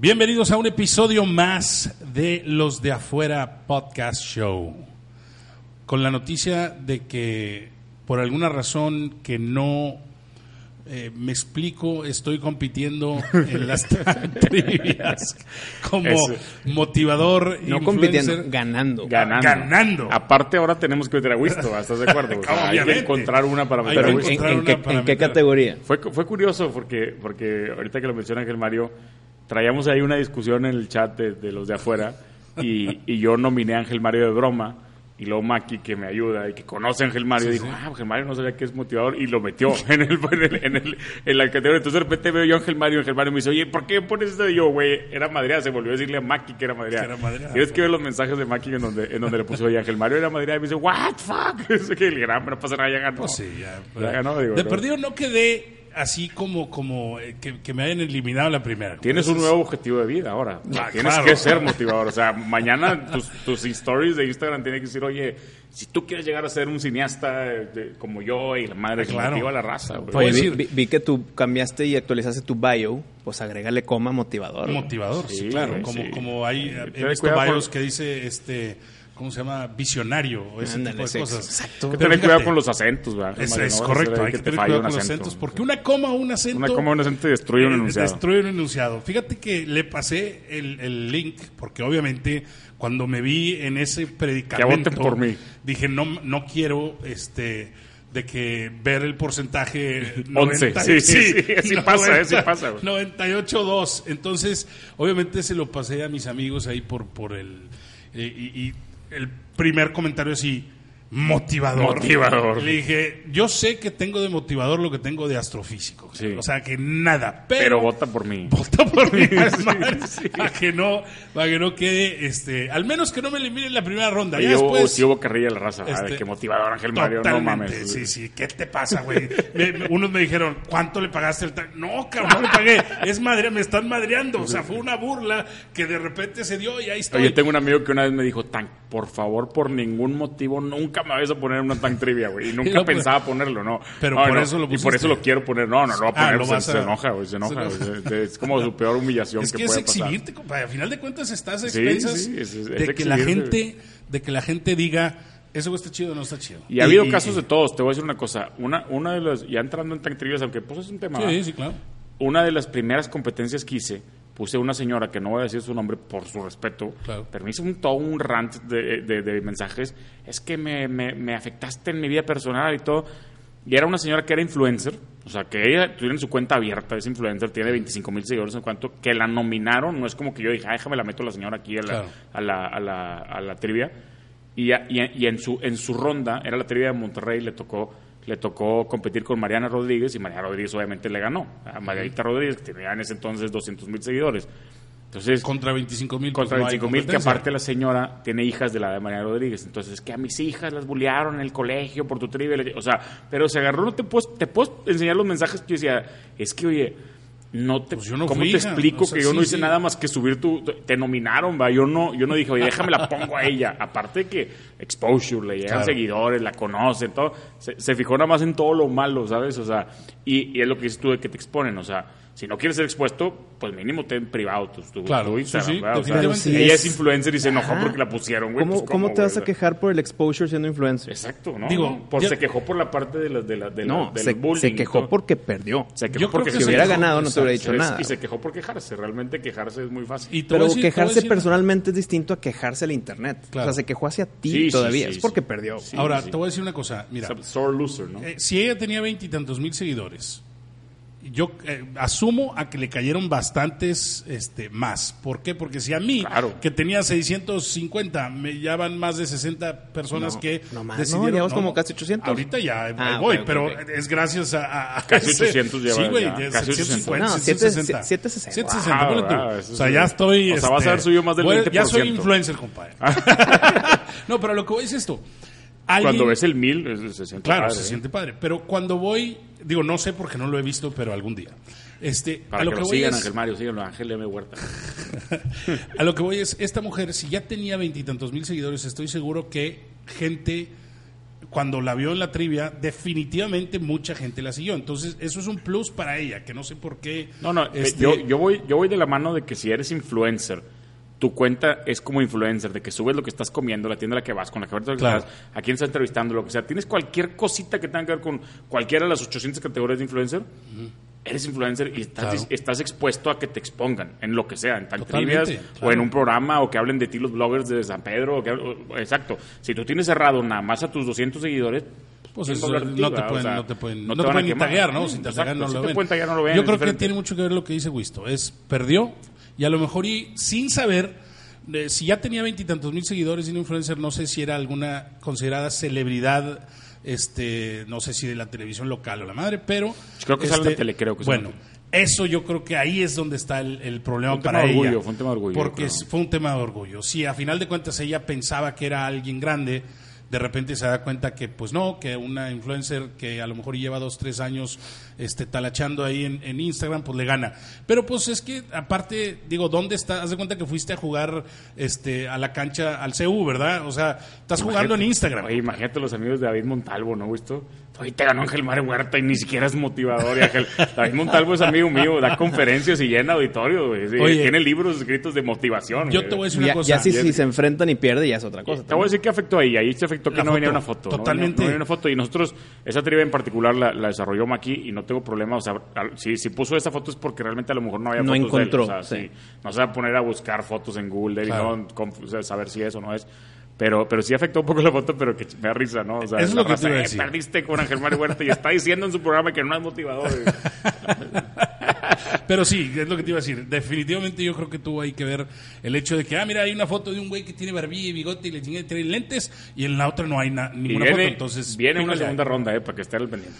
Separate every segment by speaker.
Speaker 1: Bienvenidos a un episodio más de Los de Afuera Podcast Show. Con la noticia de que por alguna razón que no eh, me explico, estoy compitiendo en las trivias como
Speaker 2: Ese.
Speaker 1: motivador.
Speaker 3: No
Speaker 1: influencer.
Speaker 3: compitiendo, ganando.
Speaker 2: Ganando.
Speaker 1: Ganando.
Speaker 2: Aparte, ahora tenemos que meter a Wisto, ¿estás de acuerdo? O sea, hay que encontrar una para meter a Wisto.
Speaker 3: ¿en, qué,
Speaker 1: para
Speaker 3: en qué
Speaker 1: meter.
Speaker 3: categoría?
Speaker 2: Fue, fue curioso porque, porque ahorita que lo menciona Ángel Mario, traíamos ahí una discusión en el chat de, de los de afuera y, y yo nominé a Ángel Mario de broma y luego Maki que me ayuda y que conoce a Ángel Mario dijo, ah, Ángel Mario no sabía que es motivador y lo metió en, el, en, el, en, el- en la categoría. Entonces de repente veo yo a Ángel Mario y Ángel Mario me dice, oye, ¿por qué pones esto? Y yo, güey, era madreada. Se volvió a decirle a Maki que era madreada. Tienes que ver los mensajes de Maki en donde, en donde le puso, oye, Ángel Mario era madreada y me dice, what, fuck. Es que dije, "Ah, no pasa nada, ya ganó.
Speaker 1: Pues sí, ya.
Speaker 2: Ya ganó, digo,
Speaker 1: de
Speaker 2: ¿no?
Speaker 1: perdido no quedé así como, como eh, que, que me hayan eliminado la primera.
Speaker 2: Tienes un nuevo objetivo de vida ahora.
Speaker 1: Ah,
Speaker 2: Tienes
Speaker 1: claro.
Speaker 2: que ser motivador. O sea, mañana tus, tus stories de Instagram tienen que decir, oye, si tú quieres llegar a ser un cineasta eh, de- como yo y la madre que
Speaker 1: Claro.
Speaker 2: motiva a la raza,
Speaker 3: Oye, vi, vi- vi que tú cambiaste y actualizaste tu bio, pues agrégale coma motivador.
Speaker 1: Motivador, sí,
Speaker 2: Sí,
Speaker 1: claro. como, como hay,
Speaker 2: Eh,
Speaker 1: he visto varios
Speaker 2: con-
Speaker 1: que dice, este, ¿cómo se llama? Visionario o ese
Speaker 3: Ándale,
Speaker 1: tipo de
Speaker 3: sí,
Speaker 1: cosas.
Speaker 3: exacto.
Speaker 2: Hay que tener cuidado con los acentos, ¿verdad?
Speaker 1: Es,
Speaker 2: No
Speaker 1: correcto, hay que
Speaker 2: te
Speaker 1: tener cuidado con los
Speaker 2: acento.
Speaker 1: acentos, porque una coma o un acento...
Speaker 2: Una coma o un acento destruye un
Speaker 1: eh,
Speaker 2: enunciado.
Speaker 1: Destruye un enunciado. Fíjate que le pasé el, el link, porque obviamente cuando me vi en ese predicamento...
Speaker 2: Que voten por mí.
Speaker 1: Dije, no, no quiero, este de que ver el porcentaje
Speaker 2: 11, sí, sí, sí, así pasa, así pasa, güey.
Speaker 1: 98-2. Entonces, obviamente se lo pasé a mis amigos ahí por, por el. eh, y, y el primer comentario así. Motivador.
Speaker 2: Motivador.
Speaker 1: Le dije, yo sé que tengo de motivador lo que tengo de astrofísico.
Speaker 2: Sí.
Speaker 1: O sea, que nada. Pero,
Speaker 2: Pero vota por mí.
Speaker 1: vota por mí, madre, para que no, para que no quede, este, al menos que no me eliminen en la primera ronda.
Speaker 2: Y
Speaker 1: Ya
Speaker 2: hubo,
Speaker 1: después,
Speaker 2: sí hubo carrilla la raza.
Speaker 1: Este,
Speaker 2: Ay, qué motivador, Ángel Mario. No mames.
Speaker 1: Sí, sí, ¿qué te pasa, güey? Unos me dijeron, ¿cuánto le pagaste el ta-?" No, cabrón, no le pagué. Es madre, me están madreando. O sea, fue una burla que de repente se dio y ahí estoy.
Speaker 2: Oye, tengo un amigo que una vez me dijo, Tank, por favor, por ningún motivo, nunca me vayas a poner una Tank trivia, güey. Y nunca
Speaker 1: pues,
Speaker 2: pensaba ponerlo, ¿no.
Speaker 1: pero
Speaker 2: No,
Speaker 1: por
Speaker 2: no,
Speaker 1: eso lo
Speaker 2: Y por
Speaker 1: pusiste.
Speaker 2: eso lo quiero poner. No, no, no
Speaker 1: Ah,
Speaker 2: poner.
Speaker 1: lo
Speaker 2: se,
Speaker 1: vas a-
Speaker 2: se enoja, güey, se enoja. güey. Es, es como su peor humillación
Speaker 1: es
Speaker 2: que,
Speaker 1: que es
Speaker 2: puede pasar.
Speaker 1: exhibirte, compadre. Al final de cuentas estás a expensas
Speaker 2: sí, es- es-
Speaker 1: de
Speaker 2: es
Speaker 1: que la gente, de que la gente diga, eso está chido o no está chido.
Speaker 2: Y ha habido
Speaker 1: y-
Speaker 2: casos de todos. Te voy a decir una cosa. Una, una de las, ya entrando en Tank trivias, aunque pues es un tema.
Speaker 1: Sí, sí, claro.
Speaker 2: Una de las primeras competencias que hice, puse una señora que no voy a decir su nombre por su respeto,
Speaker 1: Claro.
Speaker 2: pero me hizo un, todo un rant de, de- de mensajes. Es que me, me- me afectaste en mi vida personal y todo. Y era una señora que era influencer, o sea, que ella tiene su cuenta abierta, es influencer, tiene 25 mil seguidores en cuanto, que la nominaron, no es como que yo dije, ah, déjame la meto a la señora aquí a la,
Speaker 1: Claro.
Speaker 2: a la, a la, a la trivia. Y, y, y en, su, en su ronda, era la trivia de Monterrey, le tocó, le tocó competir con Mariana Rodríguez y Mariana Rodríguez obviamente le ganó. A Margarita Rodríguez, que tenía en ese entonces 200 mil seguidores. Entonces,
Speaker 1: Contra 25 mil.
Speaker 2: contra 25 mil, que aparte la señora tiene hijas de la de Mariana Rodríguez. Entonces, es que a mis hijas las bullearon en el colegio por tu trivia. O sea, pero se agarró, no te puedo, te puedo enseñar los mensajes que yo decía, es que, oye, no te,
Speaker 1: Pues yo no
Speaker 2: ¿cómo
Speaker 1: fui,
Speaker 2: te explico
Speaker 1: O sea,
Speaker 2: que yo no hice
Speaker 1: sí.
Speaker 2: nada más que subir tu, te nominaron, va? Yo no, yo no dije, oye, déjame la pongo a ella. Aparte de que exposure, le llegan
Speaker 1: Claro.
Speaker 2: seguidores, la conocen, todo. Se, se fijó nada más en todo lo malo, ¿sabes? O sea, y, y es lo que dices tú de que te exponen, o sea, si no quieres ser expuesto, pues mínimo ten privado tu, tu,
Speaker 1: Claro,
Speaker 2: tu
Speaker 1: sí,
Speaker 2: Instagram,
Speaker 1: sí,
Speaker 2: ¿verdad? O sea,
Speaker 1: definitivamente.
Speaker 2: ella es influencer y se enojó
Speaker 3: Ajá.
Speaker 2: porque la pusieron, güey.
Speaker 3: ¿Cómo,
Speaker 2: pues,
Speaker 3: cómo te vas a quejar por el exposure siendo influencer?
Speaker 2: Exacto, ¿no?
Speaker 1: Digo,
Speaker 2: No, por,
Speaker 1: ya-
Speaker 2: se quejó por la parte de la, de la, de la-
Speaker 3: No,
Speaker 2: del
Speaker 3: se,
Speaker 2: bullying.
Speaker 3: se quejó porque perdió.
Speaker 2: Se quejó
Speaker 1: Yo creo
Speaker 2: porque
Speaker 3: Si
Speaker 1: se
Speaker 3: hubiera
Speaker 1: quejó,
Speaker 3: ganado no te hubiera dicho nada.
Speaker 2: Y se quejó por quejarse. Realmente quejarse es muy fácil.
Speaker 1: Y
Speaker 3: Pero
Speaker 1: decir-
Speaker 3: quejarse
Speaker 1: decir-
Speaker 3: personalmente es distinto a quejarse al internet.
Speaker 1: Claro.
Speaker 3: O sea, se quejó hacia ti todavía. es porque perdió.
Speaker 1: Ahora, te voy a decir una cosa. Mira,
Speaker 2: sore loser, ¿no?
Speaker 1: eh, si ella tenía veintitantos mil seguidores, yo eh, asumo a que le cayeron bastantes este, más. ¿Por qué? Porque si a mí,
Speaker 2: Claro.
Speaker 1: que tenía 650, me ya van más de 60 personas
Speaker 3: No,
Speaker 1: que
Speaker 3: no más,
Speaker 1: decidieron...
Speaker 3: no, llevamos como casi 800.
Speaker 1: Ahorita ya
Speaker 3: Ah,
Speaker 1: voy,
Speaker 3: ok, ok,
Speaker 1: pero
Speaker 3: ok.
Speaker 1: es gracias a... a-
Speaker 2: Casi
Speaker 1: ese-
Speaker 2: 800 lleva
Speaker 1: Sí, güey,
Speaker 2: ya,
Speaker 1: de
Speaker 2: casi
Speaker 1: 750,
Speaker 3: No,
Speaker 1: 760.
Speaker 3: 760.
Speaker 1: 760,
Speaker 2: Wow,
Speaker 1: ponle tú.
Speaker 2: wow, eso
Speaker 1: O sea, ya estoy...
Speaker 2: o sea, vas a haber subido más del
Speaker 1: voy- Ya soy
Speaker 2: 20%.
Speaker 1: influencer, compadre. no, pero lo que voy es esto. Alguien-
Speaker 2: Cuando ves el mil, se siente
Speaker 1: Claro,
Speaker 2: padre,
Speaker 1: se
Speaker 2: ¿eh?
Speaker 1: siente padre. Pero cuando voy, digo, no sé porque no lo he visto, pero algún día. Este,
Speaker 2: Para
Speaker 1: a lo
Speaker 2: que
Speaker 1: que,
Speaker 2: lo
Speaker 1: voy
Speaker 2: sigan,
Speaker 1: es,
Speaker 2: Ángel Mario, síganlo, Ángel M. Huerta.
Speaker 1: a lo que voy es, esta mujer, si ya tenía veintitantos mil seguidores, estoy seguro que gente cuando la vio en la trivia, definitivamente mucha gente la siguió. Entonces, eso es un plus para ella, que no sé por qué.
Speaker 2: No, no, eh,
Speaker 1: este,
Speaker 2: yo, yo, voy, yo voy de la mano de que si eres influencer, tu cuenta es como influencer, de que subes lo que estás comiendo, la tienda a la que vas, con la que vas,
Speaker 1: Claro.
Speaker 2: a quién estás entrevistando, lo que sea. Tienes cualquier cosita que tenga que ver con cualquiera de las 800 categorías de influencer. Eres influencer y estás,
Speaker 1: Claro.
Speaker 2: estás expuesto a que te expongan en lo que sea, en tan trivias o
Speaker 1: claro.
Speaker 2: en un programa o que hablen de ti los bloggers de San Pedro. o que- o- exacto. Si tú tienes cerrado nada más a tus 200 seguidores,
Speaker 1: Pues
Speaker 2: ¿quién
Speaker 1: eso, no, te pueden,
Speaker 2: O sea,
Speaker 1: no te pueden,
Speaker 2: no te
Speaker 1: te pueden taguear, ¿no? Si te
Speaker 2: Exacto,
Speaker 1: no
Speaker 2: si
Speaker 1: lo
Speaker 2: te pueden no lo ven,
Speaker 1: Yo creo que tiene mucho que ver lo que dice Wisto. Es, perdió y a lo mejor y sin saber, eh, si ya tenía veintitantos mil seguidores y un influencer, no sé si era alguna considerada celebridad, este, no sé si de la televisión local o la madre, pero...
Speaker 2: Yo creo que
Speaker 1: este,
Speaker 2: la tele, creo que
Speaker 1: Bueno, eso yo creo que ahí es donde está el, el problema
Speaker 2: Fue un tema
Speaker 1: para
Speaker 2: de orgullo,
Speaker 1: ella.
Speaker 2: fue un tema de orgullo,
Speaker 1: Porque es- fue un tema de orgullo. Si a final de cuentas ella pensaba que era alguien grande, de repente se da cuenta que pues no, que una influencer que a lo mejor lleva dos, tres años este, talachando ahí en, en Instagram, pues le gana. Pero pues es que aparte, digo, ¿dónde está? Haz de cuenta que fuiste a jugar este, a la cancha, al CU, ¿verdad? O sea, estás jugando en Instagram.
Speaker 2: Oye, imagínate los amigos de David Montalvo, ¿no, visto? Oye, te ganó Ángel Mario Huerta y ni siquiera es motivador. Y Ángel- David Montalvo es amigo mío, da conferencias y llena auditorio, güey. Sí,
Speaker 1: Oye.
Speaker 2: tiene libros escritos de motivación.
Speaker 1: Yo
Speaker 2: güey.
Speaker 1: te voy a decir una
Speaker 3: Ya,
Speaker 1: cosa.
Speaker 3: ya si, si se enfrentan y pierde, ya es otra cosa.
Speaker 2: Te voy a decir que afectó ahí. Ahí se afectó que
Speaker 1: La
Speaker 2: no venía una foto. ¿no?
Speaker 1: totalmente.
Speaker 2: No venía una foto. Y nosotros, esa trivia en particular la, la desarrolló Maki y no tengo problema. O sea, al- si, si puso esa foto es porque realmente a lo mejor no había
Speaker 3: No
Speaker 2: fotos de él.
Speaker 3: encontró,
Speaker 2: O sea,
Speaker 3: sí.
Speaker 2: sí. No se va a poner a buscar fotos en Google de él y
Speaker 1: Claro.
Speaker 2: no conf- o sea, saber si es o no es. Pero, pero sí afectó un poco la foto, pero que me da risa, ¿no? O sea,
Speaker 1: es lo que te
Speaker 2: raza,
Speaker 1: iba a
Speaker 2: "Eh,
Speaker 1: decir".
Speaker 2: perdiste con Ángel Mario Huerta y está diciendo en su programa que no es motivador.
Speaker 1: Pero sí, es lo que te iba a decir. Definitivamente yo creo que tuvo ahí que ver el hecho de que, ah, mira, hay una foto de un güey que tiene barbilla y bigote y le trae lentes y en la otra no hay na- ninguna
Speaker 2: viene,
Speaker 1: foto. Entonces,
Speaker 2: viene una segunda ronda, ¿eh? Para que esté al pendiente.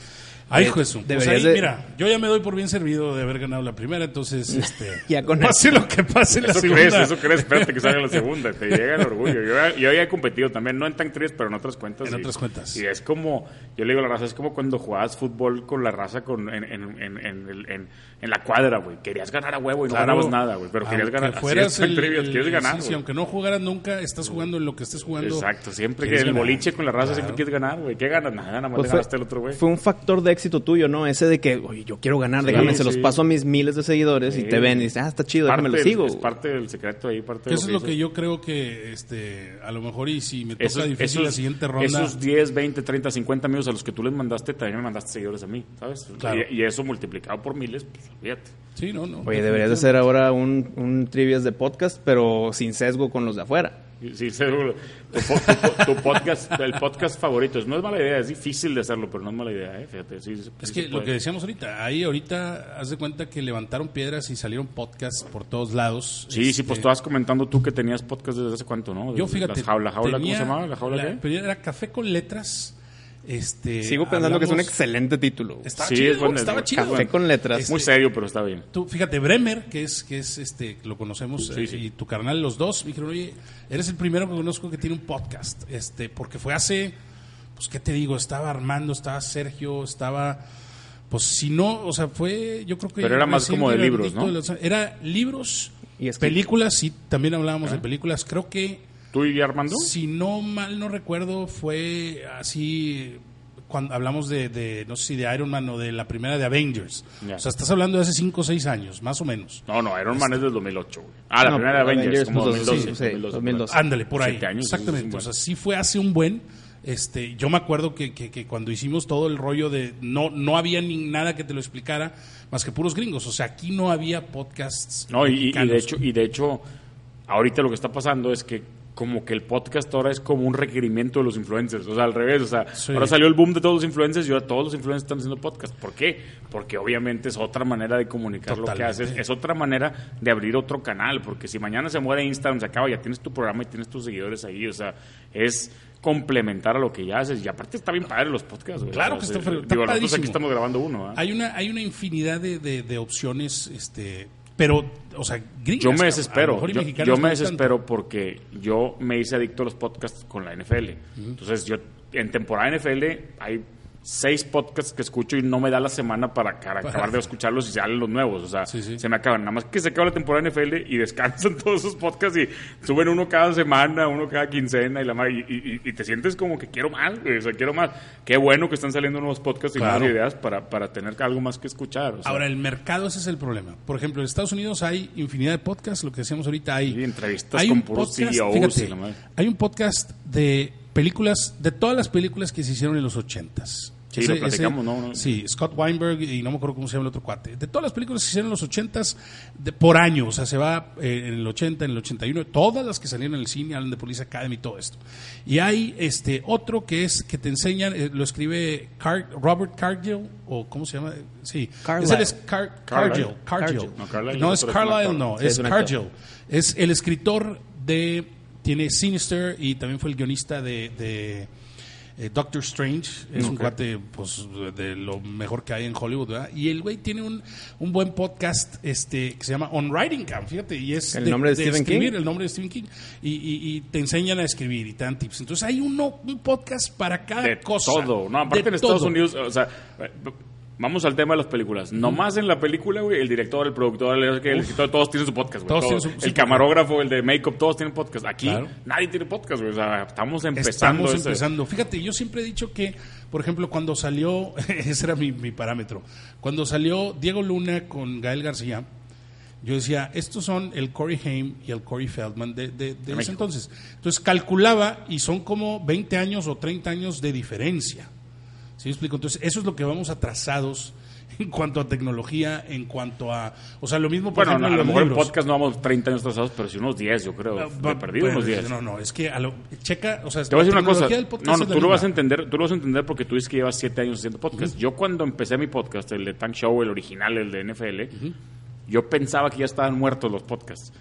Speaker 1: Ay,
Speaker 3: Eh,
Speaker 1: hijo de su. Pues
Speaker 3: deberías
Speaker 1: ahí,
Speaker 3: de-
Speaker 1: mira, yo ya me doy por bien servido de haber ganado la primera, entonces, este,
Speaker 3: Ya con
Speaker 1: pase lo que pase en la
Speaker 2: Eso
Speaker 1: segunda.
Speaker 2: crees, eso crees, espérate que salga la segunda, te llega el orgullo. Yo, yo ya he competido también, no en Tank 3, pero en otras cuentas.
Speaker 1: En
Speaker 2: y-
Speaker 1: otras cuentas.
Speaker 2: Y es como, yo le digo a la raza, es como cuando jugabas fútbol con la raza con, en, en, en, en, en- en la cuadra, güey. Querías ganar a huevo y no ganabas nada, güey, pero querías ganar.
Speaker 1: Fueras el-
Speaker 2: Trivias,
Speaker 1: el-
Speaker 2: quieres ganar,
Speaker 1: sí, aunque no jugaras nunca, estás jugando en lo que estés jugando.
Speaker 2: Exacto, siempre que el
Speaker 1: ganar.
Speaker 2: boliche con la raza siempre quieres ganar, güey. ¿Qué ganas? Nada, nada más
Speaker 3: Pues
Speaker 2: le ganaste al otro, güey.
Speaker 3: fue un factor de éxito tuyo, ¿no? Ese de que, oye, yo quiero ganar, déjame, se los
Speaker 2: sí.
Speaker 3: paso a mis miles de seguidores y
Speaker 2: Sí.
Speaker 3: te ven y dices, ah, está chido, déjame lo sigo.
Speaker 2: Es parte del secreto ahí, parte de
Speaker 1: eso es lo que yo creo que, este, a lo mejor y si me toca
Speaker 2: Esos,
Speaker 1: difícil
Speaker 2: esos-
Speaker 1: la siguiente ronda.
Speaker 2: esos 10, 20, 30, 50 amigos a los que tú les mandaste, también me mandaste seguidores a mí, ¿sabes?
Speaker 1: Claro.
Speaker 2: Y, y eso multiplicado por miles, pues olvídate.
Speaker 1: Sí, no, no.
Speaker 3: Oye, deberías de hacer ahora un, un trivias de podcast, pero sin sesgo con los de afuera.
Speaker 2: Sí, seguro. Tu, tu po- tu podcast, el podcast favorito. No es mala idea, es difícil de hacerlo, pero no es mala idea, ¿eh? Fíjate, sí, sí
Speaker 1: Es que lo que decíamos ahorita, ahí ahorita haz de cuenta que levantaron piedras y salieron podcasts por todos lados.
Speaker 2: Sí, sí, pues
Speaker 1: Este,
Speaker 2: estabas comentando tú que tenías podcast desde hace cuánto, ¿no?
Speaker 1: Yo fíjate.
Speaker 2: Las jaula, jaula, ¿cómo se llamaba? ¿La jaula
Speaker 1: la-
Speaker 2: qué?
Speaker 1: pero era Café con Letras. Este,
Speaker 3: Sigo pensando que es un excelente título.
Speaker 1: Estaba
Speaker 2: Sí,
Speaker 1: chido,
Speaker 2: es bueno, es
Speaker 1: estaba chido.
Speaker 3: Café con letras.
Speaker 1: Este,
Speaker 2: Muy serio, pero está bien.
Speaker 1: Tú, fíjate, Bremer, que es, que es este, lo conocemos,
Speaker 2: Sí,
Speaker 1: eh,
Speaker 2: sí.
Speaker 1: y tu carnal, los dos, me dijeron, oye, eres el primero que conozco que tiene un podcast, este, porque fue hace, pues, ¿qué te digo? Estaba Armando, estaba Sergio, estaba, pues, si no, o sea, fue, yo creo que...
Speaker 2: Pero era más como de libros, ¿no?
Speaker 1: de los- era libros,
Speaker 3: Y
Speaker 1: películas, sí, también hablábamos de películas, creo que...
Speaker 2: ¿Tú y Armando?
Speaker 1: Si no mal no recuerdo, fue así cuando hablamos de, de, no sé si de Iron Man o de la primera de Avengers. O sea, estás hablando de hace 5 o 6 años, más o menos.
Speaker 2: No, no, Iron Man es del 2008, güey. Ah, la
Speaker 3: No,
Speaker 2: primera de Avengers,
Speaker 3: Avengers,
Speaker 2: como
Speaker 3: pues,
Speaker 2: 2012.
Speaker 3: sí, sí, 2012.
Speaker 1: Ándale, por ahí.
Speaker 2: Años,
Speaker 1: Exactamente. O sea,
Speaker 2: sí,
Speaker 1: fue hace un buen. Este, yo me acuerdo que, que, que cuando hicimos todo el rollo de no no había ni nada que te lo explicara más que puros gringos. O sea, aquí no había podcasts.
Speaker 2: No, y, de hecho, y de hecho, ahorita lo que está pasando es que como que el podcast ahora es como un requerimiento de los influencers, o sea, al revés, o sea,
Speaker 1: Sí.
Speaker 2: ahora salió el boom de todos los influencers y ahora todos los influencers están haciendo podcast. ¿Por qué? Porque obviamente es otra manera de comunicar lo que haces, es otra manera de abrir otro canal, porque si mañana se muere Instagram, se acaba, ya tienes tu programa y tienes tus seguidores ahí, o sea, es complementar a lo que ya haces y aparte está bien padre los podcasts, güey.
Speaker 1: Claro
Speaker 2: O sea,
Speaker 1: que está
Speaker 2: sí,
Speaker 1: fre- está
Speaker 2: digo,
Speaker 1: padrísimo.
Speaker 2: aquí estamos grabando uno.
Speaker 1: Hay una, hay una infinidad de, de, de opciones, este, pero, o sea, gringas.
Speaker 2: Yo me desespero. Yo,
Speaker 1: no
Speaker 2: me
Speaker 1: tanto.
Speaker 2: desespero porque yo me hice adicto a los podcasts con la NFL. Entonces, yo en temporada NFL hay seis podcasts que escucho y no me da la semana para, para acabar de escucharlos y salen los nuevos. O sea,
Speaker 1: Sí, sí.
Speaker 2: se me acaban. Nada más que se acaba la temporada NFL y descansan todos esos podcasts y suben uno cada semana, uno cada quincena y la madre, y, y- y te sientes como que quiero más, o sea, quiero más. Qué bueno que están saliendo nuevos podcasts y
Speaker 1: Claro.
Speaker 2: nuevas ideas para, para tener algo más que escuchar. o sea.
Speaker 1: Ahora, el mercado, ese es el problema. Por ejemplo, en Estados Unidos hay infinidad de podcasts, lo que decíamos ahorita, hay,
Speaker 2: entrevistas
Speaker 1: hay
Speaker 2: con puros
Speaker 1: podcast,
Speaker 2: CEOs
Speaker 1: fíjate,
Speaker 2: y la madre.
Speaker 1: hay un podcast de películas, de todas las películas que se hicieron en los ochentas.
Speaker 2: Sí, lo platicamos, ¿no? No.
Speaker 1: Sí, Scott Weinberg y no me acuerdo cómo se llama el otro cuate. De todas las películas que se hicieron en los ochentas, de, por año, o sea, se va eh, en el 80, en el 81, todas las que salieron en el cine, hablan de Police Academy y todo esto. Y hay este otro que es, que te enseñan, eh, lo escribe Car- Robert Cargill, o ¿cómo se llama? Sí,
Speaker 3: Carlyle.
Speaker 1: Ese es Car- Cargill.
Speaker 2: No, Carlyle
Speaker 1: No,
Speaker 2: es actor.
Speaker 1: no, es
Speaker 3: es.
Speaker 1: Cargill. Es el escritor de. Tiene Sinister y también fue el guionista de. de eh, Doctor Strange. Es un cuate pues, de lo mejor que hay en Hollywood, ¿verdad? Y el güey tiene un, un buen podcast este, que se llama On Writing Camp, fíjate. Y es
Speaker 3: ¿El nombre de Stephen
Speaker 1: escribir,
Speaker 3: King?
Speaker 1: El nombre de Stephen King. Y, y- y te enseñan a escribir y te dan tips. Entonces hay uno, un podcast para cada
Speaker 2: de
Speaker 1: cosa.
Speaker 2: todo. No, aparte
Speaker 1: De
Speaker 2: en Estados
Speaker 1: todo.
Speaker 2: Unidos, o sea, vamos al tema de las películas. Nomás en la película, güey, el director, el productor, el, el escritor, todos tienen su podcast, güey.
Speaker 1: Todos
Speaker 2: Todos.
Speaker 1: tienen su-
Speaker 2: el camarógrafo, el de make-up, todos tienen podcast. Aquí
Speaker 1: Claro.
Speaker 2: nadie tiene podcast, güey. O sea, estamos empezando.
Speaker 1: Estamos
Speaker 2: ese-
Speaker 1: empezando. Fíjate, yo siempre he dicho que, por ejemplo, cuando salió, ese era mi, mi parámetro, cuando salió Diego Luna con Gael García, yo decía, estos son el Corey Haim y el Corey Feldman de, de, de ese entonces. Entonces calculaba y son como 20 años o 30 años de diferencia. ¿Sí me explico? Entonces, eso es lo que vamos atrasados en cuanto a tecnología, en cuanto a... O sea, lo mismo, por
Speaker 2: Bueno,
Speaker 1: ejemplo,
Speaker 2: a
Speaker 1: en
Speaker 2: lo mejor en
Speaker 1: libros.
Speaker 2: podcast no vamos 30 años atrasados, pero sí unos 10, yo creo.
Speaker 1: Ah,
Speaker 2: de
Speaker 1: va-
Speaker 2: perdido unos
Speaker 1: bueno,
Speaker 2: 10.
Speaker 1: No, no, es que a lo, checa, o sea,
Speaker 2: Te voy a decir una cosa. No, no, tú lo vas a entender, tú lo vas a entender porque tú dices que llevas siete años haciendo podcast. Yo cuando empecé mi podcast, el de Tank Show, el original, el de NFL, yo pensaba que ya estaban muertos los podcasts.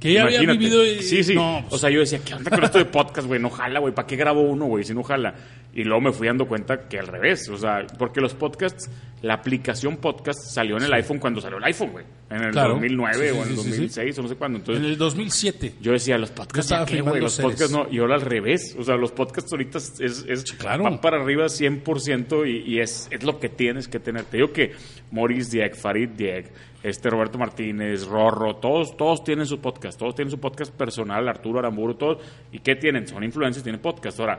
Speaker 1: Que ya había
Speaker 2: Imagínate.
Speaker 1: vivido. y-
Speaker 2: Sí, sí.
Speaker 1: No,
Speaker 2: o sea, yo decía, ¿qué onda con esto de podcast, güey? No jala, güey. ¿Para qué grabo uno, güey? Si no jala. Y luego me fui dando cuenta que al revés. O sea, porque los podcasts, la aplicación podcast salió en el iPhone cuando salió el iPhone, güey. En el
Speaker 1: Claro.
Speaker 2: 2009
Speaker 1: Sí,
Speaker 2: o en el
Speaker 1: sí, sí, sí.
Speaker 2: 2006 o no sé cuándo. Entonces,
Speaker 1: en el 2007.
Speaker 2: yo decía, los podcasts,
Speaker 1: estaba
Speaker 2: ¿ya qué, güey? Los podcasts no. Y ahora al revés. O sea, los podcasts ahorita es, es, es-
Speaker 1: claro.
Speaker 2: van para arriba 100% y, y es, es lo que tienes que tener. Te digo que Maurice Dieck, Farid Dieck, este Roberto Martínez, Rorro, todos, todos tienen su podcast. Todos tienen su podcast personal, Arturo Aramburu, todos. ¿Y qué tienen? Son influencers, tienen podcast. Ahora,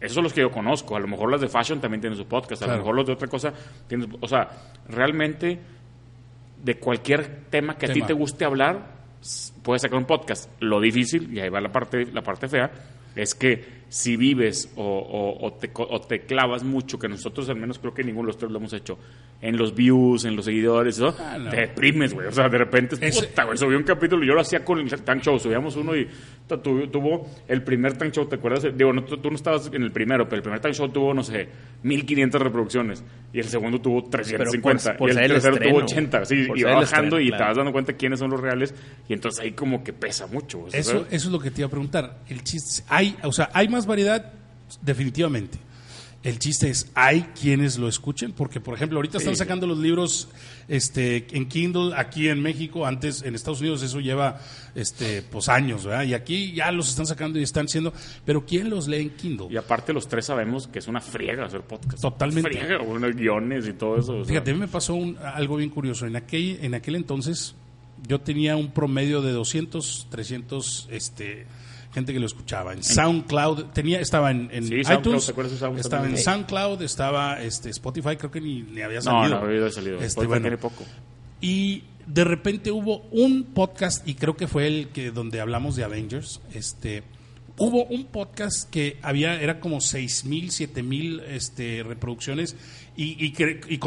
Speaker 2: esos son los que yo conozco. A lo mejor las de fashion también tienen su podcast. A
Speaker 1: Claro.
Speaker 2: lo mejor los de otra cosa tienen su- O sea, realmente de cualquier tema que a ti te guste hablar, puedes sacar un podcast. Lo difícil, y ahí va la parte, la parte fea, es que si vives o, o- o te, o te clavas mucho, que nosotros al menos creo que ninguno de los tres lo hemos hecho, en los views, en los seguidores, ¿no?
Speaker 1: Ah, no.
Speaker 2: te deprimes, güey. O sea, de repente,
Speaker 1: Ese-
Speaker 2: puta, güey, subí un capítulo, yo lo hacía con el Tank Show, subíamos uno y tuvo, tuvo el primer Tank Show, ¿te acuerdas? Digo, no, tú, tú no estabas en el primero, pero el primer Tank Show tuvo, no sé, 1500 reproducciones y el segundo tuvo 350
Speaker 3: por
Speaker 2: y el
Speaker 3: ser el
Speaker 2: tercero
Speaker 3: estreno,
Speaker 2: tuvo 80, sí,
Speaker 3: por
Speaker 2: y va bajando
Speaker 3: estreno,
Speaker 2: y te
Speaker 3: claro.
Speaker 2: vas dando cuenta quiénes son los reales y entonces ahí como que pesa mucho.
Speaker 1: Eso,
Speaker 2: ¿sabes?
Speaker 1: eso es lo que te iba a preguntar. El chiste, hay, o sea, hay más variedad, definitivamente. El chiste es, hay quienes lo escuchen, porque por ejemplo, ahorita están sacando los libros este, en Kindle aquí en México, antes en Estados Unidos eso lleva este, pues años, ¿verdad? Y aquí ya los están sacando y están siendo, pero ¿quién los lee en Kindle?
Speaker 2: Y aparte los tres sabemos que es una friega hacer podcast.
Speaker 1: Totalmente.
Speaker 2: Friega, unos guiones y todo eso. o sea.
Speaker 1: Fíjate, a mí me pasó un- algo bien curioso. En aquel, en aquel entonces yo tenía un promedio de 200, 300 este, gente que lo escuchaba. En SoundCloud, tenía, estaba en, en
Speaker 2: Sí, SoundCloud,
Speaker 1: iTunes,
Speaker 2: ¿te acuerdas de SoundCloud
Speaker 1: estaba en? SoundCloud, estaba este, Spotify, creo que ni, ni había
Speaker 2: No,
Speaker 1: salido.
Speaker 2: no había salido.
Speaker 1: Este,
Speaker 2: Spotify
Speaker 1: bueno,
Speaker 2: tiene poco.
Speaker 1: y de repente hubo un podcast, y creo que fue el que donde hablamos de Avengers, este hubo un podcast que había, era como seis mil, siete mil este, reproducciones y, y, y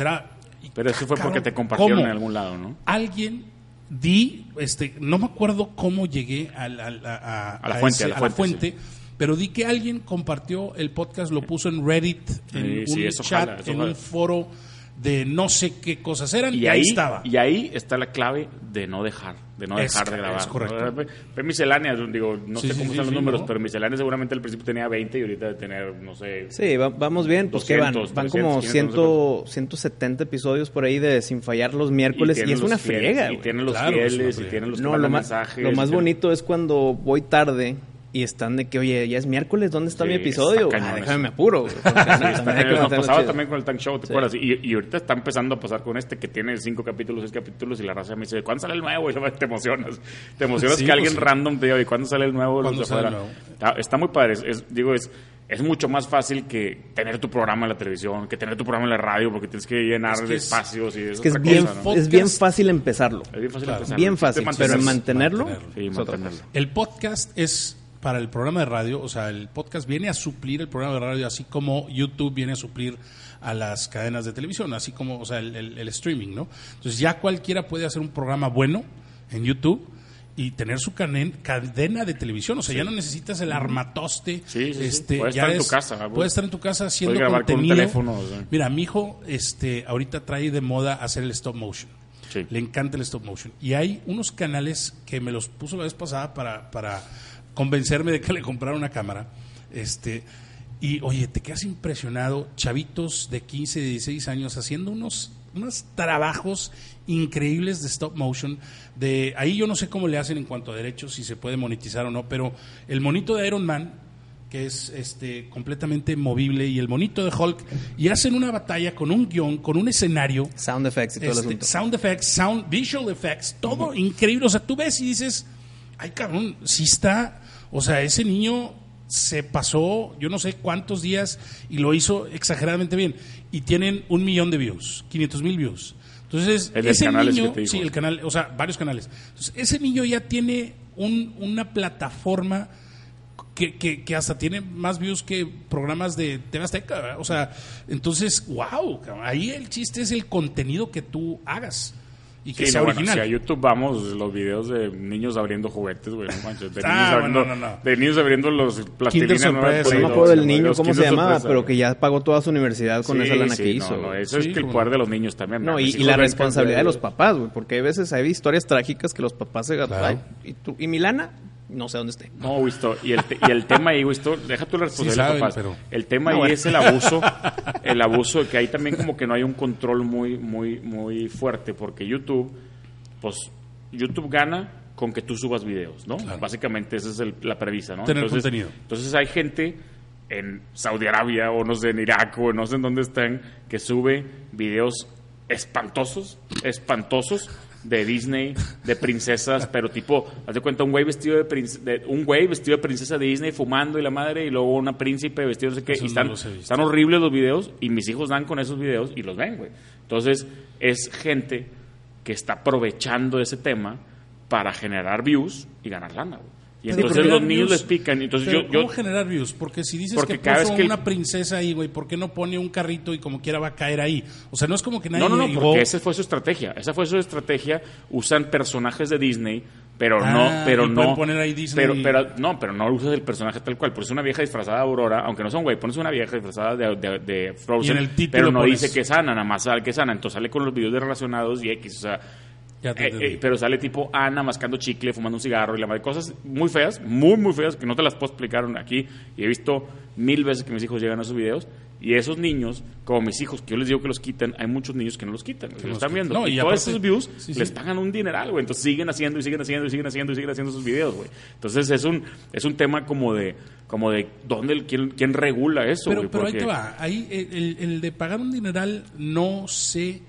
Speaker 1: era-
Speaker 2: Pero eso fue porque te compartieron
Speaker 1: ¿cómo?
Speaker 2: en algún lado, ¿no?
Speaker 1: Alguien di, este, no me acuerdo cómo llegué a,
Speaker 2: A la fuente,
Speaker 1: ese-
Speaker 2: a la fuente,
Speaker 1: pero di que alguien compartió el podcast, lo puso en Reddit, en
Speaker 2: Sí,
Speaker 1: un chat, en un foro de no sé qué cosas eran, y,
Speaker 2: Y
Speaker 1: ahí
Speaker 2: ahí,
Speaker 1: estaba.
Speaker 2: y ahí está la clave de no dejar, de no
Speaker 1: Es
Speaker 2: dejar de grabar.
Speaker 1: es correcto.
Speaker 2: Ve misceláneas, digo, no
Speaker 1: Sí,
Speaker 2: sé cómo
Speaker 1: sí,
Speaker 2: están los
Speaker 1: sí,
Speaker 2: números,
Speaker 1: ¿no?
Speaker 2: pero misceláneas seguramente al principio tenía 20 y ahorita debe tener, no sé,
Speaker 3: Sí, va- vamos bien, pues que van,
Speaker 2: 200,
Speaker 3: van como
Speaker 2: 300,
Speaker 3: 100,
Speaker 2: no sé
Speaker 3: 170 episodios por ahí de sin fallar los miércoles y, es una
Speaker 2: fieles,
Speaker 3: friega.
Speaker 2: Y tienen los
Speaker 1: Claro,
Speaker 2: fieles, y tienen los
Speaker 3: No, lo
Speaker 2: mandan
Speaker 3: más,
Speaker 2: mensajes.
Speaker 3: lo más bonito es cuando voy tarde y están de que, oye, ya es miércoles, ¿dónde está
Speaker 2: Sí,
Speaker 3: mi episodio?
Speaker 2: está
Speaker 3: Ah, déjame me apuro. porque
Speaker 2: Sí,
Speaker 3: también
Speaker 2: está- nos pasaba también con el Tank Show, ¿te
Speaker 3: Sí.
Speaker 2: acuerdas? Y, y ahorita está empezando a pasar con este que tiene cinco capítulos, seis capítulos y la raza me dice, ¿cuándo sale el nuevo? Y luego te emocionas. Te emocionas
Speaker 1: Sí,
Speaker 2: que
Speaker 1: pues
Speaker 2: alguien
Speaker 1: sí.
Speaker 2: random te diga, ¿y cuándo sale el nuevo?
Speaker 1: ¿Cuándo sale el nuevo?
Speaker 2: Está, está muy padre. Es, es- digo, es, es mucho más fácil que tener tu programa en la televisión, que tener tu programa en la radio, porque tienes que llenar
Speaker 1: Es que
Speaker 2: de
Speaker 1: es-
Speaker 2: espacios y es,
Speaker 3: Es que es
Speaker 2: otra
Speaker 3: bien,
Speaker 2: cosa, ¿no?
Speaker 3: es bien fácil empezarlo.
Speaker 2: Es bien fácil
Speaker 1: Claro.
Speaker 2: empezar.
Speaker 3: Bien fácil, pero
Speaker 2: mantenerlo.
Speaker 3: en mantenerlo.
Speaker 2: Sí, mantenerlo.
Speaker 1: El podcast es para el programa de radio, o sea, el podcast viene a suplir el programa de radio, así como YouTube viene a suplir a las cadenas de televisión, así como, o sea, el, el- el streaming, ¿no? Entonces ya cualquiera puede hacer un programa bueno en YouTube y tener su cadena de televisión, o sea, ya no necesitas el armatoste.
Speaker 2: Sí, sí,
Speaker 1: este,
Speaker 2: Puedes
Speaker 1: ya
Speaker 2: estar en tu casa.
Speaker 1: Puedes estar en tu casa haciendo
Speaker 2: grabar con
Speaker 1: contenido.
Speaker 2: teléfono, o sea.
Speaker 1: Mira, mi hijo, este, ahorita trae de moda hacer el stop motion.
Speaker 2: Sí.
Speaker 1: Le encanta el stop motion. Y hay unos canales que me los puso la vez pasada para, para convencerme de que le comprara una cámara. Este, y oye, te quedas impresionado, chavitos de 15, 16 años haciendo unos, unos trabajos increíbles de stop motion. De, ahí yo no sé cómo le hacen en cuanto a derechos, si se puede monetizar o no, pero el monito de Iron Man, que es este completamente movible, y el monito de Hulk, y hacen una batalla con un guion, con un escenario,
Speaker 3: Sound effects y todo el
Speaker 1: este,
Speaker 3: asunto.
Speaker 1: sound effects, sound, visual effects, todo increíble. O sea, tú ves y dices, ay cabrón, sí está. O sea, ese niño se pasó yo no sé cuántos días y lo hizo exageradamente bien. Y tienen un millón de views, 500 mil views. Entonces,
Speaker 2: El
Speaker 1: ese niño,
Speaker 2: que
Speaker 1: sí, el canal, o sea, varios canales. Entonces, ese niño ya tiene un- una plataforma que, que, que hasta tiene más views que programas de TV Azteca. O sea, entonces, wow, ahí el chiste es el contenido que tú hagas y que
Speaker 2: Sí,
Speaker 1: sea
Speaker 2: no, bueno,
Speaker 1: original.
Speaker 2: si a YouTube vamos, los videos de niños abriendo juguetes, güey, no manches. De,
Speaker 1: Ah,
Speaker 2: niños, abriendo,
Speaker 1: bueno, no, no.
Speaker 2: de niños abriendo los plastilina
Speaker 1: Kinder
Speaker 2: nueva
Speaker 1: Sorpresa,
Speaker 2: Play
Speaker 3: no me acuerdo del niño, cómo se llamaba,
Speaker 2: Sorpresa,
Speaker 3: pero que ya pagó toda su universidad con
Speaker 2: Sí,
Speaker 3: esa lana
Speaker 2: sí,
Speaker 3: que hizo.
Speaker 2: no, eso
Speaker 1: Sí,
Speaker 2: es que el poder de los niños también.
Speaker 3: No, y, y la responsabilidad de los papás, güey, porque hay veces hay historias trágicas que los papás se
Speaker 1: Claro.
Speaker 3: ay, y, tú- y mi lana, no sé dónde esté.
Speaker 2: No, Wisto, y el, te- y el tema ahí, Wisto, deja tú la responsabilidad
Speaker 1: saben,
Speaker 2: de papás.
Speaker 1: pero-
Speaker 2: El tema
Speaker 3: No,
Speaker 2: ahí
Speaker 3: bueno.
Speaker 2: es el abuso, el abuso, que ahí también como que no hay un control muy, muy, muy fuerte, porque YouTube, pues, YouTube gana con que tú subas videos, ¿no?
Speaker 1: Claro.
Speaker 2: Básicamente esa es el- la premisa, ¿no?
Speaker 1: Tener
Speaker 2: entonces,
Speaker 1: contenido.
Speaker 2: Entonces hay gente en Saudi Arabia o no sé, en Irak o no sé en dónde están, que sube videos espantosos, espantosos de Disney, de princesas, pero tipo, haz de cuenta un güey vestido de, un güey vestido de princesa de Disney fumando y la madre y luego una príncipe vestido no sé qué,
Speaker 1: Eso
Speaker 2: y están, están horribles los videos y mis hijos dan con esos videos y los ven, güey. Entonces, es gente que está aprovechando ese tema para generar views y ganar lana, güey. Y
Speaker 1: Pero
Speaker 2: entonces los niños
Speaker 1: views-
Speaker 2: les pican. Entonces
Speaker 1: pero
Speaker 2: yo, yo
Speaker 1: ¿Cómo generar views? Porque si dices
Speaker 2: Porque
Speaker 1: que puso
Speaker 2: que-
Speaker 1: una princesa ahí, güey, ¿por qué no pone un carrito y como quiera va a caer ahí? O sea, no es como que nadie
Speaker 2: No, no, no,
Speaker 1: llegó-
Speaker 2: porque esa fue su estrategia. Esa fue su estrategia. Usan personajes de Disney, pero
Speaker 1: Ah,
Speaker 2: no, pero no.
Speaker 1: poner ahí Disney.
Speaker 2: Pero, pero, no, pero no usas el personaje tal cual. Por eso una vieja disfrazada de Aurora, aunque no son güey, pones una vieja disfrazada de, de, de Frozen,
Speaker 1: Y en el título
Speaker 2: pero no
Speaker 1: pones-
Speaker 2: dice que es Ana, nada más sale que es Ana. Entonces sale con los videos de relacionados y X, o sea.
Speaker 1: Ya te
Speaker 2: eh, eh, pero sale tipo Ana mascando chicle, fumando un cigarro y la madre cosas muy feas, muy, muy feas, que no te las puedo explicar aquí. Y he visto mil veces que mis hijos llegan a esos videos. Y esos niños, como mis hijos, que yo les digo que los quitan, hay muchos niños que no los quitan, que
Speaker 1: los
Speaker 2: lo están viendo.
Speaker 1: No,
Speaker 2: y,
Speaker 1: y
Speaker 2: todos esos views
Speaker 1: sí,
Speaker 2: les pagan un dineral, güey. Entonces siguen haciendo y siguen haciendo y siguen haciendo y siguen haciendo sus videos, güey. Entonces es un, es un tema como de, como de dónde, quién, quién regula eso,
Speaker 1: Pero, pero ahí te va. Ahí el, el- el de pagar un dineral no sé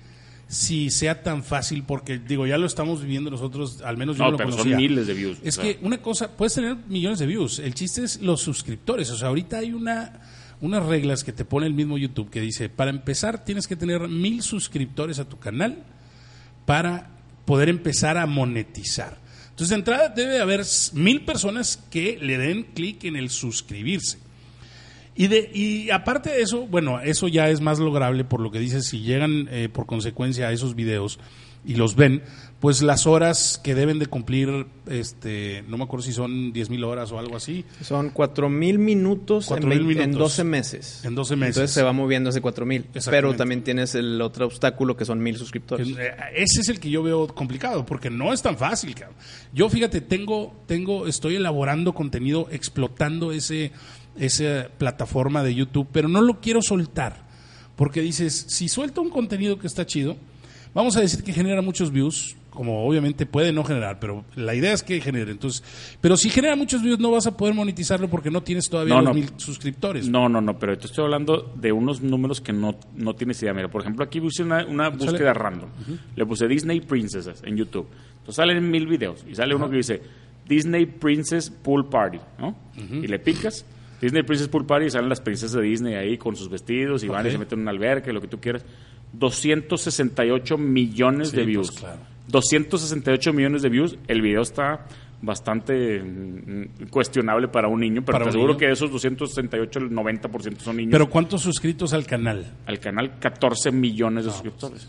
Speaker 1: si sea tan fácil porque digo ya lo estamos viviendo nosotros al menos yo
Speaker 2: No,
Speaker 1: lo
Speaker 2: pero son miles de views,
Speaker 1: es
Speaker 2: o sea.
Speaker 1: que una cosa puedes tener millones de views el chiste es los suscriptores o sea ahorita hay una unas reglas que te pone el mismo YouTube que dice para empezar tienes que tener mil suscriptores a tu canal para poder empezar a monetizar. Entonces de entrada debe haber mil personas que le den clic en el suscribirse y, de, y aparte de eso, bueno, eso ya es más lograble por lo que dices, si llegan eh, por consecuencia a esos videos y los ven, pues las horas que deben de cumplir, este, no me acuerdo si son 10 mil horas o algo así,
Speaker 3: Son cuatro mil minutos, en
Speaker 1: 4,000
Speaker 3: vein- en,
Speaker 1: minutos.
Speaker 3: 12 meses.
Speaker 1: En 12 meses.
Speaker 3: Entonces se va moviendo ese cuatro mil.
Speaker 1: Exactamente.
Speaker 3: Pero también tienes el otro obstáculo que son mil suscriptores.
Speaker 1: eh, ese es el que yo veo complicado, porque no es tan fácil, cabrón. Yo, fíjate, tengo, tengo, estoy elaborando contenido, explotando ese, esa plataforma de YouTube, pero no lo quiero soltar. Porque dices, si suelto un contenido que está chido, vamos a decir que genera muchos views, como obviamente puede no generar, pero la idea es que genere. Entonces, pero si genera muchos videos no vas a poder monetizarlo porque no tienes todavía
Speaker 2: No,
Speaker 1: los
Speaker 2: no.
Speaker 1: mil suscriptores.
Speaker 2: No, no, no, pero te estoy hablando de unos números que no, no tienes idea. Mira, por ejemplo, aquí puse una, una búsqueda random. Le puse Disney Princesses en YouTube. Entonces salen mil videos y sale uno que dice Disney Princess Pool Party, ¿no? Y le picas. Disney Princess Pool Party y salen las princesas de Disney ahí con sus vestidos y van y se meten en una alberca, lo que tú quieras. 268 millones
Speaker 1: Sí,
Speaker 2: de
Speaker 1: pues,
Speaker 2: views.
Speaker 1: claro.
Speaker 2: 268 millones de views. El video está bastante mm, cuestionable para un niño, pero te
Speaker 1: un
Speaker 2: aseguro
Speaker 1: niño.
Speaker 2: que de esos 268, el 90% son niños.
Speaker 1: Pero ¿cuántos suscritos al canal?
Speaker 2: al canal 14 millones de suscriptores.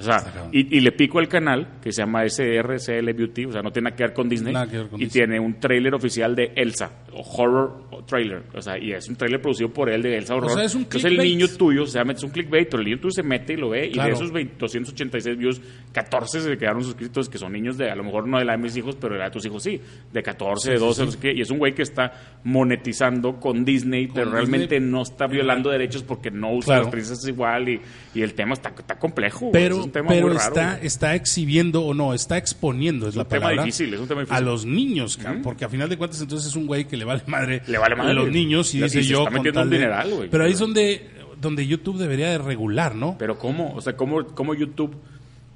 Speaker 2: O sea,
Speaker 1: cabrón.
Speaker 2: y, y le pico al canal que se llama SRCL Beauty, o sea, no tiene nada que ver con Disney.
Speaker 1: Nada que ver con
Speaker 2: y
Speaker 1: Disney.
Speaker 2: tiene un tráiler oficial de Elsa, o horror trailer. O sea, y es un tráiler producido por él de Elsa Horror.
Speaker 1: sea, es un
Speaker 2: Entonces el niño tuyo, o sea, es un clickbait, pero el niño tuyo se mete y lo ve, y de esos 20 286 views, 14 se quedaron suscritos, que son niños de, a lo mejor no de la de mis hijos, pero de la de tus hijos sí, de 14, de 12, no sé qué, y es un güey que está monetizando con Disney, pero realmente no está violando derechos porque no usa
Speaker 1: Claro.
Speaker 2: las princesas igual y, y el tema está, está complejo.
Speaker 1: Pero,
Speaker 2: un tema
Speaker 1: pero
Speaker 2: muy raro.
Speaker 1: está,
Speaker 2: güey.
Speaker 1: está exhibiendo o no, está exponiendo, es, la
Speaker 2: un tema difícil, es un tema
Speaker 1: A
Speaker 2: difícil.
Speaker 1: los niños, porque a final de cuentas entonces es un güey que le vale madre,
Speaker 2: Le vale madre.
Speaker 1: a los niños y dice yo
Speaker 2: está metiendo un
Speaker 1: de-
Speaker 2: dineral, güey.
Speaker 1: Pero ahí es donde, donde YouTube debería de regular, ¿no?
Speaker 2: Pero ¿cómo? O sea, ¿cómo, cómo YouTube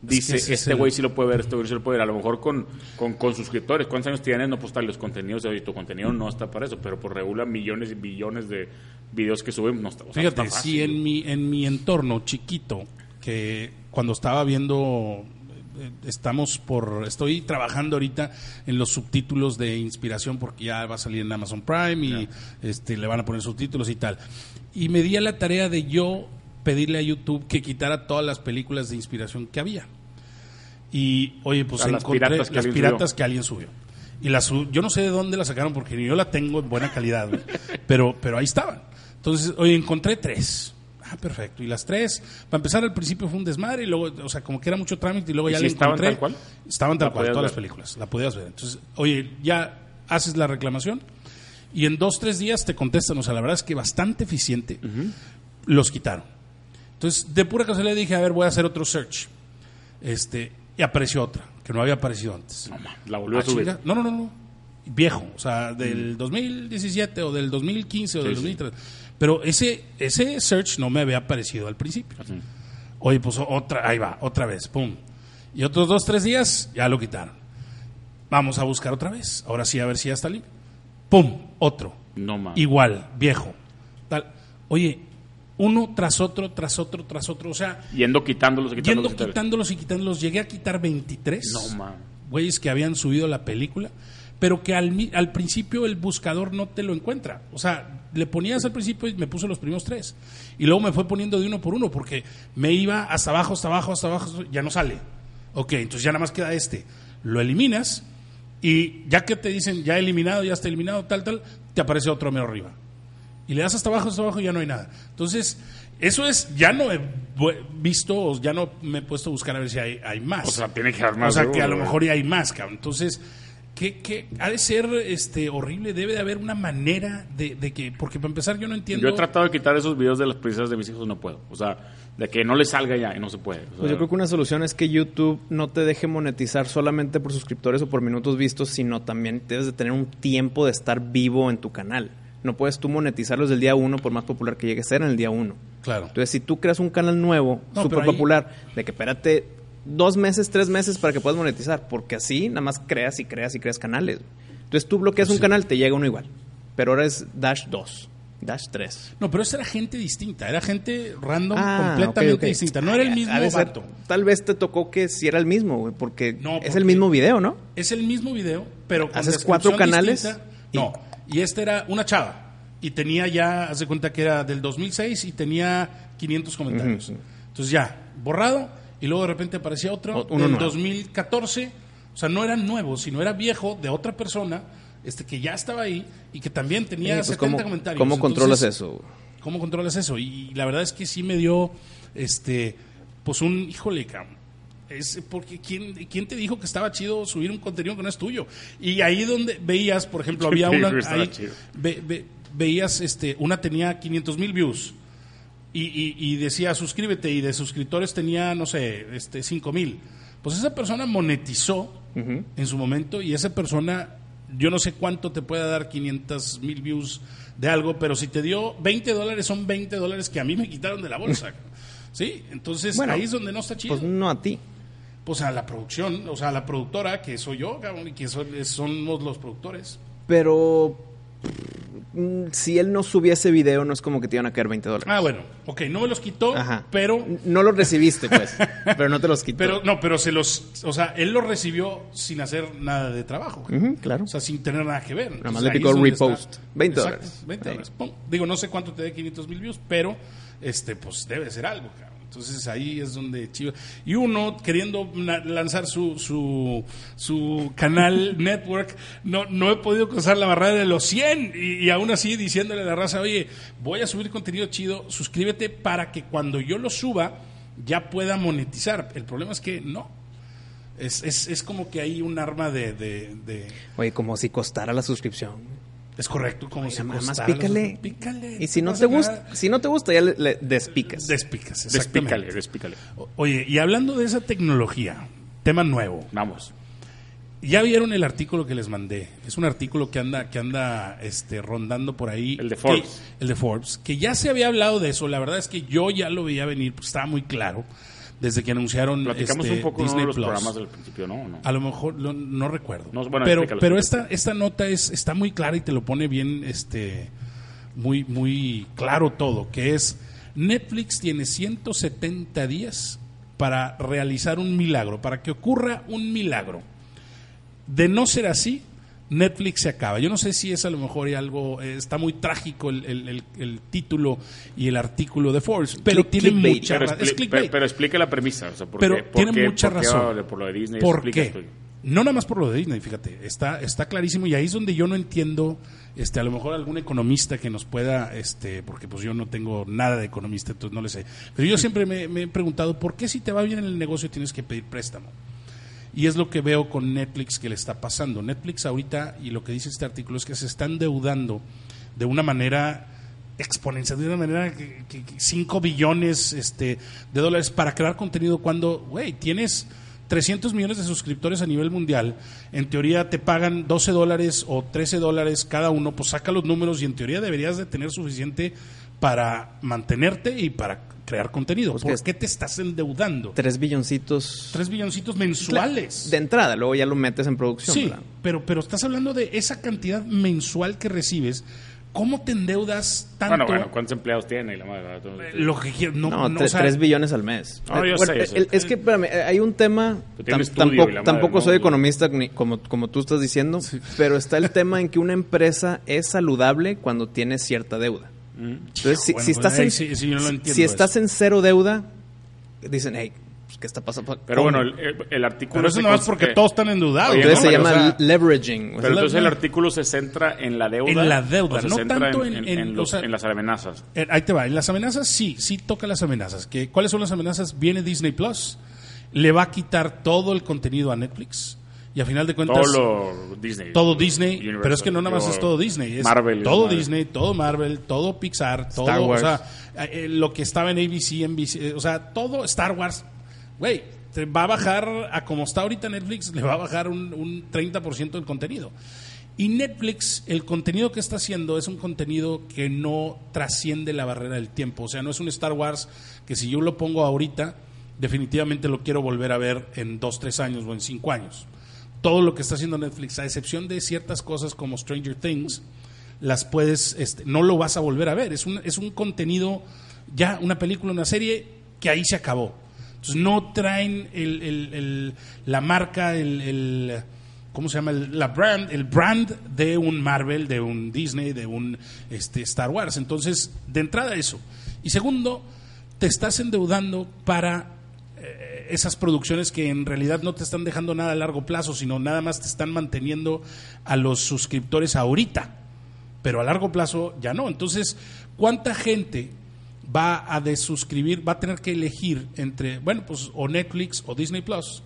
Speaker 2: dice,
Speaker 1: es
Speaker 2: este
Speaker 1: el-
Speaker 2: güey sí lo puede ver, este güey sí lo puede ver? A lo mejor con, con, con suscriptores. ¿Cuántos años tienes? No, pues tal, los contenidos, oye, tu contenido no está para eso, pero por regula millones y billones de videos que suben, no está, o sea,
Speaker 1: Fíjate,
Speaker 2: está fácil.
Speaker 1: si en mi, en mi entorno chiquito, que cuando estaba viendo, eh, estamos por, estoy trabajando ahorita en los subtítulos de inspiración porque ya va a salir en Amazon Prime y este, le van a poner subtítulos y tal. Y me di a la tarea de yo pedirle a YouTube que quitara todas las películas de inspiración que había. Y, oye, pues
Speaker 2: las
Speaker 1: encontré
Speaker 2: piratas que
Speaker 1: las
Speaker 2: alguien
Speaker 1: piratas
Speaker 2: subió.
Speaker 1: que alguien subió. Y las yo no sé de dónde las sacaron porque ni yo la tengo en buena calidad, pero, pero ahí estaban. Entonces, oye, encontré tres. Ah, perfecto. Y las tres, para empezar al principio fue un desmadre y luego, o sea, como que era mucho trámite y luego
Speaker 2: ¿Y
Speaker 1: ya
Speaker 2: si
Speaker 1: la
Speaker 2: estaban
Speaker 1: encontré.
Speaker 2: tal cual?
Speaker 1: Estaban tal
Speaker 2: La
Speaker 1: cual, todas las películas. La podías ver. Entonces, oye, ya haces la reclamación y en dos, tres días te contestan. O sea, la verdad es que bastante eficiente. Los quitaron. Entonces, de pura casualidad dije, a ver, voy a hacer otro search. Este, y apareció otra, que no había aparecido antes.
Speaker 2: No, la volvió
Speaker 1: Ah,
Speaker 2: a subir.
Speaker 1: chinga. No, no, no, no. Viejo, o sea, del 2017 o del 2015 o del
Speaker 2: Sí, sí.
Speaker 1: 2003. Pero ese, ese search no me había aparecido al principio.
Speaker 2: Sí.
Speaker 1: Oye, pues otra, ahí va, otra vez, pum. Y otros dos, tres días, ya lo quitaron. Vamos a buscar otra vez. Ahora sí, a ver si ya está limpio. Pum, otro.
Speaker 2: No, ma.
Speaker 1: Igual, viejo. Tal. Oye, uno tras otro, tras otro, tras otro. O sea,
Speaker 2: Yendo quitándolos y
Speaker 1: yendo
Speaker 2: quitándolos. y tal.
Speaker 1: quitándolos y quitándolos. Llegué a quitar 23
Speaker 2: No, ma.
Speaker 1: güeyes que habían subido la película, pero que al, al principio el buscador no te lo encuentra. O sea, le ponías al principio y me puso los primeros tres. Y luego me fue poniendo de uno por uno, porque me iba hasta abajo, hasta abajo, hasta abajo, ya no sale. Ok, entonces ya nada más queda este. Lo eliminas y ya que te dicen ya eliminado, ya está eliminado, tal, tal, te aparece otro mero arriba. Y le das hasta abajo, hasta abajo y ya no hay nada. Entonces, eso es, ya no he visto, o ya no me he puesto a buscar a ver si hay, hay más.
Speaker 2: O sea, tiene que haber más.
Speaker 1: O sea, que a lo mejor ya hay más, cabrón. Entonces, ¿qué, qué ha de ser este, horrible? Debe de haber una manera de, de que, porque para empezar yo no entiendo.
Speaker 2: Yo he tratado de quitar esos videos de las princesas de mis hijos, no puedo. O sea, de que no les salga ya y no se puede. O sea,
Speaker 3: Pues yo creo que una solución es que YouTube no te deje monetizar solamente por suscriptores o por minutos vistos, sino también debes de tener un tiempo de estar vivo en tu canal. No puedes tú monetizarlos del día uno, por más popular que llegue a ser en el día uno.
Speaker 1: Claro.
Speaker 3: Entonces, si tú creas un canal nuevo,
Speaker 1: No,
Speaker 3: súper
Speaker 1: ahí-
Speaker 3: popular, de que espérate dos meses, tres meses para que puedas monetizar, porque así nada más creas y creas y creas canales. Entonces, tú bloqueas un canal, te llega uno igual. Pero ahora es Dash 2, Dash 3.
Speaker 1: No, pero esa era gente distinta, era gente random
Speaker 3: Ah,
Speaker 1: completamente distinta. No era el
Speaker 3: Ha
Speaker 1: mismo
Speaker 3: ser-
Speaker 1: vato.
Speaker 3: Tal vez te tocó que si era el mismo, güey, porque
Speaker 1: No,
Speaker 3: es el mismo video, ¿no?
Speaker 1: Es el mismo video, pero con
Speaker 3: ¿Haces cuatro canales?
Speaker 1: distinta.
Speaker 3: Y-
Speaker 1: No, y este era una chava. Y tenía ya, haz de cuenta que era del 2006 y tenía 500 comentarios. Entonces ya, borrado, y luego de repente aparecía otro del
Speaker 3: nuevo.
Speaker 1: 2014. O sea, no era nuevo, sino era viejo de otra persona este que ya estaba ahí y que también tenía
Speaker 3: Sí, pues,
Speaker 1: 70
Speaker 3: ¿cómo,
Speaker 1: comentarios.
Speaker 3: ¿Cómo controlas eso?
Speaker 1: ¿Cómo controlas eso? Y la verdad es que sí me dio, este, pues un, híjole, cabrón. Es porque ¿quién, ¿quién te dijo que estaba chido subir un contenido que no es tuyo? Y ahí donde veías, por ejemplo, había
Speaker 2: ¿Quién te
Speaker 1: una, ahí ve- ve- veías, este, una tenía 500 mil views y, y- y decía suscríbete y de suscriptores tenía, no sé, este, 5 mil. Pues esa persona monetizó en su momento y esa persona, yo no sé cuánto te puede dar 500 mil views de algo, pero si te dio 20 dólares, son 20 dólares que a mí me quitaron de la bolsa. ¿Sí? Entonces
Speaker 3: Bueno,
Speaker 1: ahí es donde no está chido.
Speaker 3: Pues no a ti.
Speaker 1: Pues a la producción, o sea, a la productora, que soy yo, cabrón, y que son- somos los productores.
Speaker 3: Pero si él no subiese video, no es como que te iban a caer 20 dólares.
Speaker 1: Ah, bueno, ok, no me los quitó,
Speaker 3: Ajá.
Speaker 1: pero,
Speaker 3: No los recibiste, pues. pero no te los quitó.
Speaker 1: pero, no, pero se los, o sea, él los recibió sin hacer nada de trabajo.
Speaker 3: Ujú, claro.
Speaker 1: O sea, sin tener nada que ver.
Speaker 3: Nada más le picó repost.
Speaker 1: está.
Speaker 3: 20
Speaker 1: Exacto,
Speaker 3: dólares.
Speaker 1: 20
Speaker 3: Ahí.
Speaker 1: dólares. Pum. Digo, no sé cuánto te dé 500 mil views, pero este, pues debe ser algo, cabrón. Entonces ahí es donde chido. Y uno queriendo lanzar su, su, su canal network, no, no he podido cruzar la barrera de los 100 y, y aún así diciéndole a la raza, oye, voy a subir contenido chido, suscríbete para que cuando yo lo suba ya pueda monetizar. El problema es que no. Es, es, es como que hay un arma de- de
Speaker 3: Oye, como si costara la suscripción.
Speaker 1: Es correcto, como
Speaker 3: Oye,
Speaker 1: si
Speaker 3: nada más pícale.
Speaker 1: Pícale.
Speaker 3: Y si no te gusta, si no te gusta, ya le, le despicas.
Speaker 1: Despicas, exactamente.
Speaker 2: Despícale, despícale.
Speaker 1: O- Oye, y hablando de esa tecnología, tema nuevo.
Speaker 2: Vamos.
Speaker 1: Ya vieron el artículo que les mandé. Es un artículo que anda, que anda este, rondando por ahí.
Speaker 2: El de
Speaker 1: Que-
Speaker 2: Forbes.
Speaker 1: el de Forbes. Que ya se había hablado de eso. La verdad es que yo ya lo veía venir, pues estaba muy claro. Desde que anunciaron
Speaker 2: Platicamos
Speaker 1: este,
Speaker 2: un poco.
Speaker 1: Disney
Speaker 2: de los
Speaker 1: Plus.
Speaker 2: programas del principio, ¿no?
Speaker 1: A lo mejor lo- no recuerdo.
Speaker 2: No, bueno,
Speaker 1: pero esta nota es, está muy clara y te lo pone bien este muy, muy claro todo, que es Netflix tiene 170 días para realizar un milagro, para que ocurra un milagro. De no ser así, Netflix se acaba. Yo no sé si es a lo mejor y algo, eh, está muy trágico el, el- el- el título y el artículo de Forbes, pero
Speaker 3: Click-
Speaker 1: tiene
Speaker 3: clickbait.
Speaker 1: mucha
Speaker 2: pero,
Speaker 1: ra- es
Speaker 2: expli-
Speaker 1: clickbait.
Speaker 2: pero- pero explica la premisa. O sea, ¿por
Speaker 1: Pero
Speaker 2: qué- por
Speaker 1: tiene
Speaker 2: qué-
Speaker 1: mucha
Speaker 2: por qué
Speaker 1: razón.
Speaker 2: por lo de Disney.
Speaker 1: ¿Por
Speaker 2: explica
Speaker 1: qué? No nada más por lo de Disney, fíjate, está, está clarísimo y ahí es donde yo no entiendo, este, a lo mejor algún economista que nos pueda, este, porque pues yo no tengo nada de economista, entonces no le sé. Pero yo siempre me, me he preguntado, ¿por qué si te va bien en el negocio tienes que pedir préstamo? Y es lo que veo con Netflix que le está pasando. Netflix ahorita, y lo que dice este artículo, es que se está endeudando de una manera exponencial, de una manera que, 5 billones este, de dólares para crear contenido cuando, güey, tienes 300 millones de suscriptores a nivel mundial, en teoría te pagan 12 dólares o 13 dólares cada uno, pues saca los números y en teoría deberías de tener suficiente para mantenerte y para crear contenido.
Speaker 3: Pues
Speaker 1: ¿Por qué te estás endeudando?
Speaker 3: Tres billoncitos.
Speaker 1: Tres billoncitos mensuales.
Speaker 3: De entrada, luego ya lo metes en producción.
Speaker 1: Sí,
Speaker 3: ¿verdad?
Speaker 1: pero, pero estás hablando de esa cantidad mensual que recibes. ¿Cómo te endeudas tanto?
Speaker 2: Bueno, bueno, ¿cuántos empleados tiene? Y la madre, Entonces,
Speaker 1: Lo que quieras. No,
Speaker 3: No,
Speaker 1: no,
Speaker 3: tre-
Speaker 1: o sea,
Speaker 3: tres billones al mes.
Speaker 2: No,
Speaker 3: Eh,
Speaker 2: yo
Speaker 3: bueno,
Speaker 2: sé, yo sé.
Speaker 3: el- Es que, espérame, eh, hay un tema. Tam- tampoco
Speaker 2: madre,
Speaker 3: tampoco
Speaker 2: ¿no?
Speaker 3: soy economista ni- como, como tú estás diciendo, pero está el tema en que una empresa es saludable cuando tiene cierta deuda. Entonces, si,
Speaker 1: bueno,
Speaker 3: si
Speaker 1: pues
Speaker 3: estás, en,
Speaker 1: sí- sí yo no lo entiendo
Speaker 3: si estás en cero deuda, dicen, hey, pues, ¿qué está pasando?
Speaker 2: Pero
Speaker 3: ¿Cómo?
Speaker 2: bueno, el, el- artículo...
Speaker 1: Pero eso no es porque
Speaker 2: eh,
Speaker 1: todos están endeudados.
Speaker 3: Entonces
Speaker 1: ¿no?
Speaker 3: se
Speaker 1: O
Speaker 3: llama
Speaker 1: sea,
Speaker 3: leveraging.
Speaker 2: Pero entonces el artículo se centra en la deuda.
Speaker 1: En la deuda,
Speaker 2: o se
Speaker 1: no
Speaker 2: centra
Speaker 1: tanto
Speaker 2: en,
Speaker 1: en-
Speaker 2: en- los-
Speaker 1: o sea-
Speaker 2: en las amenazas.
Speaker 1: Eh, ahí te va. En las amenazas, sí, sí toca las amenazas. Que, ¿Cuáles son las amenazas? Viene Disney Plus, le va a quitar todo el contenido a Netflix y a final de cuentas
Speaker 2: Todo Disney.
Speaker 1: todo Disney,
Speaker 2: Universal,
Speaker 1: pero es que no nada más es todo Disney, es
Speaker 2: Marvel.
Speaker 1: todo. Disney, todo Marvel, todo Pixar, todo,
Speaker 3: Star Wars.
Speaker 1: o sea, eh, eh, lo que estaba en ABC, NBC, eh, o sea, todo Star Wars, güey, va a bajar a como está ahorita Netflix, le va a bajar un, un 30% del contenido. Y Netflix, el contenido que está haciendo es un contenido que no trasciende la barrera del tiempo. O sea, no es un Star Wars que si yo lo pongo ahorita, definitivamente lo quiero volver a ver en dos, tres años o en cinco años. Todo lo que está haciendo Netflix, a excepción de ciertas cosas como Stranger Things, las puedes, este, no lo vas a volver a ver. Es un, es un contenido, ya una película, una serie, que ahí se acabó. Entonces no traen el, el- la marca, el, ¿cómo se llama? La brand, el brand de un Marvel, de un Disney, de un este, Star Wars. Entonces, de entrada eso. Y segundo, te estás endeudando para eh, esas producciones que en realidad no te están dejando nada a largo plazo, sino nada más te están manteniendo a los suscriptores ahorita, pero a largo plazo ya no. Entonces, ¿cuánta gente va a desuscribir, va a tener que elegir entre, bueno, pues o Netflix o Disney Plus?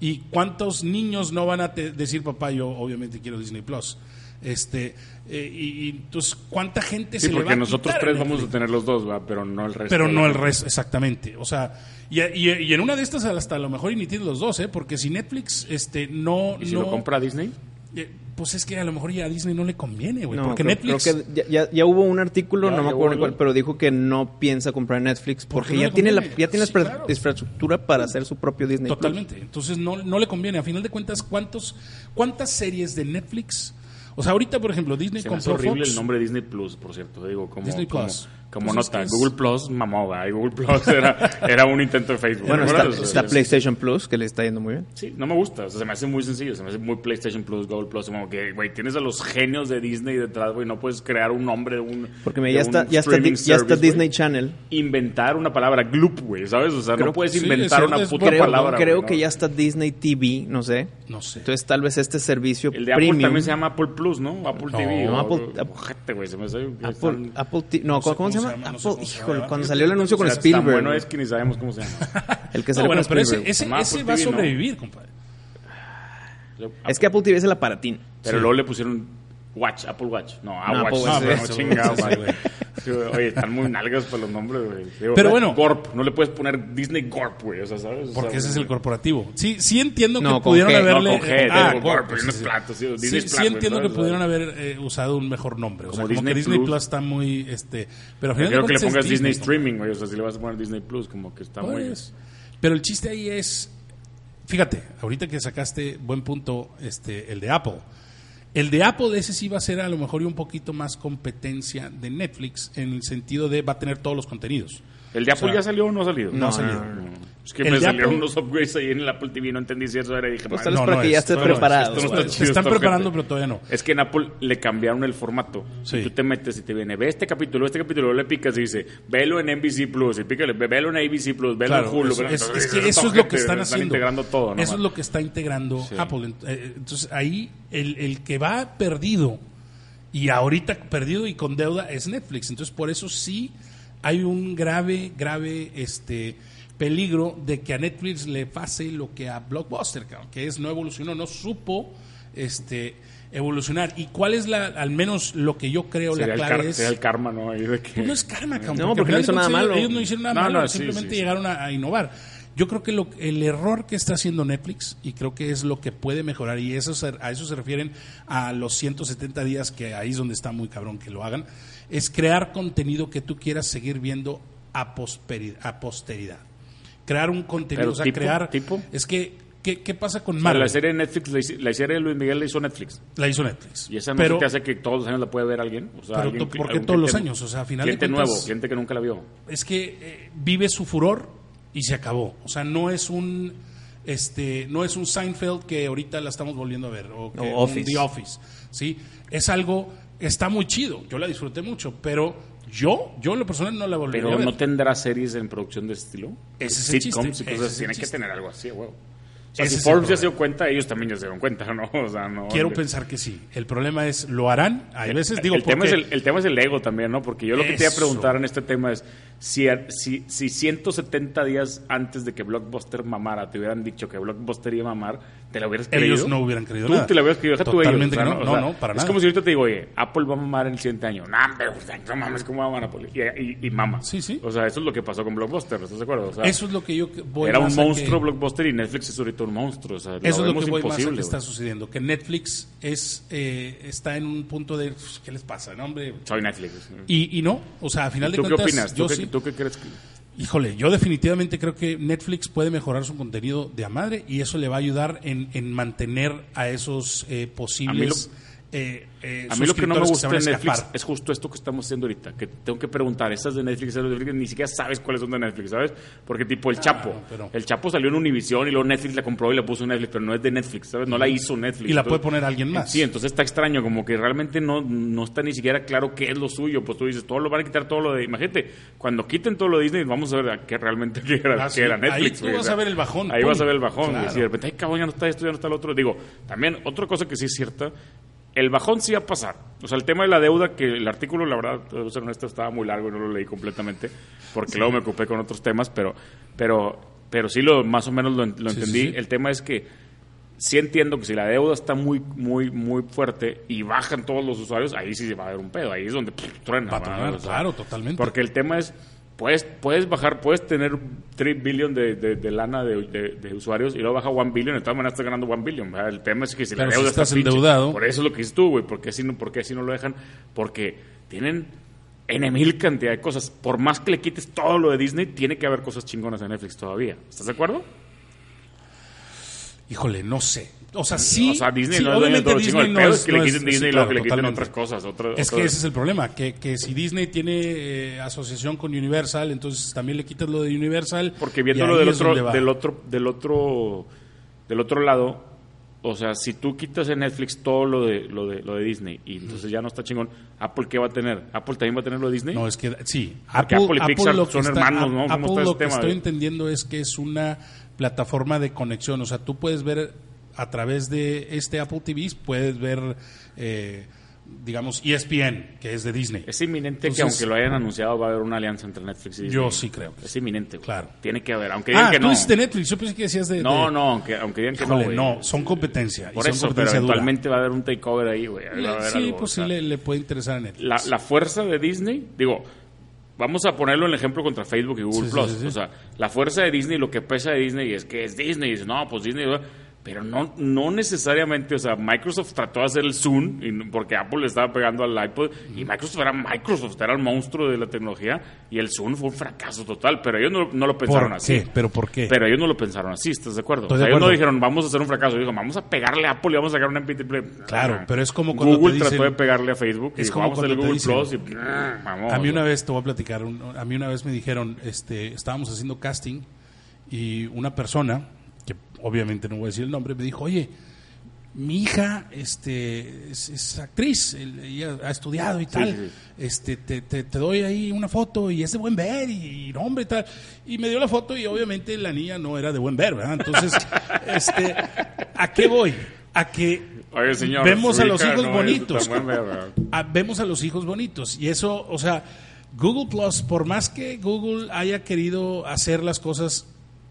Speaker 1: ¿Y cuántos niños no van a decir, papá, yo obviamente quiero Disney Plus? Este, eh, y, y entonces, ¿cuánta gente
Speaker 2: Sí,
Speaker 1: se le va
Speaker 2: porque
Speaker 1: a
Speaker 2: nosotros
Speaker 1: quitar
Speaker 2: tres vamos a tener los dos, ¿va? pero no el resto.
Speaker 1: Pero no el resto, exactamente. O sea, y, y- y en una de estas hasta a lo mejor tienes los dos, ¿eh? Porque si Netflix este, no...
Speaker 2: ¿Y si
Speaker 1: no
Speaker 2: lo compra Disney?
Speaker 1: eh, pues es que a lo mejor ya a Disney no le conviene, güey.
Speaker 3: No,
Speaker 1: porque
Speaker 3: creo,
Speaker 1: Netflix...
Speaker 3: creo que ya, ya- ya hubo un artículo,
Speaker 2: Ya,
Speaker 3: no me acuerdo cuál, pero dijo que no piensa comprar Netflix
Speaker 1: ¿Por qué
Speaker 3: porque
Speaker 1: no
Speaker 3: ya tiene la ya tiene
Speaker 1: Sí,
Speaker 3: la
Speaker 1: claro.
Speaker 3: infraestructura para hacer su propio Disney. Plus.
Speaker 1: Totalmente. Entonces no, no le conviene. A final de cuentas, ¿cuántos, ¿cuántas series de Netflix? O sea, ahorita, por ejemplo, Disney
Speaker 2: Se me hace
Speaker 1: compró
Speaker 2: horrible
Speaker 1: Fox.
Speaker 2: el nombre Disney Plus, por cierto. Digo, como,
Speaker 1: Disney
Speaker 2: como,
Speaker 1: Plus.
Speaker 2: Como
Speaker 1: Pues es
Speaker 2: nota.
Speaker 1: que es-
Speaker 2: Google Plus mamó. Y Google Plus era, era un intento de Facebook.
Speaker 3: Bueno,
Speaker 2: ¿te
Speaker 3: está, está PlayStation Plus, que le está yendo muy bien.
Speaker 2: Sí, no me gusta. O sea, se me hace muy sencillo. Se me hace muy PlayStation Plus, Google Plus. Como que, güey, tienes a los genios de Disney detrás, güey. No puedes crear un nombre de un.
Speaker 3: Porque me-
Speaker 2: de
Speaker 3: ya
Speaker 2: un
Speaker 3: está, ya está, ya está. Disney Channel.
Speaker 2: Inventar una palabra, gloop, güey, ¿sabes? O sea,
Speaker 3: Creo-
Speaker 2: no puedes inventar una puta
Speaker 3: Creo,
Speaker 2: palabra.
Speaker 3: creo que
Speaker 2: ¿no?
Speaker 3: ya está Disney TV, no sé.
Speaker 1: No sé.
Speaker 3: Entonces tal vez este servicio
Speaker 2: El de Apple
Speaker 3: premium.
Speaker 2: también se llama Apple Plus, ¿no? Apple
Speaker 1: No,
Speaker 2: TV.
Speaker 3: no, Apple-
Speaker 2: güey, se me hace
Speaker 3: Apple, Apple no, ¿cómo, se llama?
Speaker 1: no sé
Speaker 3: Apple,
Speaker 1: cómo se
Speaker 3: híjole,
Speaker 1: llama.
Speaker 3: cuando salió el anuncio con
Speaker 2: o sea,
Speaker 3: Spielberg.
Speaker 2: Tan bueno es que ni sabemos cómo se llama.
Speaker 3: El que
Speaker 1: No,
Speaker 3: salió
Speaker 1: bueno,
Speaker 3: con
Speaker 1: pero ese,
Speaker 3: Spielberg.
Speaker 1: ese, va a sobrevivir, compadre.
Speaker 3: Es que Apple TV es el aparatín.
Speaker 2: Pero
Speaker 1: Sí.
Speaker 2: luego le pusieron Watch, Apple Watch. No,
Speaker 3: No,
Speaker 2: Apple
Speaker 3: Apple
Speaker 2: Watch. No,
Speaker 3: sí.
Speaker 2: pero
Speaker 1: Sí,
Speaker 2: chingado,
Speaker 1: sí.
Speaker 2: Oye, están muy nalgas para los nombres, güey. Digo,
Speaker 1: Pero bueno.
Speaker 2: Corp, no le puedes poner Disney Corp, güey. O sea, ¿sabes? O
Speaker 1: Porque
Speaker 2: sea,
Speaker 1: ese es el corporativo. Sí, sí entiendo
Speaker 3: No,
Speaker 1: que pudieron
Speaker 3: G,
Speaker 1: haberle...
Speaker 2: no, con G,
Speaker 1: ah,
Speaker 2: Corp,
Speaker 1: Corp,
Speaker 2: y
Speaker 1: sí, sí.
Speaker 2: platos, sí,
Speaker 1: Sí,
Speaker 2: Disney
Speaker 1: sí
Speaker 2: Plat, güey,
Speaker 1: entiendo que pudieron haber eh, usado un mejor nombre. O sea,
Speaker 2: Como
Speaker 1: como que
Speaker 2: Disney Plus.
Speaker 1: Plus está muy... este Pero al final
Speaker 2: Creo que le pongas Disney
Speaker 1: ¿no?
Speaker 2: Streaming, güey. O sea, si le vas a poner Disney Plus, como que está muy.
Speaker 1: Pues, pero el chiste ahí es, fíjate, ahorita que sacaste buen punto, este, el de Apple. El de Apple ese sí va a ser a lo mejor un poquito más competencia de Netflix en el sentido de va a tener todos los contenidos.
Speaker 2: ¿El de Apple
Speaker 1: O sea,
Speaker 2: ya salió o no ha salido?
Speaker 1: no ha salido.
Speaker 2: Es que
Speaker 1: El
Speaker 2: me salieron
Speaker 1: Apple-
Speaker 2: unos upgrades ahí en el Apple TV, no entendí si eso era y dije,
Speaker 3: Pues
Speaker 2: "Madre,
Speaker 3: tal vez
Speaker 1: No,
Speaker 3: para
Speaker 1: no
Speaker 3: que
Speaker 1: es,
Speaker 3: ya estés
Speaker 1: es,
Speaker 3: preparado.
Speaker 2: esto no está
Speaker 1: Se están
Speaker 2: está
Speaker 1: preparando, pero todavía no.
Speaker 2: Es que en Apple le cambiaron el formato.
Speaker 1: Sí.
Speaker 2: Y tú te metes y te viene, ve este capítulo, este capítulo, le picas y dice, velo en NBC Plus, y pícale, ve- velo en ABC Plus, velo
Speaker 1: Claro,
Speaker 2: en Hulu.
Speaker 1: eso,
Speaker 2: velo-
Speaker 1: es, es que eso es lo que están haciendo.
Speaker 2: integrando todo, ¿no?
Speaker 1: Eso es lo que está integrando
Speaker 2: Sí.
Speaker 1: Apple. Eh, Entonces ahí el, el que va perdido y ahorita perdido y con deuda es Netflix. Entonces por eso sí hay un grave, grave este peligro de que a Netflix le pase lo que a Blockbuster, que es no evolucionó, no supo este evolucionar. ¿Y cuál es la, al menos lo que yo creo,
Speaker 2: Sería
Speaker 1: la clave es...
Speaker 2: sería el karma, ¿no? Ahí de que...
Speaker 1: Pues no es karma, cabrón.
Speaker 3: No,
Speaker 1: al
Speaker 3: porque no hizo nada malo.
Speaker 1: Ellos no hicieron nada
Speaker 2: No,
Speaker 1: malo,
Speaker 2: no,
Speaker 1: simplemente
Speaker 2: sí, sí.
Speaker 1: llegaron a, a innovar. Yo creo que lo, el error que está haciendo Netflix, y creo que es lo que puede mejorar, y eso se- a eso se refieren a los 170 días, que ahí es donde está muy cabrón que lo hagan, es crear contenido que tú quieras seguir viendo a, a posteridad. Crear un contenido,
Speaker 2: Pero
Speaker 1: o sea,
Speaker 2: tipo,
Speaker 1: crear...
Speaker 2: tipo.
Speaker 1: Es que, ¿qué, qué pasa con
Speaker 2: O sea,
Speaker 1: Marvel?
Speaker 2: la serie de Netflix, la, serie de Luis Miguel la hizo Netflix.
Speaker 1: La hizo Netflix.
Speaker 2: Y esa no
Speaker 1: pero,
Speaker 2: se te hace que todos los años la puede ver alguien. O sea,
Speaker 1: Pero
Speaker 2: alguien,
Speaker 1: ¿por qué todos los años? O sea, a final de cuentas-
Speaker 2: nuevo, cliente que nunca la vio.
Speaker 1: es que eh, vive su furor y se acabó. O sea, no es un este no es un Seinfeld que ahorita la estamos volviendo a ver o, que
Speaker 3: O
Speaker 1: un. The Office, ¿sí? Es algo está muy chido. Yo la disfruté mucho, pero yo yo en lo personal no la volvería
Speaker 2: Pero
Speaker 1: a ver.
Speaker 2: no tendrá series en producción de ese estilo.
Speaker 1: Ese es el
Speaker 2: Sitcoms
Speaker 1: chiste,
Speaker 2: y cosas
Speaker 1: es el
Speaker 2: Tienen que tener algo así, güey. O sea,
Speaker 1: Ese
Speaker 2: si Forbes ya se dio cuenta, ellos también ya se dieron cuenta, ¿no? O sea, no.
Speaker 1: Quiero pensar que sí. El problema es lo harán. Hay veces digo
Speaker 2: el, tema es el, el tema es el ego también, ¿no? Porque yo lo que te iba a preguntar en este tema es si, si, si 170 días antes de que Blockbuster mamara te hubieran dicho que Blockbuster iba a mamar, ¿te lo hubieras creído?
Speaker 1: Ellos no hubieran creído
Speaker 2: Tú
Speaker 1: nada.
Speaker 2: te lo hubieras creído, deja tú ellos, o sea,
Speaker 1: no.
Speaker 2: O
Speaker 1: No,
Speaker 2: sea,
Speaker 1: no, para
Speaker 2: es
Speaker 1: nada.
Speaker 2: como si ahorita te digo, oye, Apple va a mamar en el siguiente año. No, no mames, ¿cómo va a mamar Apple? Y, y, y mama.
Speaker 1: Sí, sí.
Speaker 2: O sea, eso es lo que pasó con Blockbuster, ¿estás de acuerdo? O sea,
Speaker 1: eso es lo que yo voy
Speaker 2: era un
Speaker 1: que-
Speaker 2: monstruo Blockbuster y Netflix es ahorita un monstruo. O sea,
Speaker 1: Eso es lo que voy más a que está sucediendo. Que Netflix es eh, está en un punto de ¿qué les pasa? No, hombre.
Speaker 2: Soy Netflix.
Speaker 1: Y, y no, o sea, a final de
Speaker 2: ¿Tú qué
Speaker 1: cuentas, yo
Speaker 2: qué,
Speaker 1: sí-
Speaker 2: ¿Tú qué crees? Que...
Speaker 1: híjole, yo definitivamente creo que Netflix puede mejorar su contenido de a madre y eso le va a ayudar en, en mantener a esos eh, posibles eh, eh,
Speaker 2: A mí lo que no me gusta de Netflix es justo esto que estamos haciendo ahorita, que tengo que preguntar, estas de Netflix, esas de Netflix, ni siquiera sabes cuáles son de Netflix, ¿sabes? Porque tipo el Chapo,
Speaker 1: pero-
Speaker 2: el Chapo salió en Univision y luego Netflix la compró y la puso en Netflix, pero no es de Netflix, ¿sabes? No la hizo Netflix.
Speaker 1: Y la
Speaker 2: Entonces-
Speaker 1: puede poner alguien más.
Speaker 2: Sí, entonces está extraño, como que realmente no, no está ni siquiera claro qué es lo suyo, pues tú dices, todo lo van a quitar todo lo de, imagínate, cuando quiten todo lo de Disney, vamos a ver a qué realmente qué era,
Speaker 1: Ah,
Speaker 2: qué
Speaker 1: sí.
Speaker 2: era Netflix.
Speaker 1: Ahí tú vas a ver el bajón,
Speaker 2: Ahí
Speaker 1: pum.
Speaker 2: vas a ver el bajón,
Speaker 1: Claro.
Speaker 2: y si de repente, ay cabrón, ya no está esto, ya no está lo otro. Digo, también otra cosa que sí es cierta, el bajón sí va a pasar. O sea, el tema de la deuda, que el artículo, la verdad, debo ser honesto, estaba muy largo y no lo leí completamente, porque luego me ocupé con otros temas, pero, pero pero sí lo más o menos lo, lo
Speaker 1: Sí,
Speaker 2: entendí.
Speaker 1: sí.
Speaker 2: El tema es que sí entiendo que si la deuda está muy, muy, muy fuerte y bajan todos los usuarios, ahí sí va a haber un pedo. Ahí es donde pff, truena.
Speaker 1: Va a claro, totalmente.
Speaker 2: Porque el tema es, puedes, puedes bajar, puedes tener 3 billion de, de, de lana de, de- usuarios y luego baja 1 billion, de todas maneras estás ganando 1 billion. ¿verdad? El tema es que si
Speaker 1: Pero
Speaker 2: la
Speaker 1: si
Speaker 2: deuda
Speaker 1: estás
Speaker 2: está pinche,
Speaker 1: endeudado-
Speaker 2: Por eso es lo que dices tú, güey. ¿Por qué así no, por qué así no lo dejan? Porque tienen en mil cantidad de cosas. Por más que le quites todo lo de Disney, tiene que haber cosas chingonas en Netflix todavía. ¿Estás de acuerdo?
Speaker 1: Híjole, no sé. O sea, sí.
Speaker 2: o sea, Disney
Speaker 1: sí,
Speaker 2: no es dueño de todo
Speaker 1: Disney
Speaker 2: chingón. El pedo
Speaker 1: es-
Speaker 2: es que le quiten
Speaker 1: es-
Speaker 2: Disney y que
Speaker 1: claro,
Speaker 2: le quiten otras cosas.
Speaker 1: Es que ese es el problema, que, que si Disney tiene eh, asociación con Universal, entonces también le quitas lo de Universal.
Speaker 2: Porque viéndolo del otro, del otro, del otro, del otro lado, o sea, si tú quitas en Netflix todo lo de, lo de, lo de Disney y entonces ya no está chingón, ¿Apple qué va a tener? ¿Apple también va a tener lo de Disney?
Speaker 1: No, es que sí.
Speaker 2: Porque Apple y Pixar
Speaker 1: lo que
Speaker 2: son hermanos, ¿no? ¿Cómo
Speaker 1: Apple
Speaker 2: está ese
Speaker 1: lo que
Speaker 2: tema,
Speaker 1: estoy entendiendo es que es una plataforma de conexión. O sea, tú puedes ver a través de este Apple TV, puedes ver, eh, digamos, ESPN, que es de Disney.
Speaker 2: Es inminente que aunque lo hayan anunciado va a haber una alianza entre Netflix y Disney.
Speaker 1: Yo sí creo que
Speaker 2: Es inminente.
Speaker 1: Claro.
Speaker 2: Tiene que haber, aunque digan
Speaker 1: Ah,
Speaker 2: que no.
Speaker 1: dices de Netflix. Yo pensé que decías de.
Speaker 2: No,
Speaker 1: de-
Speaker 2: no, aunque, aunque digan que
Speaker 1: Híjole,
Speaker 2: no, güey.
Speaker 1: no, son competencia. y
Speaker 2: Por
Speaker 1: son
Speaker 2: eso, pero
Speaker 1: dura.
Speaker 2: eventualmente va a haber un takeover ahí, güey.
Speaker 1: Sí,
Speaker 2: algo,
Speaker 1: pues sí le, le puede interesar a Netflix.
Speaker 2: la, la fuerza de Disney, digo, vamos a ponerlo en el ejemplo contra Facebook y Google
Speaker 1: Sí,
Speaker 2: Plus.
Speaker 1: sí, sí.
Speaker 2: O sea, la fuerza de Disney, lo que pesa de Disney es que es Disney. Y dices, no, pues Disney. Pero no, no necesariamente, o sea, Microsoft trató de hacer el Zoom y no- porque Apple le estaba pegando al iPod y Microsoft era Microsoft, era el monstruo de la tecnología y el Zoom fue un fracaso total, pero ellos no, no lo pensaron
Speaker 1: ¿Por
Speaker 2: así.
Speaker 1: qué? ¿Pero por qué?
Speaker 2: Pero ellos no lo pensaron así, ¿estás de acuerdo? O
Speaker 1: de
Speaker 2: sea, ellos no
Speaker 1: acuerdo.
Speaker 2: dijeron, vamos a hacer un fracaso. Dijeron, vamos a pegarle a Apple y vamos a sacar un MP3 Play.
Speaker 1: Claro,
Speaker 2: Ah.
Speaker 1: pero es como cuando
Speaker 2: Google
Speaker 1: te dicen-
Speaker 2: trató de pegarle a Facebook y
Speaker 1: es
Speaker 2: dijo,
Speaker 1: como
Speaker 2: vamos a hacer Google
Speaker 1: te
Speaker 2: Plus y
Speaker 1: dicen-
Speaker 2: ah, vamos.
Speaker 1: A mí una vez, te voy a platicar, un- a mí una vez me dijeron, este, estábamos haciendo casting y una persona, obviamente no voy a decir el nombre, me dijo, oye, mi hija este, es, es actriz, ella ha estudiado y tal,
Speaker 2: sí.
Speaker 1: este, te, te- te doy ahí una foto y es de buen ver y, y nombre y tal. Y me dio la foto y obviamente la niña no era de buen ver, ¿verdad? Entonces, este, ¿a qué voy? A que
Speaker 2: Oye, señor,
Speaker 1: vemos a los hijos
Speaker 2: no
Speaker 1: bonitos.
Speaker 2: ver,
Speaker 1: vemos a los hijos bonitos. Y eso, o sea, Google Plus, por más que Google haya querido hacer las cosas,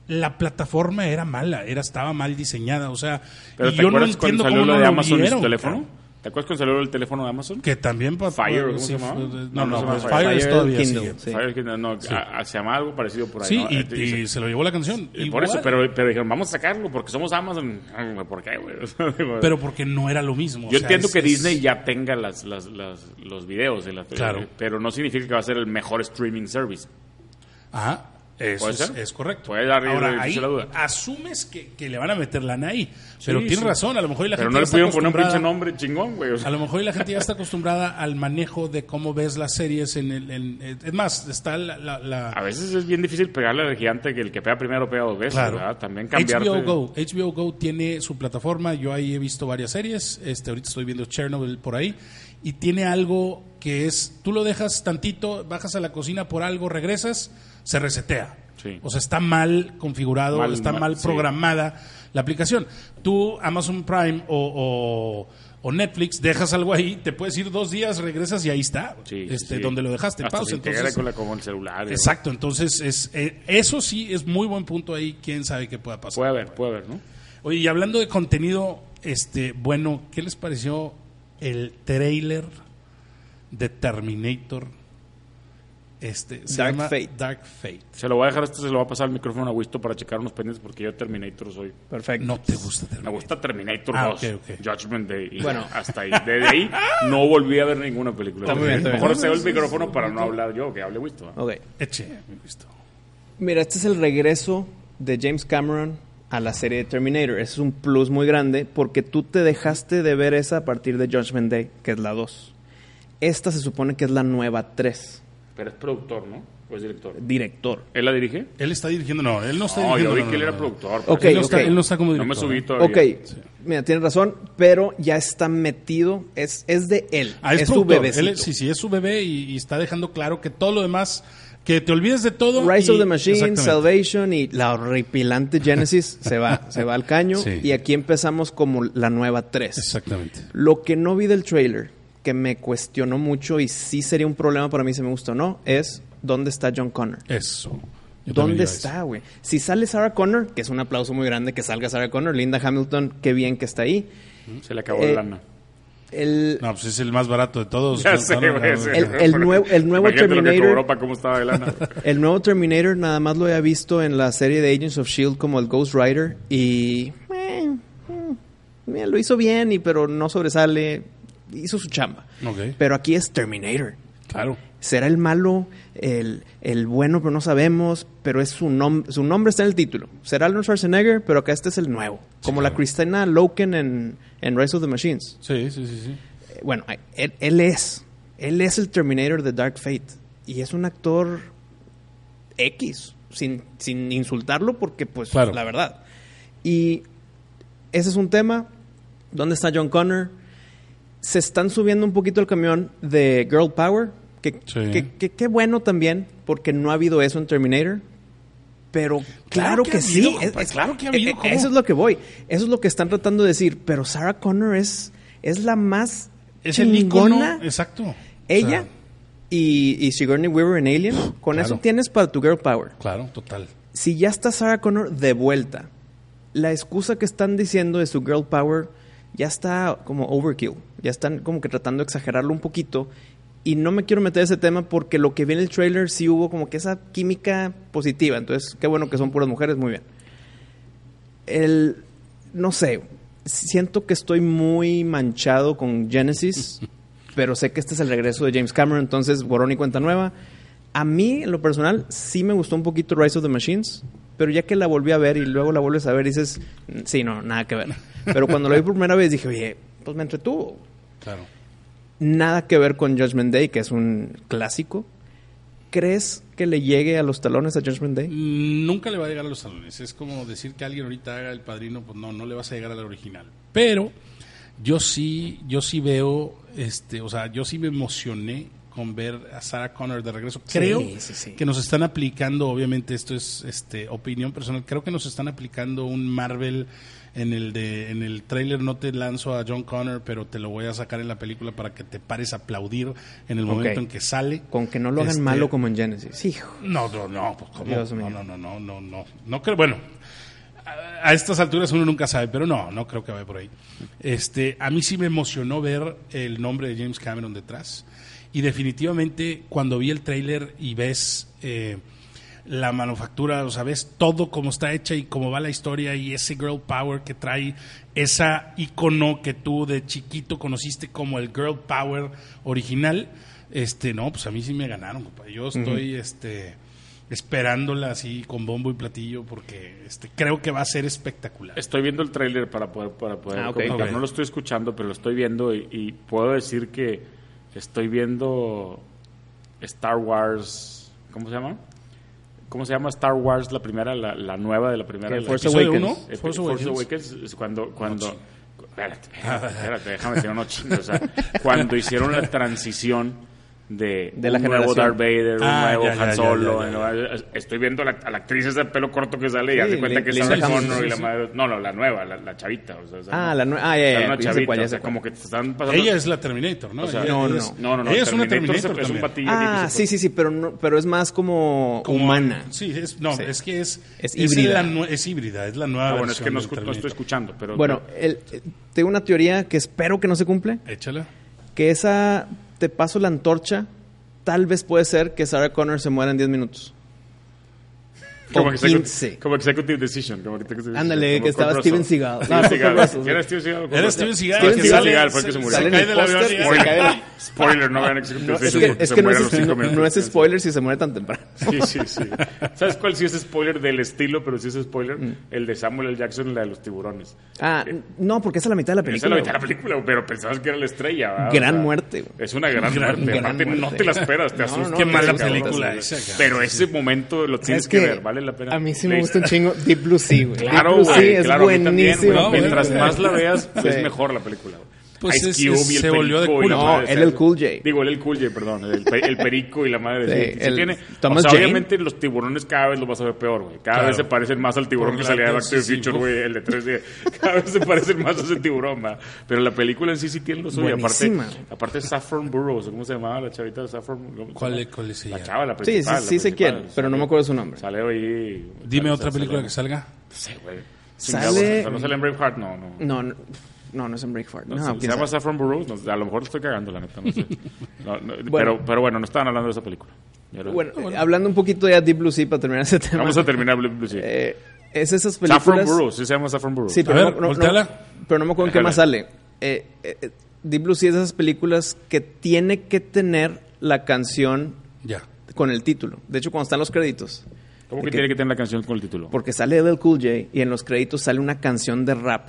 Speaker 1: la plataforma era mala, era, estaba mal diseñada. O sea,
Speaker 2: Pero
Speaker 1: y
Speaker 2: ¿te
Speaker 1: yo no entiendo cómo no
Speaker 2: de
Speaker 1: lo
Speaker 2: Amazon
Speaker 1: vieron,
Speaker 2: teléfono? ¿Te acuerdas cuando salió el teléfono de Amazon?
Speaker 1: Que también para
Speaker 2: Fire, ¿cómo
Speaker 1: sí,
Speaker 2: se llamaba?
Speaker 1: fue-
Speaker 2: No,
Speaker 1: No,
Speaker 2: no
Speaker 1: pues
Speaker 2: Fire.
Speaker 1: Fire,
Speaker 3: Fire
Speaker 1: todavía
Speaker 3: Kindle,
Speaker 1: sigue.
Speaker 3: sí.
Speaker 2: Fire, que no, a- a- se llama algo parecido por ahí.
Speaker 1: Sí,
Speaker 2: ¿no?
Speaker 1: y,
Speaker 2: Eh,
Speaker 1: se lo llevó la canción.
Speaker 2: y por eso, pero, pero dijeron, vamos a sacarlo porque somos Amazon. Ah, ¿Por qué, güey?
Speaker 1: Pero porque no era lo mismo. o
Speaker 2: Yo
Speaker 1: sea,
Speaker 2: entiendo
Speaker 1: es-
Speaker 2: que
Speaker 1: es-
Speaker 2: Disney ya tenga las, las, las- los videos, en la-
Speaker 1: Claro.
Speaker 2: pero no significa que va a ser el mejor streaming service.
Speaker 1: Ajá, eso
Speaker 2: ¿Puede
Speaker 1: es, es correcto.
Speaker 2: Puede dar-
Speaker 1: Ahora, ahí
Speaker 2: la duda.
Speaker 1: asumes que, que le van a meter lana ahí. Pero tienes
Speaker 2: sí.
Speaker 1: razón, a lo mejor la
Speaker 2: Pero
Speaker 1: gente
Speaker 2: no le pudieron poner un pinche nombre chingón, güey. o sea.
Speaker 1: A lo mejor la gente ya está acostumbrada al manejo de cómo ves las series en el... en- es más, está la... la- la-
Speaker 2: A veces es bien difícil pegarle al gigante que el que pega primero pega dos veces,
Speaker 1: claro.
Speaker 2: ¿verdad? También cambiarte.
Speaker 1: HBO Go. HBO Go tiene su plataforma. Yo ahí he visto varias series. Este, ahorita estoy viendo Chernobyl por ahí. Y tiene algo que es... Tú lo dejas tantito, bajas a la cocina por algo, regresas, se resetea.
Speaker 2: Sí.
Speaker 1: O sea, está mal configurado,
Speaker 2: Mal-
Speaker 1: está
Speaker 2: mal,
Speaker 1: mal
Speaker 2: sí.
Speaker 1: programada la aplicación. Tú, Amazon Prime o, o- o Netflix, dejas algo ahí, te puedes ir dos días, regresas y ahí está.
Speaker 2: Sí,
Speaker 1: este, donde lo dejaste
Speaker 2: Hasta
Speaker 1: pausa.
Speaker 2: se
Speaker 1: Entonces,
Speaker 2: con, la, el celular.
Speaker 1: exacto, entonces es, eh, eso sí es muy buen punto ahí. Quién sabe qué pueda pasar.
Speaker 2: Puede haber, puede haber, ¿no?
Speaker 1: Oye, y hablando de contenido, este, bueno, ¿qué les pareció el trailer de Terminator? Este, se
Speaker 3: Dark
Speaker 1: llama
Speaker 3: Fate.
Speaker 1: Dark Fate.
Speaker 2: Se lo voy a dejar, esto se lo va a pasar el micrófono a Wisto para checar unos pendientes porque yo Terminator soy.
Speaker 3: Perfecto.
Speaker 1: No te gusta
Speaker 2: Me
Speaker 1: Terminator.
Speaker 2: gusta Terminator
Speaker 1: Ah,
Speaker 2: 2,
Speaker 1: ok, ok.
Speaker 2: Judgment Day. Y
Speaker 3: Bueno.
Speaker 2: hasta ahí. Desde ahí no volví a ver ninguna película.
Speaker 3: Está muy bien, está bien.
Speaker 2: Mejor cedo el micrófono para no hablar yo, que hable Wisto. ¿eh?
Speaker 3: Ok.
Speaker 1: Eche, mi visto.
Speaker 3: Mira, este es el regreso de James Cameron a la serie de Terminator. Ese es un plus muy grande porque tú te dejaste de ver esa a partir de Judgment Day, que es la 2. Esta se supone que es la nueva 3.
Speaker 2: Pero es productor, ¿no? ¿O es director?
Speaker 3: Director.
Speaker 2: ¿Él la dirige?
Speaker 1: Él está dirigiendo, no, él no está
Speaker 2: No,
Speaker 1: dirigiendo.
Speaker 2: yo vi
Speaker 1: no,
Speaker 2: que él era
Speaker 1: no.
Speaker 2: productor.
Speaker 1: Él, no está, él no está como
Speaker 2: No me
Speaker 1: director.
Speaker 2: subí todavía.
Speaker 3: Ok, mira, tienes razón, pero ya está metido, es, es de él,
Speaker 1: Ah, es,
Speaker 3: es su.
Speaker 1: Él es- sí, sí, es su bebé y, y está dejando claro que todo lo demás, que te olvides de todo.
Speaker 3: Rise
Speaker 1: y-
Speaker 3: of the Machine. Salvation y la horripilante Genesis se va, se va al caño
Speaker 1: Sí.
Speaker 3: y aquí empezamos como la nueva 3.
Speaker 1: Exactamente.
Speaker 3: Lo que no vi del trailer, que me cuestionó mucho y sí sería un problema para mí si me gusta o no, es dónde está John Connor.
Speaker 1: Eso. Yo
Speaker 3: ¿Dónde está, güey? Si sale Sarah Connor, que es un aplauso muy grande que salga Sarah Connor, Linda Hamilton, qué bien que está ahí.
Speaker 2: Se le acabó
Speaker 3: Eh,
Speaker 2: la lana.
Speaker 3: El,
Speaker 1: No, pues es el más barato de todos.
Speaker 2: Ya
Speaker 1: No,
Speaker 2: sé,
Speaker 1: no, no,
Speaker 2: güey.
Speaker 3: El- el nuevo- el Terminator.
Speaker 2: cobró para cómo estaba de lana.
Speaker 3: el nuevo Terminator nada más lo había visto en la serie de Agents of Shield como el Ghost Rider y eh, mira, lo hizo bien y pero no sobresale, hizo su chamba. Pero aquí es Terminator.
Speaker 1: claro.
Speaker 3: ¿Será el malo, el, el bueno, pero no sabemos? Pero es su, nom su nombre está en el título. Será Arnold Schwarzenegger, pero acá este es el nuevo. Como la
Speaker 1: claro.
Speaker 3: Christina Loken en, en Rise of the Machines.
Speaker 1: Sí, sí, sí, sí.
Speaker 3: Eh, Bueno, él, él es. Él es el Terminator de Dark Fate. Y es un actor X. Sin, sin insultarlo, porque, pues,
Speaker 1: Claro.
Speaker 3: la verdad. Y ese es un tema. ¿Dónde está John Connor? Se están subiendo un poquito el camión de Girl Power. Que,
Speaker 1: Sí.
Speaker 3: que, que- qué bueno también, porque no ha habido eso en Terminator. Pero claro,
Speaker 1: Claro que
Speaker 3: sí.
Speaker 1: habido, compa, claro que ha habido, ¿cómo?
Speaker 3: Eso es lo que voy. Eso es lo que están tratando de decir. Pero Sarah Connor es, es la más
Speaker 1: Es el icono. Exacto.
Speaker 3: Ella
Speaker 1: O sea,
Speaker 3: y, y Sigourney Weaver en Alien. Con
Speaker 1: Claro.
Speaker 3: eso tienes para tu Girl Power.
Speaker 1: claro, total.
Speaker 3: Si ya está Sarah Connor de vuelta, la excusa que están diciendo de su Girl Power ya está como overkill. Ya están como que tratando de exagerarlo un poquito. Y no me quiero meter en ese tema porque lo que vi en el trailer sí hubo como que esa química positiva. Entonces, qué bueno que son puras mujeres, muy bien. El, no sé, siento que estoy muy manchado con Genesis, pero sé que este es el regreso de James Cameron, entonces borrón y cuenta nueva. A mí, en lo personal, sí me gustó un poquito Rise of the Machines, pero ya que la volví a ver y luego la vuelves a ver, dices, "Mm, sí, no, nada que ver. Pero cuando la vi por primera vez dije, oye, pues me entretuvo.
Speaker 1: Claro.
Speaker 3: Nada que ver con Judgment Day, que es un clásico. ¿Crees que le llegue a los talones a Judgment Day?
Speaker 1: Nunca le va a llegar a los salones. Es como decir que alguien ahorita haga el padrino, pues no, no le vas a llegar al original. Pero yo sí, yo sí veo, este, o sea, yo sí me emocioné con ver a Sarah Connor de regreso. Creo
Speaker 3: sí, sí.
Speaker 1: que nos están aplicando, obviamente esto es este opinión personal, creo que nos están aplicando un Marvel en el de en el tráiler no te lanzo a John Connor, pero te lo voy a sacar en la película para que te pares a aplaudir en el momento en que sale.
Speaker 3: Con que no lo hagan
Speaker 1: Este,
Speaker 3: malo como en Genesis. Hijo.
Speaker 1: no, no, no, pues, ¿cómo?
Speaker 3: Dios mío.
Speaker 1: no, no, no, no, no, no, no creo, bueno, a, a estas alturas uno nunca sabe, pero no, no creo que vaya por ahí. Este, a mí sí me emocionó ver el nombre de James Cameron detrás y definitivamente cuando vi el tráiler y ves eh, la manufactura, o sea, ves todo cómo está hecha y cómo va la historia y ese girl power que trae, esa icono que tú de chiquito conociste como el girl power original, este, no, pues a mí sí me ganaron, compa. Yo estoy, este, esperándola así con bombo y platillo porque, este, creo que va a ser espectacular.
Speaker 2: Estoy viendo el tráiler para poder, para poder
Speaker 3: Ah.
Speaker 2: No lo estoy escuchando, pero lo estoy viendo y, y puedo decir que estoy viendo Star Wars. ¿Cómo se llama? ¿Cómo se llama Star Wars la primera, la, la nueva de la primera?
Speaker 3: ¿Qué,
Speaker 2: La-
Speaker 3: Force Awakens?
Speaker 1: uno?
Speaker 2: Eh,
Speaker 1: Force
Speaker 2: Force,
Speaker 1: Awakens.
Speaker 2: Cuando... cuando espérate, espérate, espérate, déjame decir unos chingos. O sea, cuando hicieron la transición de,
Speaker 3: De la
Speaker 2: un nuevo
Speaker 3: generación.
Speaker 2: Darth Vader, un
Speaker 1: Ah,
Speaker 2: nuevo
Speaker 1: ya,
Speaker 2: Han
Speaker 1: ya,
Speaker 2: Solo.
Speaker 1: ya, ya.
Speaker 2: Estoy viendo a la, a la actriz esa de pelo corto que sale y
Speaker 3: Sí,
Speaker 2: hace cuenta que es Sarah Connor y la madre... No, no, la nueva, la, la chavita. O sea,
Speaker 3: Ah, la nue- ah, ya, ya,
Speaker 2: la nueva chavita,
Speaker 3: cuál,
Speaker 2: o sea, como que te están pasando...
Speaker 1: Ella es la Terminator, ¿no?
Speaker 2: O sea,
Speaker 3: no,
Speaker 1: es-
Speaker 3: no.
Speaker 2: No, no, no.
Speaker 1: Ella es una
Speaker 2: Terminator
Speaker 1: Terminator
Speaker 2: es un patillo
Speaker 3: Ah, sí, sí, sí, pero, no, pero es más como,
Speaker 1: Como-
Speaker 3: humana.
Speaker 1: Sí, es, no,
Speaker 3: Sí.
Speaker 1: es que es...
Speaker 3: Es híbrida.
Speaker 1: la nue- es híbrida, es la nueva
Speaker 2: Ah, bueno, es que
Speaker 1: versión
Speaker 2: no, estoy escuchando, pero...
Speaker 3: Bueno, el- tengo una teoría que espero que no se cumple,
Speaker 1: Échala.
Speaker 3: que esa te paso la antorcha, tal vez puede ser que Sarah Connor se muera en 10 minutos.
Speaker 2: Como
Speaker 3: o
Speaker 2: execu-
Speaker 3: 15.
Speaker 2: Como executive decision. Como
Speaker 3: Ándale,
Speaker 2: como
Speaker 3: que estaba Steven. Seagal.
Speaker 2: Steven
Speaker 3: No,
Speaker 2: Seagal.
Speaker 3: Sí.
Speaker 2: Era Steven Seagal.
Speaker 1: Era Steven Seagal.
Speaker 3: Steven Seagal
Speaker 2: fue el que se murió.
Speaker 3: En
Speaker 1: cae
Speaker 3: el
Speaker 1: del avión
Speaker 3: se
Speaker 2: Spoiler, no vean executive
Speaker 3: No, es
Speaker 2: decision
Speaker 3: que, es
Speaker 2: se
Speaker 3: que no,
Speaker 2: muere a
Speaker 3: es,
Speaker 2: los cinco
Speaker 3: no-
Speaker 2: minutos.
Speaker 3: no es spoiler si se muere tan temprano.
Speaker 2: Sí, sí, sí. ¿Sabes cuál sí es spoiler del estilo, pero sí es spoiler?
Speaker 3: Mm.
Speaker 2: El de Samuel L. Jackson, la de los tiburones.
Speaker 3: Ah, no, porque esa es la mitad de la
Speaker 2: Esa es
Speaker 3: película.
Speaker 2: la mitad de la película, pero pensabas que era la estrella. ¿verdad?
Speaker 3: Gran
Speaker 2: O sea,
Speaker 3: muerte, güey.
Speaker 2: Es una gran,
Speaker 1: Gran-
Speaker 2: muerte.
Speaker 3: gran
Speaker 2: Aparte, no te la esperas, te
Speaker 3: No,
Speaker 2: asusta.
Speaker 3: no,
Speaker 1: Qué mala película.
Speaker 2: Pero ese momento lo tienes
Speaker 3: Es
Speaker 2: que,
Speaker 3: que
Speaker 2: ver, vale la pena.
Speaker 3: A mí sí me gusta un chingo Deep Blue Sea, güey.
Speaker 2: Claro,
Speaker 3: Deep Blue
Speaker 2: güey,
Speaker 3: Sea es
Speaker 2: claro, también,
Speaker 3: buenísimo.
Speaker 2: güey.
Speaker 1: güey.
Speaker 2: Mientras más la veas, es mejor la película. güey.
Speaker 1: Pues
Speaker 2: Ice
Speaker 1: es-
Speaker 2: Cube
Speaker 1: es-
Speaker 2: y el
Speaker 1: se volvió de cool.
Speaker 3: No, él el Cool J.
Speaker 2: Digo, él el Cool J, perdón. El, pe- el Perico y la madre.
Speaker 3: Sí,
Speaker 2: sí, sí
Speaker 3: el
Speaker 2: tiene,
Speaker 3: Thomas
Speaker 2: o sea,
Speaker 3: Jane.
Speaker 2: obviamente los tiburones cada vez los vas a ver peor, güey. Cada
Speaker 1: Claro.
Speaker 2: vez se parecen más al tiburón
Speaker 1: Por
Speaker 2: que salía de Back to the
Speaker 1: sí, sí,
Speaker 2: Future, güey, el de 3D. Cada vez se parecen más a ese tiburón, va. Pero la película en sí sí tiene lo suyo. Aparte, aparte Saffron Burrows, ¿cómo se llamaba la chavita de Saffron? ¿Cómo se
Speaker 1: ¿Cuál, es- es
Speaker 2: La
Speaker 1: ella?
Speaker 2: chava, la
Speaker 3: Sí, sí,
Speaker 2: principal.
Speaker 3: sí
Speaker 2: la
Speaker 3: sé quién,
Speaker 2: principal,
Speaker 3: pero no me acuerdo su nombre.
Speaker 2: Sale ahí.
Speaker 1: Dime otra película que salga.
Speaker 2: Sí, güey.
Speaker 3: Sale-
Speaker 2: no sale en Braveheart, no, no.
Speaker 3: No, no, no, no es en Breakfast.
Speaker 2: No,
Speaker 3: No,
Speaker 2: se, llama. Saffron Burrows. no, a lo mejor estoy cagando, la neta. No sé. No, no,
Speaker 3: Bueno.
Speaker 2: pero, pero bueno, no estaban hablando de esa película. Lo-
Speaker 3: Bueno, eh, hablando un poquito ya de Deep Blue Sea para terminar ese tema.
Speaker 2: Vamos a terminar Blue Blue Sea.
Speaker 3: Eh, es esas
Speaker 2: Saffron
Speaker 3: películas.
Speaker 2: Burrows, sí se llama Saffron Burrows.
Speaker 3: Sí, pero,
Speaker 1: A ver,
Speaker 3: no- no- pero no me acuerdo en qué más sale. Eh, eh, eh, Deep Blue Sea es de esas películas que tiene que tener la canción
Speaker 1: Ya.
Speaker 3: con el título. De hecho, cuando están los créditos.
Speaker 2: ¿Cómo que tiene que tener la canción con el título?
Speaker 3: Porque sale LL Cool J y en los créditos sale una canción de rap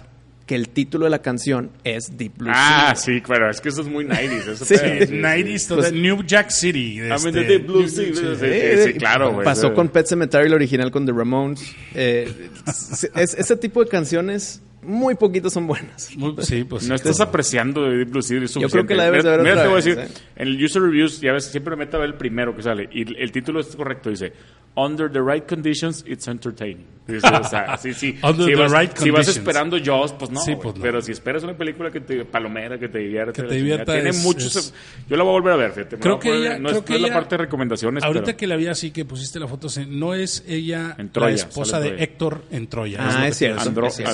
Speaker 3: que el título de la canción es Deep Blue
Speaker 2: Ah,
Speaker 3: Sea.
Speaker 2: sí, claro, es que eso es muy 90s. Eso
Speaker 3: Sí.
Speaker 2: pedo, sí, sí.
Speaker 1: 90s,
Speaker 3: Pues-
Speaker 1: New Jack City.
Speaker 2: I mean,
Speaker 1: este,
Speaker 2: the Deep Blue Sea,
Speaker 1: sí,
Speaker 2: sí, sí, sí, claro, güey.
Speaker 3: Pasó
Speaker 2: Sí.
Speaker 3: con Pet Cemetery, el original con The Ramones. Eh, es- es- ese tipo de canciones, muy poquitas son buenas.
Speaker 1: Muy- sí, pues.
Speaker 2: No
Speaker 1: sí,
Speaker 2: estás apreciando de Deep Blue Sea, es
Speaker 3: Yo creo que la
Speaker 2: suficiente.
Speaker 3: debes de ver
Speaker 2: Mira,
Speaker 3: otra
Speaker 2: te voy a
Speaker 3: vez,
Speaker 2: decir,
Speaker 3: ¿eh?
Speaker 2: en el User Reviews, ya ves, siempre me mete a ver el primero que sale, y el, el título es correcto, dice, Under the right conditions, it's entertaining. Dice, o sea, sí, sí.
Speaker 1: Under
Speaker 2: si
Speaker 1: the
Speaker 2: vas,
Speaker 1: right
Speaker 2: si vas
Speaker 1: conditions.
Speaker 2: esperando Jaws, pues no,
Speaker 1: Sí, pues no.
Speaker 2: Pero si esperas una película que te, palomera, que te divierta,
Speaker 1: Que te divierta
Speaker 2: tiene
Speaker 1: es-
Speaker 2: muchos...
Speaker 1: es-
Speaker 2: Yo la voy a volver a ver, fíjate.
Speaker 1: Creo
Speaker 2: a
Speaker 1: que
Speaker 2: poner-
Speaker 1: ella-
Speaker 2: no,
Speaker 1: creo
Speaker 2: es,
Speaker 1: que
Speaker 2: no es la
Speaker 1: ella-
Speaker 2: parte de recomendaciones,
Speaker 1: Ahorita
Speaker 2: pero...
Speaker 1: que la vi así, que pusiste la foto, no es ella
Speaker 2: Troya,
Speaker 1: la esposa de. Héctor en Troya.
Speaker 3: Ah, es cierto,
Speaker 1: iba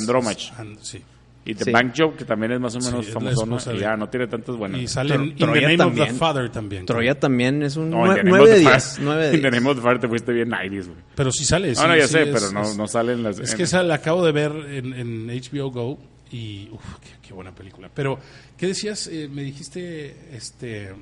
Speaker 1: And- sí.
Speaker 2: Y The
Speaker 3: Sí.
Speaker 2: Bank Job, que también es más o
Speaker 1: Sí,
Speaker 2: menos
Speaker 1: es la
Speaker 2: famosona,
Speaker 1: esposa
Speaker 2: y ya no tiene tantas buenas.
Speaker 1: Y sale
Speaker 3: Tro-
Speaker 1: In the
Speaker 3: Troya
Speaker 1: Name of
Speaker 3: también.
Speaker 1: the Father también.
Speaker 3: Troya también es un
Speaker 2: No, en The Name
Speaker 3: 9
Speaker 2: of
Speaker 3: de
Speaker 2: the
Speaker 3: 10.
Speaker 2: Fire-
Speaker 3: 9 de
Speaker 2: En The
Speaker 3: 10.
Speaker 2: Name of the Fire te fuiste bien 90s, güey.
Speaker 1: Pero sí sale.
Speaker 2: No,
Speaker 1: sí,
Speaker 2: no, ya
Speaker 1: sí,
Speaker 2: sé,
Speaker 1: es-
Speaker 2: pero no,
Speaker 1: es-
Speaker 2: no salen las...
Speaker 1: Es
Speaker 2: en-
Speaker 1: que esa la acabo de ver en, en HBO Go y uf, qué, qué buena película. Pero, ¿qué decías? Eh, me dijiste, este...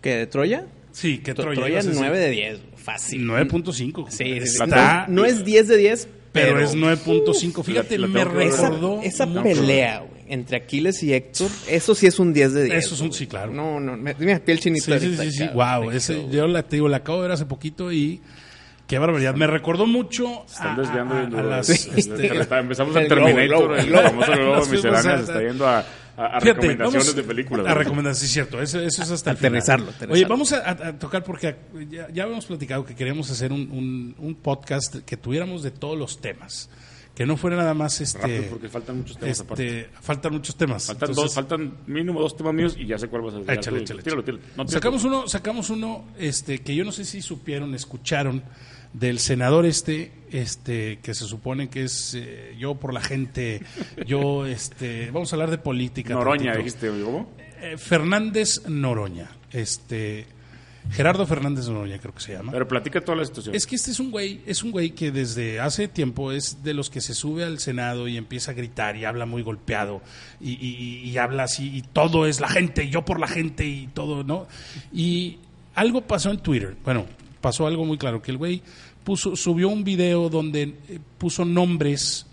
Speaker 3: ¿Qué, de Troya?
Speaker 1: Sí, que
Speaker 3: Tro-
Speaker 1: Troya.
Speaker 3: Troya
Speaker 1: ibas a decir.
Speaker 3: 9 de 10. Fácil.
Speaker 1: 9.5.
Speaker 3: Sí, sí, sí.
Speaker 1: Está,
Speaker 3: No, no es 10 de 10,
Speaker 1: pero,
Speaker 3: pero,
Speaker 1: es 9.5. Fíjate,
Speaker 2: la- la
Speaker 1: me
Speaker 3: esa,
Speaker 1: recordó
Speaker 3: esa
Speaker 1: mucho.
Speaker 3: pelea, güey, entre Aquiles y Héctor, eso sí es un 10 de 10.
Speaker 1: Eso es un- sí, claro.
Speaker 3: No, no, me, me piel chinita.
Speaker 1: Sí, sí, sí. Wow, ese, yo la, te digo, la acabo de ver hace poquito y qué barbaridad. Me recordó mucho
Speaker 2: Están
Speaker 1: a,
Speaker 2: desviando
Speaker 1: a- a las,
Speaker 2: Sí.
Speaker 1: este,
Speaker 2: Empezamos
Speaker 3: globo,
Speaker 2: Terminator,
Speaker 3: el globo,
Speaker 2: el,
Speaker 3: el globo.
Speaker 2: famoso globo
Speaker 1: a-
Speaker 2: se está yendo a, a- a
Speaker 1: Fíjate,
Speaker 2: recomendaciones
Speaker 1: vamos
Speaker 2: de películas.
Speaker 1: A recomendaciones, sí, cierto. Eso, eso es hasta el
Speaker 3: Aterrizarlo,
Speaker 1: final.
Speaker 3: aterrizarlo.
Speaker 1: Oye, vamos a, tocar porque ya, ya habíamos platicado que queríamos hacer un, un- un podcast que tuviéramos de todos los temas. Que no fuera nada más este.
Speaker 2: Rápido, porque faltan muchos temas aparte.
Speaker 1: este faltan muchos temas.
Speaker 2: Faltan,
Speaker 1: Entonces,
Speaker 2: dos, faltan mínimo dos temas míos y ya sé cuál vas a decir.
Speaker 1: Échale,
Speaker 2: Tú,
Speaker 1: échale,
Speaker 2: tíralo,
Speaker 1: échale.
Speaker 2: tíralo. No, tíralo.
Speaker 1: sacamos uno, sacamos uno este, que yo no sé si supieron, escucharon, del senador este, este, que se supone que es eh, yo por la gente, yo, este, vamos a hablar de política.
Speaker 2: Noroña, dijiste, ¿cómo?
Speaker 1: Eh, Fernández Noroña, este, Gerardo Fernández Noroña creo que se llama.
Speaker 2: Pero platica toda la situación.
Speaker 1: Es que este es un güey, es un güey que desde hace tiempo es de los que se sube al Senado y empieza a gritar y habla muy golpeado y, y- y habla así y todo es la gente, y yo por la gente y todo, ¿no? Y algo pasó en Twitter, bueno, pasó algo muy claro, que el güey puso, subió un video donde eh, puso nombres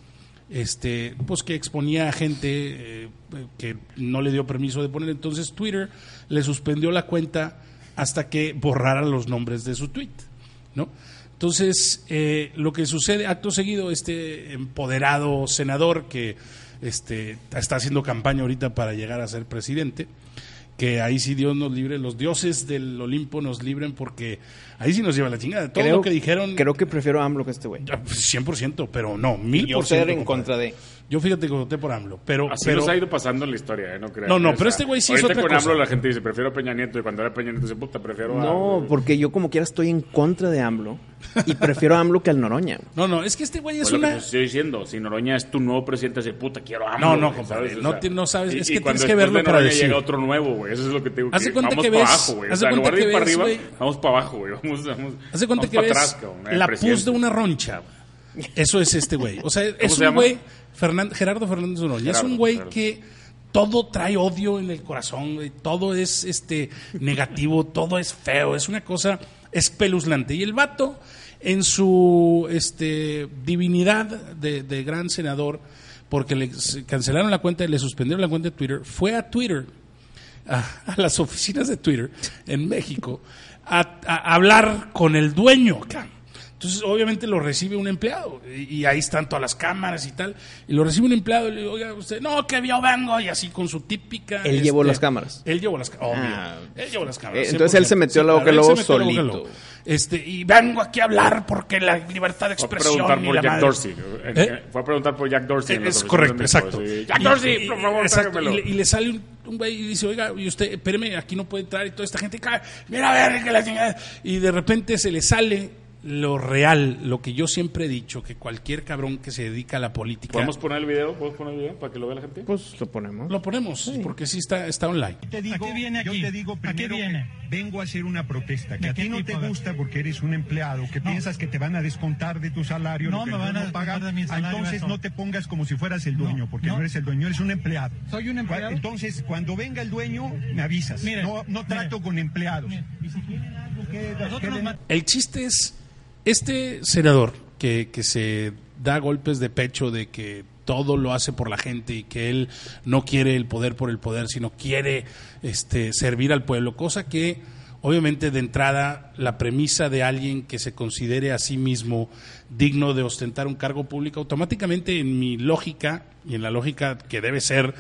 Speaker 1: este, pues que exponía a gente eh, que no le dio permiso de poner. Entonces Twitter le suspendió la cuenta hasta que borrara los nombres de su tweet, ¿no? Entonces, eh, lo que sucede, acto seguido, este empoderado senador que este, está haciendo campaña ahorita para llegar a ser presidente, que ahí sí Dios nos libre, los dioses del Olimpo nos libren porque ahí sí nos lleva la chingada. Todo
Speaker 3: Creo-
Speaker 1: lo que dijeron,
Speaker 3: Creo que prefiero a AMLO que este güey.
Speaker 1: ya, pues, 100%, pero no, mil por
Speaker 3: ser
Speaker 1: ciento.
Speaker 3: en contra de.
Speaker 1: Yo fíjate que voté por AMLO, pero...
Speaker 2: Así
Speaker 1: pero
Speaker 2: nos ha ido pasando en la historia, ¿eh? No creas.
Speaker 1: No, no,
Speaker 2: O
Speaker 1: pero este güey sí es
Speaker 2: ahorita
Speaker 1: otra
Speaker 2: con
Speaker 1: cosa.
Speaker 2: AMLO la gente dice, prefiero a Peña Nieto. Y cuando era Peña Nieto dice, puta, prefiero a...
Speaker 3: No, porque yo como quiera estoy en contra de AMLO y prefiero a AMLO que al Noroña.
Speaker 1: No, no, es que este güey es
Speaker 2: Pues lo que
Speaker 1: una...
Speaker 2: estoy diciendo, si Noroña es tu nuevo presidente, dice, puta, quiero a AMLO.
Speaker 1: No, no, compadre,
Speaker 2: ¿sabes? O
Speaker 1: no
Speaker 2: sea,
Speaker 1: ti- no sabes,
Speaker 2: y-
Speaker 1: es que tienes que verlo
Speaker 2: de
Speaker 1: para decir.
Speaker 2: llega otro nuevo, güey. Eso es lo que te digo.
Speaker 1: Haz de
Speaker 2: que
Speaker 1: cuenta
Speaker 2: vamos
Speaker 1: que
Speaker 2: para
Speaker 1: ves-
Speaker 2: abajo, güey. O
Speaker 1: haz de
Speaker 2: sea, en
Speaker 1: cuenta
Speaker 2: lugar de ir
Speaker 1: que
Speaker 2: para
Speaker 1: ves,
Speaker 2: arriba,
Speaker 1: güey.
Speaker 2: vamos para abajo, güey. Vamos, vamos,
Speaker 1: Haz de cuenta que
Speaker 2: para
Speaker 1: ves
Speaker 2: atrás, cabrón, el
Speaker 1: la pus de una roncha. güey. Eso es este güey. O sea, es
Speaker 2: se
Speaker 1: un güey, Fernan- Gerardo Fernández Noroña, es un güey
Speaker 2: Gerardo.
Speaker 1: que todo trae odio en el corazón, güey. todo es este negativo, todo es feo, es una cosa espeluznante. Y el vato, en su este, divinidad de, de gran senador, porque le cancelaron la cuenta y le suspendieron la cuenta de Twitter, fue a Twitter, a, a las oficinas de Twitter en México, a, a hablar con el dueño. Entonces, obviamente lo recibe un empleado y, y ahí están todas las cámaras y tal. Y lo recibe un empleado y le digo, oiga, usted, no, que yo vengo. Y así con su típica.
Speaker 3: Él llevó las cámaras.
Speaker 1: Él llevó las cámaras, obvio.
Speaker 3: Ah.
Speaker 1: él llevó las cámaras.
Speaker 3: Eh, entonces él se metió a la boca lobo
Speaker 1: metió a la boca del
Speaker 3: solito.
Speaker 1: lobo. Este, y vengo aquí a hablar porque la libertad de
Speaker 2: Fue a
Speaker 1: expresión.
Speaker 2: preguntar
Speaker 1: y
Speaker 2: por
Speaker 1: la
Speaker 2: Jack
Speaker 1: madre-
Speaker 2: Dorsey.
Speaker 1: ¿Eh?
Speaker 2: Fue a preguntar por Jack Dorsey.
Speaker 1: Es correcto, exacto.
Speaker 2: Sí. Jack
Speaker 1: Y-
Speaker 2: Dorsey,
Speaker 1: y-
Speaker 2: por favor,
Speaker 1: exacto, y, le, y le sale un, un güey y dice, oiga, y usted, espéreme, aquí no puede entrar y toda esta gente cae, mira a ver, que la chingada". Y de repente se le sale lo real, lo que yo siempre he dicho, que cualquier cabrón que se dedica a la política...
Speaker 2: ¿Podemos poner el video? ¿Podemos poner el video para que lo vea la gente?
Speaker 3: Pues lo ponemos.
Speaker 1: Lo ponemos, porque sí está, está online.
Speaker 4: te digo,
Speaker 5: ¿A qué viene
Speaker 4: yo
Speaker 5: aquí?
Speaker 4: te digo
Speaker 5: ¿A qué
Speaker 4: primero
Speaker 5: viene?
Speaker 4: que vengo a hacer una protesta, que
Speaker 5: ¿De
Speaker 4: a ti no te
Speaker 5: tipo de-
Speaker 4: gusta porque eres un empleado, que piensas que te van a descontar de tu salario,
Speaker 5: No,
Speaker 4: lo que
Speaker 5: me van a
Speaker 4: dueño paga,
Speaker 5: descontar de mi salario,
Speaker 4: entonces
Speaker 5: eso.
Speaker 4: no te pongas como si fueras el dueño, porque no,
Speaker 5: no.
Speaker 4: eres el dueño, eres un empleado.
Speaker 5: ¿Soy un empleado?
Speaker 4: Entonces, cuando venga el dueño, me avisas.
Speaker 5: Mire,
Speaker 4: no no
Speaker 5: mire.
Speaker 4: trato con empleados.
Speaker 5: Mire, y si algo que nos
Speaker 1: El chiste es, este senador que, que se da golpes de pecho de que todo lo hace por la gente y que él no quiere el poder por el poder, sino quiere este, servir al pueblo, cosa que obviamente de entrada la premisa de alguien que se considere a sí mismo digno de ostentar un cargo público, automáticamente en mi lógica y en la lógica que debe ser,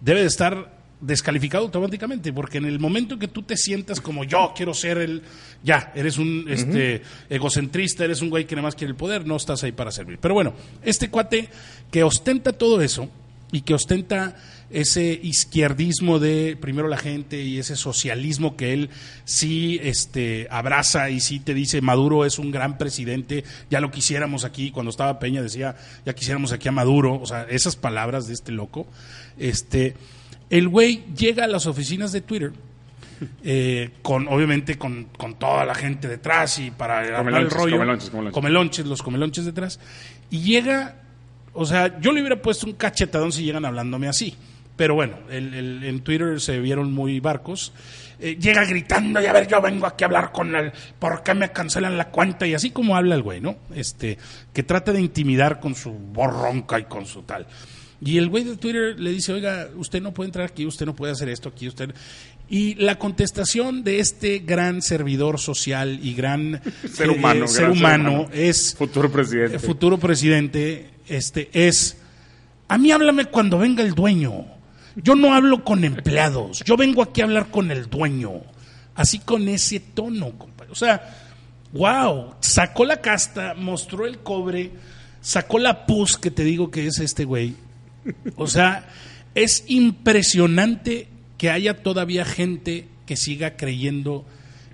Speaker 1: debe de estar descalificado automáticamente, porque en el momento en que tú te sientas como yo quiero ser el, ya, eres un este, egocentrista, eres un güey que nada más quiere el poder, no estás ahí para servir. Pero bueno, este cuate que ostenta todo eso y que ostenta ese izquierdismo de primero la gente y ese socialismo que él sí este, abraza y sí te dice Maduro es un gran presidente, ya lo quisiéramos aquí, cuando estaba Peña decía ya quisiéramos aquí a Maduro, o sea, esas palabras de este loco, este, el güey llega a las oficinas de Twitter eh, con obviamente con, con toda la gente detrás y para el rollo.
Speaker 2: comelonches, comelonches.
Speaker 1: comelonches, los comelonches detrás. Y llega o sea yo le hubiera puesto un cachetadón si llegan hablándome así. Pero bueno el- el- en Twitter se vieron muy barcos. Eh, llega gritando y a ver yo vengo aquí a hablar con el por qué me cancelan la cuenta y así como habla el güey no este que trata de intimidar con su voz ronca y con su tal y el güey de Twitter le dice, oiga, usted no puede entrar aquí, usted no puede hacer esto aquí, usted... Y la contestación de este gran servidor social y gran
Speaker 2: Ser
Speaker 1: eh,
Speaker 2: humano,
Speaker 1: ser
Speaker 2: gran ser
Speaker 1: humano
Speaker 2: humano.
Speaker 1: es
Speaker 2: Futuro presidente.
Speaker 1: eh, futuro presidente este es a mí háblame cuando venga el dueño. Yo no hablo con empleados, yo vengo aquí a hablar con el dueño. Así con ese tono, compadre. O sea, wow, sacó la casta, mostró el cobre, sacó la pus que te digo que es este güey. O sea, es impresionante que haya todavía gente que siga creyendo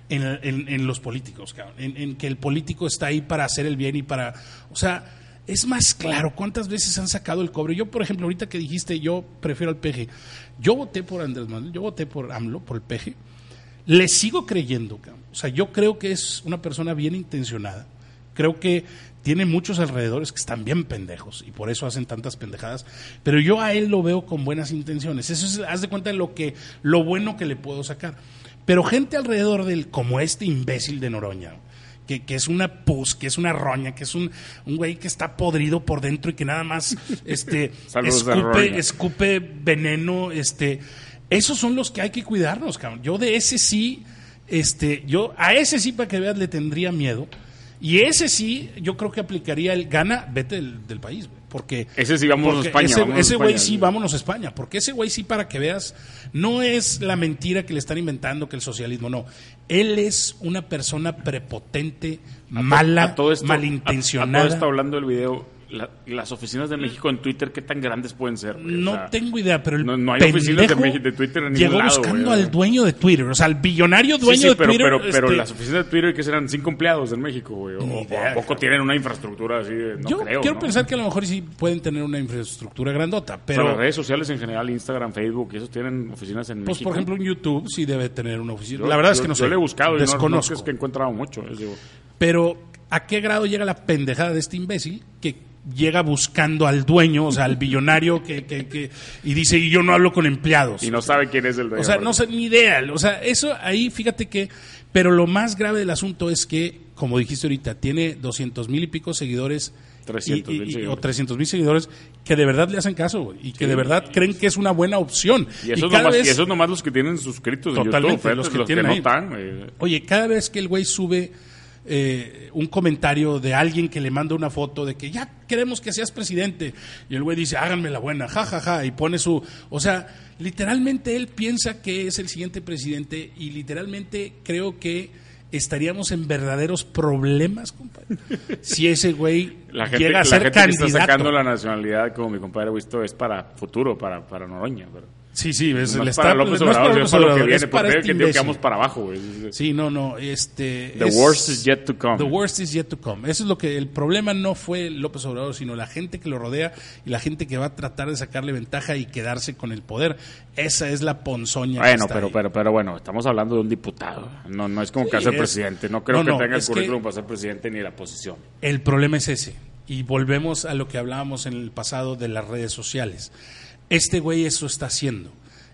Speaker 1: en, en- los políticos, cabrón, en, que el político está ahí para hacer el bien y para... O sea, es más claro cuántas veces han sacado el cobre. Yo, por ejemplo, ahorita que dijiste yo prefiero al peje, yo voté por Andrés Manuel, yo voté por AMLO, por el peje, le sigo creyendo, cabrón. O sea, yo creo que es una persona bien intencionada. Creo que tiene muchos alrededores que están bien pendejos y por eso hacen tantas pendejadas. Pero yo a él lo veo con buenas intenciones. Eso es, haz de cuenta de lo que, lo bueno que le puedo sacar. Pero gente alrededor de él, como este imbécil de Noroña, que, que es una pus, que es una roña, que es un, un güey que está podrido por dentro y que nada más este, escupe, escupe veneno, este, esos son los que hay que cuidarnos, cabrón. Yo de ese sí, este, yo a ese sí para que veas le tendría miedo. Y ese sí, yo creo que aplicaría el gana, vete del, del país, güey, porque
Speaker 2: Ese sí, vámonos a España,
Speaker 1: Ese,
Speaker 2: vámonos a
Speaker 1: ese güey
Speaker 2: España.
Speaker 1: sí, vámonos a España, porque ese güey sí para que veas, no es la mentira que le están inventando que el socialismo, no. Él es una persona prepotente, mala,
Speaker 2: todo esto-
Speaker 1: malintencionada.
Speaker 2: A, a todo esto hablando del video, la- las oficinas de México en Twitter, ¿qué tan grandes pueden ser? güey? O
Speaker 1: No
Speaker 2: sea,
Speaker 1: tengo idea, pero el
Speaker 2: no- no hay oficinas de Twitter en ningún
Speaker 1: llegó
Speaker 2: lado,
Speaker 1: buscando
Speaker 2: güey.
Speaker 1: al dueño de Twitter, o sea, al billonario
Speaker 2: Sí,
Speaker 1: dueño
Speaker 2: sí,
Speaker 1: de
Speaker 2: pero,
Speaker 1: Twitter.
Speaker 2: pero, pero
Speaker 1: este,
Speaker 2: las oficinas de Twitter que serán cinco empleados en México, güey. O,
Speaker 1: idea,
Speaker 2: poco tienen una infraestructura así de, no
Speaker 1: yo
Speaker 2: creo.
Speaker 1: quiero
Speaker 2: ¿no?
Speaker 1: pensar que a lo mejor sí pueden tener una infraestructura grandota,
Speaker 2: Pero
Speaker 1: pero
Speaker 2: las redes sociales en general, Instagram, Facebook, esos tienen oficinas en
Speaker 1: pues
Speaker 2: México.
Speaker 1: por ejemplo en YouTube sí debe tener una oficina.
Speaker 2: Yo-
Speaker 1: la verdad es
Speaker 2: yo-
Speaker 1: que no sé.
Speaker 2: Yo le he buscado y no- no,
Speaker 1: desconozco.
Speaker 2: es que he encontrado mucho. es, digo,
Speaker 1: Pero ¿a qué grado llega la pendejada de este imbécil que llega buscando al dueño, o sea, al billonario que, que- que- y dice, y yo no hablo con empleados?
Speaker 2: y no sabe quién es el dueño.
Speaker 1: O sea, no sé, ni idea. O sea, eso ahí, fíjate que. Pero lo más grave del asunto es que, como dijiste ahorita, tiene 200 mil y pico seguidores.
Speaker 2: 300,000
Speaker 1: y- y-
Speaker 2: seguidores.
Speaker 1: O 300 mil seguidores que de verdad le hacen caso, Y que de verdad creen que es una buena opción.
Speaker 2: Y esos,
Speaker 1: cada
Speaker 2: nomás,
Speaker 1: vez-
Speaker 2: y esos nomás los que tienen suscritos en
Speaker 1: Totalmente,
Speaker 2: YouTube.
Speaker 1: los
Speaker 2: los
Speaker 1: que
Speaker 2: que,
Speaker 1: tienen
Speaker 2: no están. güey.
Speaker 1: Oye, cada vez que el güey sube eh, un comentario de alguien que le manda una foto de que ya queremos que seas presidente. Y el güey dice, háganme la buena, ja, ja, ja, y pone su... O sea, literalmente él piensa que es el siguiente presidente y literalmente creo que estaríamos en verdaderos problemas, compadre. Si ese güey
Speaker 2: La gente,
Speaker 1: llega a
Speaker 2: la
Speaker 1: ser
Speaker 2: gente que está
Speaker 1: candidato.
Speaker 2: sacando la nacionalidad, como mi compadre visto, es para futuro, para, para Noroña. Pero
Speaker 1: Sí, sí, es, está-
Speaker 2: para López Obrador, es para lo que viene. Porque
Speaker 1: este
Speaker 2: que que vamos para abajo.
Speaker 1: Sí, no, no, este...
Speaker 2: The
Speaker 1: es-
Speaker 2: worst is yet to come.
Speaker 1: The worst is yet to come. Eso es lo que el problema no fue López Obrador, sino la gente que lo rodea y la gente que va a tratar de sacarle ventaja y quedarse con el poder. Esa es la ponzoña. que
Speaker 2: Bueno,
Speaker 1: está
Speaker 2: pero,
Speaker 1: ahí.
Speaker 2: pero, pero bueno, estamos hablando de un diputado. No, no es como que
Speaker 1: Sí,
Speaker 2: ser
Speaker 1: es-
Speaker 2: presidente. No creo
Speaker 1: No,
Speaker 2: que
Speaker 1: no,
Speaker 2: tenga el
Speaker 1: que-
Speaker 2: currículum para ser presidente ni la posición.
Speaker 1: El problema es ese. Y volvemos a lo que hablábamos en el pasado de las redes sociales. Este güey eso está haciendo.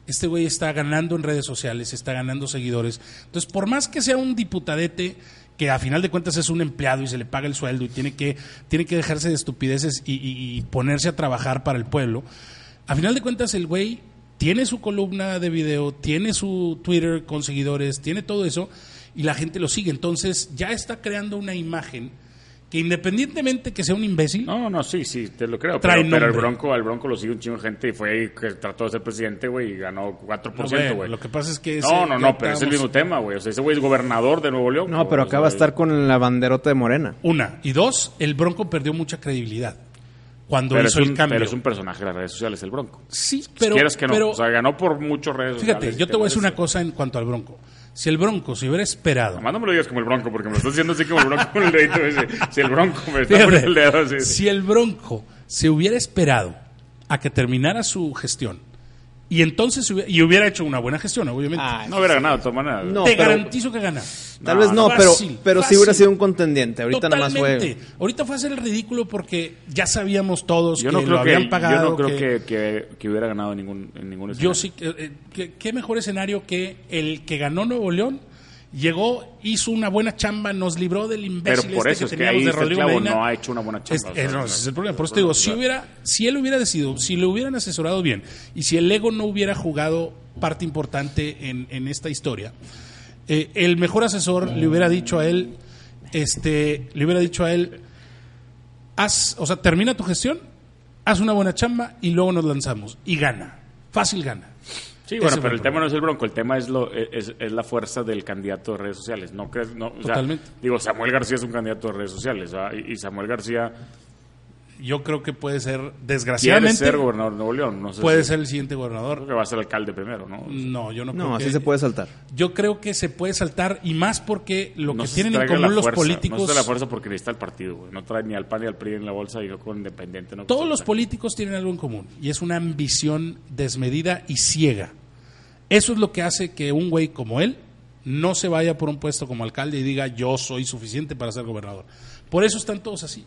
Speaker 1: Este güey está ganando en redes sociales, está ganando seguidores. Entonces, por más que sea un diputadete que a final de cuentas es un empleado y se le paga el sueldo y tiene que, tiene que dejarse de estupideces y, y- ponerse a trabajar para el pueblo, a final de cuentas el güey tiene su columna de video, tiene su Twitter con seguidores, tiene todo eso y la gente lo sigue. Entonces ya está creando una imagen que independientemente que sea un imbécil,
Speaker 2: No, no, sí, sí, te lo creo.
Speaker 1: Trae
Speaker 2: Pero, pero el
Speaker 1: nombre.
Speaker 2: Bronco, al Bronco lo sigue un chingo de gente y fue y que trató de ser presidente, güey, y ganó 4%,
Speaker 1: No, güey,
Speaker 2: güey.
Speaker 1: lo que pasa es que ese-
Speaker 2: No, no, no, pero es el mismo tema, güey. O sea, ese güey es gobernador de Nuevo León.
Speaker 3: No, pero
Speaker 2: O
Speaker 3: acá va a
Speaker 2: sea,
Speaker 3: estar con la banderota de Morena.
Speaker 1: Una. Y dos, el Bronco perdió mucha credibilidad cuando
Speaker 2: Pero
Speaker 1: hizo
Speaker 2: un,
Speaker 1: el cambio.
Speaker 2: pero es un personaje de las redes sociales, el Bronco.
Speaker 1: Sí,
Speaker 2: Si
Speaker 1: pero,
Speaker 2: quieres que no.
Speaker 1: pero
Speaker 2: o sea, ganó por muchos redes sociales.
Speaker 1: fíjate, yo te voy a decir una cosa en cuanto al Bronco. Si el Bronco se hubiera esperado,
Speaker 2: Nomás no me lo digas como el Bronco, porque me lo estás diciendo así como el Bronco con el dedito ese. Si el Bronco me está
Speaker 1: Fíjate,
Speaker 2: poniendo el dedo así.
Speaker 1: si el Bronco se hubiera esperado a que terminara su gestión y entonces hubiera, y hubiera hecho una buena gestión, obviamente,
Speaker 3: Ah,
Speaker 2: No hubiera ganado de todas maneras.
Speaker 3: No,
Speaker 1: te
Speaker 3: pero-
Speaker 1: garantizo que gana.
Speaker 3: Tal
Speaker 2: No,
Speaker 3: vez no, pero,
Speaker 1: fácil,
Speaker 3: pero sí
Speaker 1: fácil.
Speaker 3: hubiera sido un contendiente. Ahorita nada más fue.
Speaker 1: Ahorita fue hacer el ridículo porque ya sabíamos todos
Speaker 2: Yo
Speaker 1: que
Speaker 2: no
Speaker 1: lo
Speaker 2: creo,
Speaker 1: habían
Speaker 2: que,
Speaker 1: pagado.
Speaker 2: yo no creo
Speaker 1: que-
Speaker 2: que, que, que hubiera ganado ningún, en ningún
Speaker 1: Yo
Speaker 2: escenario.
Speaker 1: sí, que- eh, que- qué mejor escenario que el que ganó Nuevo León, llegó, hizo una buena chamba, nos libró del imbécil
Speaker 2: Pero por
Speaker 1: este
Speaker 2: eso es que
Speaker 1: teníamos
Speaker 2: ahí
Speaker 1: de
Speaker 2: está el
Speaker 1: Rodrigo Medina.
Speaker 2: no ha hecho una buena chamba.
Speaker 1: Es,
Speaker 2: o sea,
Speaker 1: eh, no,
Speaker 2: no,
Speaker 1: ese es el problema. Por eso te digo, si, hubiera, si él hubiera decidido, si le hubieran asesorado bien y si el ego no hubiera jugado parte importante en, en esta historia, eh, el mejor asesor le hubiera dicho a él, este, le hubiera dicho a él, haz, o sea, termina tu gestión, haz una buena chamba y luego nos lanzamos y gana, fácil gana.
Speaker 2: Sí, bueno, pero
Speaker 1: el
Speaker 2: el tema no es el Bronco, el tema es, lo, es, es la fuerza del candidato de redes sociales. ¿No crees? No, o sea,
Speaker 1: Totalmente.
Speaker 2: digo, Samuel García es un candidato de redes sociales, ¿verdad? y, y Samuel García
Speaker 1: Yo creo que puede ser, desgraciadamente,
Speaker 2: ser gobernador de Nuevo León. No sé
Speaker 1: puede
Speaker 2: si-
Speaker 1: ser el siguiente
Speaker 2: Creo
Speaker 1: gobernador.
Speaker 2: que va a ser alcalde primero, ¿no?
Speaker 1: No, yo no creo
Speaker 3: No,
Speaker 1: que...
Speaker 3: así se puede saltar.
Speaker 1: Yo creo que se puede saltar y más porque lo
Speaker 2: No
Speaker 1: que tienen en común
Speaker 2: la
Speaker 1: los
Speaker 2: fuerza,
Speaker 1: políticos,
Speaker 2: No se la fuerza porque necesita el partido, güey. No trae ni al PAN ni al PRI en la bolsa y yo con independiente. No
Speaker 1: todos los políticos tienen algo en común y es una ambición desmedida y ciega. Eso es lo que hace que un güey como él no se vaya por un puesto como alcalde y diga yo soy suficiente para ser gobernador. Por eso están todos así.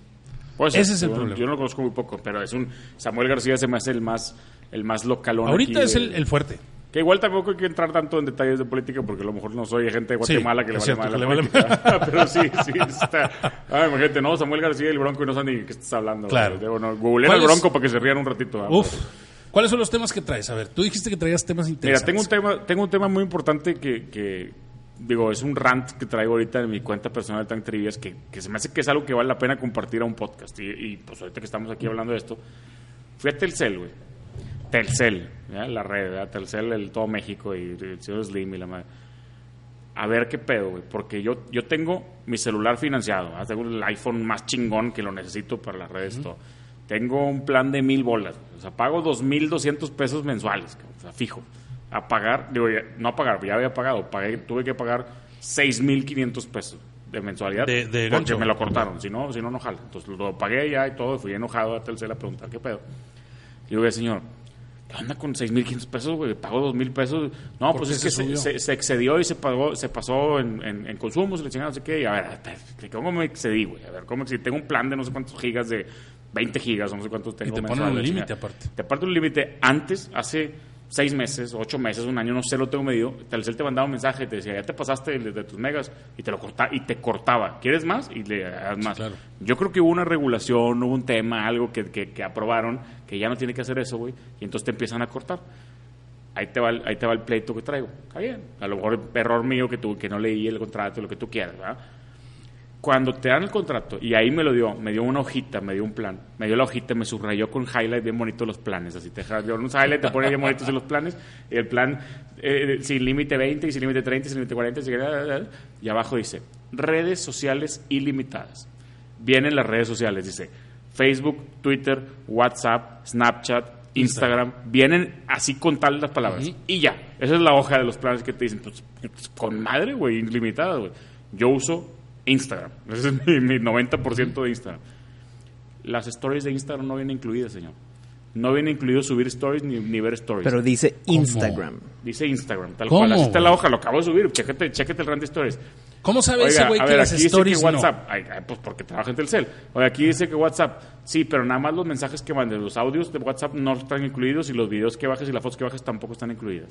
Speaker 2: Pues,
Speaker 1: Ese es el
Speaker 2: yo,
Speaker 1: problema.
Speaker 2: Yo no lo conozco muy poco, pero es un... Samuel García se me hace el más, el más localón
Speaker 1: Ahorita
Speaker 2: aquí
Speaker 1: es
Speaker 2: de-
Speaker 1: el, el fuerte.
Speaker 2: Que igual tampoco hay que entrar tanto en detalles de política porque a lo mejor no soy gente de Guatemala que le
Speaker 1: es
Speaker 2: vale
Speaker 1: cierto,
Speaker 2: mal
Speaker 1: que
Speaker 2: la
Speaker 1: le vale
Speaker 2: política. Pero sí, sí, está. Ah, imagínate, no, Samuel García y el Bronco y no saben ni qué estás hablando.
Speaker 1: Claro.
Speaker 2: Debo, no, googleen
Speaker 1: ¿Cuál
Speaker 2: al
Speaker 1: es?
Speaker 2: Bronco para que se rían un ratito. ah,
Speaker 1: Uf.
Speaker 2: pero-
Speaker 1: ¿Cuáles son los temas que traes? A ver, tú dijiste que traías temas
Speaker 2: Mira,
Speaker 1: interesantes.
Speaker 2: tengo un tema, tengo un tema muy importante que, que, digo, es un rant que traigo ahorita en mi cuenta personal de Tank Trivias que, que se me hace que es algo que vale la pena compartir a un podcast. Y, y, pues ahorita que estamos aquí hablando de esto, fui a Telcel, güey. Telcel, ¿ya? la red, ¿verdad? Telcel, el todo México y el señor Slim y la madre. A ver qué pedo, güey. Porque yo, yo tengo mi celular financiado. ¿verdad? Tengo el iPhone más chingón que lo necesito para las redes. todo. Tengo un plan de mil bolas. O sea, pago dos mil doscientos pesos mensuales. O sea, fijo. A pagar, digo, ya- no a pagar, ya había pagado. Pagué, tuve que pagar seis mil quinientos pesos de mensualidad.
Speaker 1: De- de
Speaker 2: porque
Speaker 1: gancho.
Speaker 2: me lo cortaron. Si no, si no, no jala. Entonces lo pagué ya y todo. Fui enojado a Telcel a preguntar qué pedo. Y digo, señor, ¿qué onda con 6.500 pesos, güey? Pago 2.000 pesos. No,
Speaker 1: ¿Por
Speaker 2: pues es
Speaker 1: se
Speaker 2: que se, se- se excedió y se pagó, se pasó en, en, en consumos le chingada, no sé qué. Y a ver, espera, ¿cómo me excedí, güey? A ver, ¿cómo excedí? Tengo un plan de no sé cuántos gigas, de 20 gigas o no sé cuántos tengo
Speaker 1: te ponen un límite aparte.
Speaker 2: Te aparte un límite. Antes, hace seis meses, ocho meses, un año, no sé, lo tengo medido. Telcel te mandaba un mensaje y te decía, ya te pasaste de, de tus megas y te lo corta, y te cortaba. ¿Quieres más? Y le das más.
Speaker 1: claro.
Speaker 2: Yo creo que hubo una regulación, hubo un tema, algo que, que, que aprobaron, que ya no tiene que hacer eso, güey, y entonces te empiezan a cortar. Ahí te, va el, ahí te va el pleito que traigo. Está bien. A lo mejor error mío que, tú, que no leí el contrato, lo que tú quieras, ¿verdad? Cuando te dan el contrato, y ahí me lo dio, me dio una hojita, me dio un plan, me dio la hojita, me subrayó con highlight bien bonito los planes, así te deja dio un highlight, te pone bien bonitos los planes, y el plan eh, sin límite 20, y sin límite 30, y sin límite 40, y abajo dice, redes sociales ilimitadas. Vienen las redes sociales, dice Facebook, Twitter, WhatsApp, Snapchat, Instagram, vienen así con tal las palabras. Y ya, esa es la hoja de los planes que te dicen, pues, pues, con madre, güey, ilimitada, güey. Yo uso Instagram, ese es mi, mi 90% de Instagram. Las stories de Instagram no vienen incluidas, señor. No viene incluido subir stories ni, ni ver stories.
Speaker 3: Pero dice Instagram.
Speaker 2: Dice Instagram, tal
Speaker 1: ¿Cómo,
Speaker 2: cual. Así está la hoja, lo acabo de subir. Chécate, chécate el rant de stories.
Speaker 1: ¿Cómo sabe ese
Speaker 2: Oiga,
Speaker 1: güey que
Speaker 2: ver,
Speaker 1: las
Speaker 2: aquí dice
Speaker 1: stories no?
Speaker 2: WhatsApp, ay, ay, pues porque trabaja en Telcel. Oye, aquí dice que WhatsApp, sí, pero nada más los mensajes que manden, los audios de WhatsApp no están incluidos y los videos que bajes y las fotos que bajes tampoco están incluidas.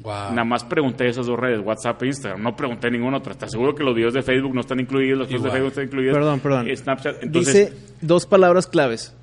Speaker 1: Guau.
Speaker 2: Nada más pregunté esas dos redes, WhatsApp e Instagram, no pregunté ninguna otra. Te aseguro que los videos de Facebook no están incluidos, los videos de. Facebook están incluidos.
Speaker 3: Perdón, perdón.
Speaker 2: Snapchat, entonces,
Speaker 3: Dice dos palabras claves.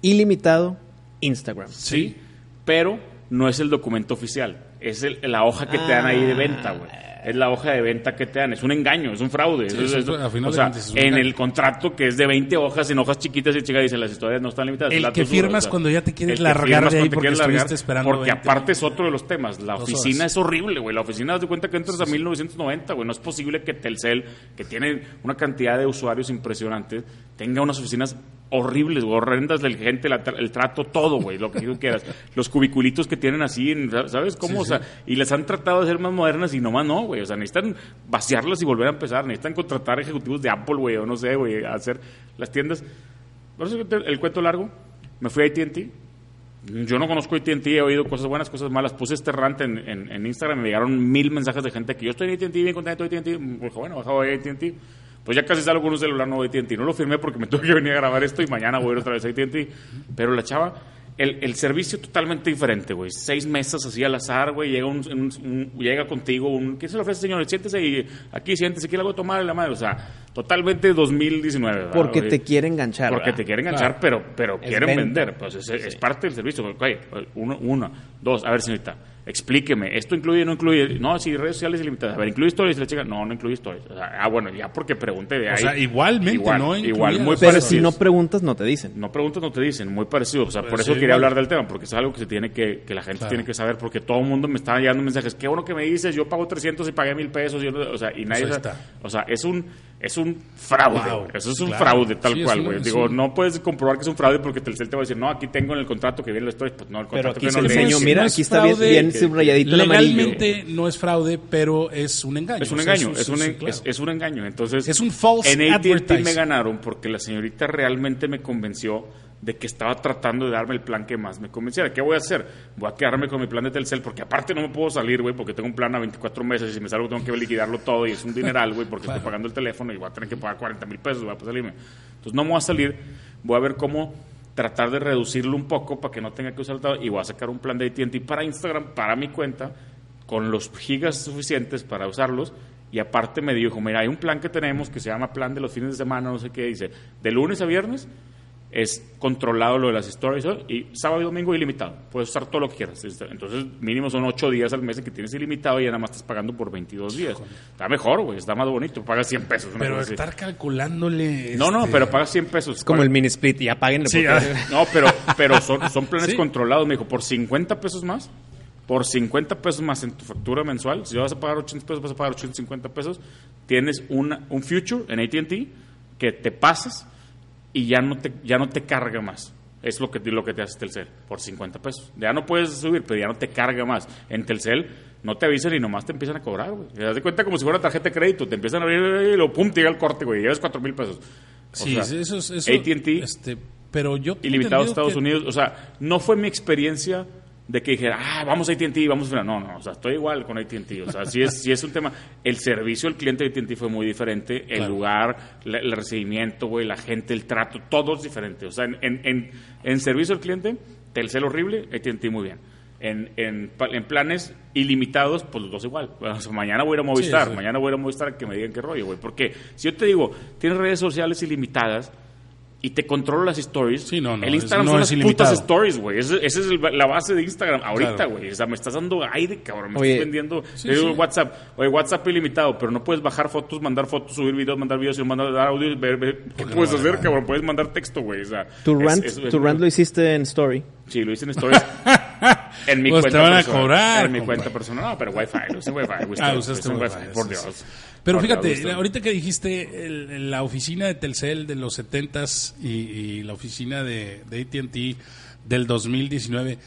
Speaker 3: Ilimitado, Instagram.
Speaker 2: sí, pero no es el documento oficial, es el- la hoja que te dan ahí de venta, güey. Es la hoja de venta que te dan, es un engaño, es un fraude.
Speaker 1: Sí,
Speaker 2: Eso es-
Speaker 1: es un-
Speaker 2: eso-
Speaker 1: a final
Speaker 2: o sea,
Speaker 1: es
Speaker 2: en el contrato que es de 20 hojas, en hojas chiquitas y chicas dicen las historias no están limitadas.
Speaker 1: El que firmas cuando ya te quieres largar de ahí porque
Speaker 2: quieres
Speaker 1: estuviste esperando
Speaker 2: Porque
Speaker 1: 20
Speaker 2: aparte es otro de los temas, la oficina es horrible, güey. La oficina, haz de cuenta que entras a 1990, güey. No es posible que Telcel, que tiene una cantidad de usuarios impresionantes, tenga unas oficinas horribles, güey, horrendas del gente, la el trato, todo, güey, lo que tú quieras. Los cubiculitos que tienen así, en- ¿sabes cómo? o sea, y les han tratado de hacer más modernas y nomás no, güey. O sea, necesitan vaciarlas y volver a empezar. Necesitan contratar ejecutivos de Apple, güey, o no sé, güey, a hacer las tiendas. Por eso el, cuento largo, me fui a AT&T. Yo no conozco AT&T, he oído cosas buenas, cosas malas. Puse este rant en, en, en Instagram, me llegaron mil mensajes de gente que yo estoy en AT&T, bien contento de AT&T. Dijo, bueno, bajado de AT&T. Pues ya casi salgo con un celular nuevo de AT&T. No lo firmé porque me tuve que venir a grabar esto y mañana voy a ir otra vez a AT&T. Pero la chava, el, el servicio totalmente diferente, güey. Seis mesas así al azar, güey. Llega, un, un- un- llega contigo un... ¿Qué se le ofrece, señor? Siéntese y aquí, siéntese, aquí le hago tomar la madre. O sea, totalmente 2019, ¿verdad,
Speaker 3: Porque
Speaker 2: güey?
Speaker 3: te quiere enganchar.
Speaker 2: Porque
Speaker 3: ¿verdad?
Speaker 2: te quieren enganchar, pero, pero
Speaker 3: Es
Speaker 2: quieren
Speaker 3: venta.
Speaker 2: vender. Pues es, es parte del servicio. Ok, uno, uno, dos. A ver, señorita, explíqueme. ¿Esto incluye o no incluye? No, sí, redes sociales ilimitadas. A ver, ¿incluye stories? Y la chica, no, no incluye stories. O sea, ah, bueno, ya porque pregunté de ahí.
Speaker 1: sea, igualmente,
Speaker 2: igual,
Speaker 1: no
Speaker 2: Igual, muy
Speaker 3: Pero
Speaker 2: parecido.
Speaker 3: si no preguntas, no te dicen.
Speaker 2: No preguntas, no te dicen, muy parecido. O sea,
Speaker 1: Pero
Speaker 2: por eso
Speaker 1: sí,
Speaker 2: quería
Speaker 1: igual.
Speaker 2: hablar del tema, porque es algo que se tiene que, que la gente
Speaker 1: Claro.
Speaker 2: tiene que saber, porque todo el mundo me está llegando mensajes, qué bueno que me dices, yo pago 300 y pagué mil pesos, yo no- o sea, y nadie,
Speaker 1: ahí
Speaker 2: o sea,
Speaker 1: está.
Speaker 2: o sea, es un, es un fraude,
Speaker 1: Wow,
Speaker 2: eso es un
Speaker 1: claro.
Speaker 2: fraude tal
Speaker 1: Sí,
Speaker 2: cual, güey. Digo,
Speaker 1: un-
Speaker 2: no puedes comprobar que es un fraude porque Telcel te va a decir, no, aquí tengo en el contrato que viene lo estoy, pues no, el
Speaker 3: Pero
Speaker 2: contrato
Speaker 3: aquí
Speaker 2: que no
Speaker 1: es-
Speaker 3: mira,
Speaker 1: no es
Speaker 3: aquí está bien,
Speaker 1: fraude,
Speaker 3: bien subrayadito.
Speaker 1: Legalmente no es fraude, pero es un engaño.
Speaker 2: Es un
Speaker 1: O sea,
Speaker 2: engaño, es un,
Speaker 1: sí,
Speaker 2: en-
Speaker 1: claro.
Speaker 2: es, es un engaño. Entonces,
Speaker 1: Es un false
Speaker 2: En AT&T me ganaron porque la señorita realmente me convenció de que estaba tratando de darme el plan que más me convenciera. ¿Qué voy a hacer? Voy a quedarme con mi plan de Telcel porque aparte no me puedo salir, güey, porque tengo un plan a 24 meses y si me salgo tengo que liquidarlo todo y es un dineral, güey, porque estoy pagando el teléfono y voy a tener que pagar 40 mil pesos, voy a salirme. Entonces no me voy a salir, voy a ver cómo tratar de reducirlo un poco para que no tenga que usar todo y voy a sacar un plan de AT&T para Instagram, para mi cuenta, con los gigas suficientes para usarlos. Y aparte me dijo, mira, hay un plan que tenemos que se llama plan de los fines de semana, no sé qué, dice, de lunes a viernes es controlado lo de las stories y sábado y domingo ilimitado. Puedes usar todo lo que quieras. Entonces, mínimo son 8 días al mes en que tienes ilimitado y ya nada más estás pagando por 22 días. Está mejor, güey, está más bonito. Pagas 100 pesos.
Speaker 1: Pero
Speaker 2: así.
Speaker 1: estar calculándole.
Speaker 2: No, no,
Speaker 1: este,
Speaker 2: pero pagas 100 pesos.
Speaker 3: Es como el mini split, ya páguenle.
Speaker 1: Sí,
Speaker 3: porque-.
Speaker 2: No, pero, pero son, son planes
Speaker 1: Sí.
Speaker 2: controlados. Me dijo, por 50 pesos más, por 50 pesos más en tu factura mensual, si vas a pagar 80 pesos, vas a pagar 850 pesos, tienes una, un future en AT&T que te pasas y ya no te, ya no te carga más. Es lo que, lo que te hace Telcel, por 50 pesos. Ya no puedes subir, pero ya no te carga más. En Telcel no te avisan y nomás te empiezan a cobrar, güey. Te das de cuenta como si fuera tarjeta de crédito. Te empiezan a abrir y lo pum, te llega el corte, güey. Y llevas 4 mil pesos. O
Speaker 1: Sí,
Speaker 2: sea,
Speaker 1: eso es. Eso,
Speaker 2: AT&T
Speaker 1: Este, pero yo.
Speaker 2: ilimitado a Estados
Speaker 1: que-
Speaker 2: Unidos. O sea, no fue mi experiencia de que dijera, ah, vamos a AT&T, vamos a... No, no, o sea, estoy igual con AT&T. O sea, sí es, sí es un tema... El servicio al cliente de AT&T fue muy diferente. El
Speaker 1: Claro.
Speaker 2: lugar, la- el recibimiento, güey, la gente, el trato, todo es diferente. O sea, en, en, en, en servicio al cliente, Telcel horrible, AT&T muy bien. En, en, en planes ilimitados, pues los dos igual. O sea, mañana voy a ir a Movistar,
Speaker 1: sí.
Speaker 2: mañana voy a ir a Movistar a que me digan qué rollo, güey. Porque si yo te digo, tienes redes sociales ilimitadas, y te controlo las stories.
Speaker 1: Sí, no, no,
Speaker 2: El Instagram
Speaker 1: no
Speaker 2: son
Speaker 1: es
Speaker 2: las
Speaker 1: ilimitado.
Speaker 2: putas stories, güey. Esa esa es el- la base de Instagram ahorita,
Speaker 1: Claro.
Speaker 2: güey. O sea, me estás dando aire, cabrón. Me
Speaker 3: Oye.
Speaker 2: estás vendiendo.
Speaker 1: Sí,
Speaker 2: Te digo,
Speaker 1: sí.
Speaker 2: WhatsApp. Oye, WhatsApp ilimitado, pero no puedes bajar fotos, mandar fotos, subir videos, mandar videos y mandar dar audio. ver- ver- ¿Qué
Speaker 1: Porque
Speaker 2: puedes
Speaker 1: vale
Speaker 2: hacer, cabrón? Puedes mandar texto, güey. O sea,
Speaker 3: Tu
Speaker 2: es-
Speaker 3: rant,
Speaker 2: es- es-
Speaker 3: tu rant lo hiciste en Story.
Speaker 2: Sí, lo hice en stories. en mi
Speaker 1: Pues te
Speaker 2: cuenta
Speaker 1: van a
Speaker 2: personal.
Speaker 1: cobrar,
Speaker 2: En mi
Speaker 1: compa.
Speaker 2: cuenta personal. No, pero Wi-Fi. Lo hice Wi-Fi. güey,
Speaker 1: Ah, usaste Wi-Fi,
Speaker 2: Wi-Fi, por Dios.
Speaker 1: Pero fíjate, ahorita que dijiste el- el- la oficina de Telcel de los 70s y, y la oficina de, de ATT del 2019,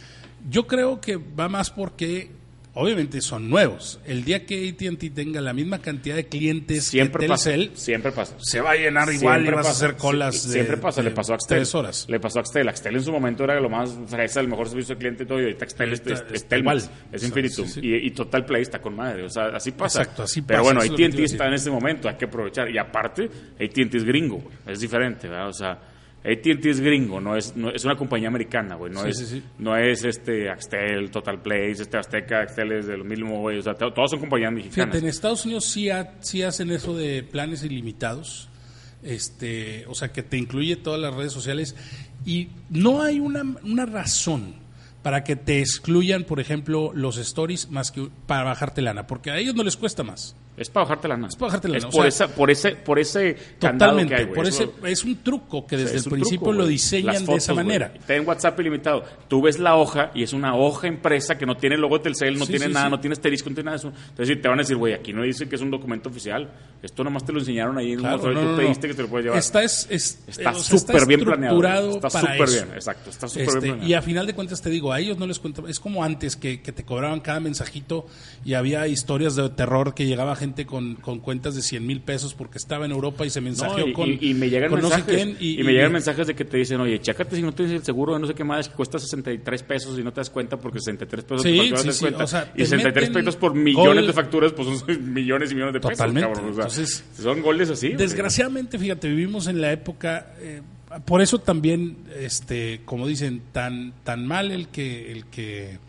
Speaker 1: yo creo que va más porque obviamente son nuevos. El día que AT&T tenga la misma cantidad de clientes
Speaker 2: Siempre
Speaker 1: que
Speaker 2: pasa.
Speaker 1: Telcel,
Speaker 2: Siempre pasa.
Speaker 1: se va a llenar igual y
Speaker 2: Siempre
Speaker 1: vas a
Speaker 2: pasa.
Speaker 1: hacer colas
Speaker 2: Sí,
Speaker 1: de-
Speaker 2: siempre pasa,
Speaker 1: de
Speaker 2: le pasó a Axtel.
Speaker 1: tres horas.
Speaker 2: Le pasó a Axtel. Axtel en su momento era lo más fresa, el mejor servicio de cliente y todo. Y ahorita Axtel es,
Speaker 1: Ahorita
Speaker 2: es, es
Speaker 1: está
Speaker 2: es Infinitum.
Speaker 1: sí, sí.
Speaker 2: Y, y Total Play está con madre. O sea, así pasa.
Speaker 1: Exacto, así
Speaker 2: Pero
Speaker 1: pasa,
Speaker 2: bueno,
Speaker 1: que te
Speaker 2: AT&T
Speaker 1: a
Speaker 2: está en ese momento, hay que aprovechar. Y aparte, AT&T es gringo. Es diferente, ¿verdad? O sea, AT&T es gringo, no es, no, es una compañía americana, güey. No,
Speaker 1: Sí,
Speaker 2: es,
Speaker 1: sí, sí.
Speaker 2: no es este Axtel, Total Play, este Azteca, Axtel es de lo mismo, güey. O sea, to- todos son compañías mexicanas.
Speaker 1: Fíjate, en Estados Unidos sí, ha- sí hacen eso de planes ilimitados, este, o sea, que te incluye todas las redes sociales y no hay una, una razón para que te excluyan, por ejemplo, los stories más que para bajarte lana, porque a ellos no les cuesta más.
Speaker 2: Es para bajarte lana.
Speaker 1: Es para bajarte lana,
Speaker 2: Es
Speaker 1: o
Speaker 2: por,
Speaker 1: sea,
Speaker 2: esa, por ese, por ese
Speaker 1: Totalmente,
Speaker 2: que hay,
Speaker 1: por ese, es un truco que desde
Speaker 2: es
Speaker 1: el principio
Speaker 2: truco,
Speaker 1: lo diseñan
Speaker 2: Las
Speaker 1: de
Speaker 2: fotos,
Speaker 1: esa manera.
Speaker 2: Ten WhatsApp ilimitado. Tú ves la hoja y es una hoja impresa que no tiene logo de Telcel, no
Speaker 1: Sí,
Speaker 2: tiene
Speaker 1: sí,
Speaker 2: nada,
Speaker 1: sí.
Speaker 2: no tiene asterisco, no tiene nada de eso. Entonces te van a decir, güey, aquí no dice que es un documento oficial. Esto nomás te lo enseñaron ahí en
Speaker 1: Claro,
Speaker 2: un y
Speaker 1: no,
Speaker 2: tú
Speaker 1: no, no.
Speaker 2: pediste que te lo puedes llevar.
Speaker 1: Está, es, es-
Speaker 2: Está
Speaker 1: o sea,
Speaker 2: súper bien planeado. Está súper bien, exacto. Está súper
Speaker 1: Este,
Speaker 2: bien planeado.
Speaker 1: y a final de cuentas te digo, a ellos no les cuenta, es como antes que, que te cobraban cada mensajito y había historias de terror que llegaba gente con, con cuentas de 100 mil pesos porque estaba en Europa y se
Speaker 2: No,
Speaker 1: mensajeó
Speaker 2: y,
Speaker 1: con,
Speaker 2: y- y me llegan
Speaker 1: no sé
Speaker 2: mensajes
Speaker 1: quién
Speaker 2: y, me llegan mensajes de que te dicen oye chécate si no tienes el seguro de no sé qué más que cuesta 63 pesos y no te das cuenta porque 63 pesos
Speaker 1: Sí, sí,
Speaker 2: te das
Speaker 1: sí,
Speaker 2: cuenta
Speaker 1: o sea,
Speaker 2: y
Speaker 1: te
Speaker 2: 63
Speaker 1: meten
Speaker 2: pesos por millones
Speaker 1: gol-
Speaker 2: de facturas pues son millones y millones de pesos
Speaker 1: Totalmente.
Speaker 2: cabrón. O sea,
Speaker 1: Entonces,
Speaker 2: son goles así güey.
Speaker 1: Desgraciadamente, fíjate, vivimos en la época, eh, por eso también, este, como dicen, tan, tan mal el que, el que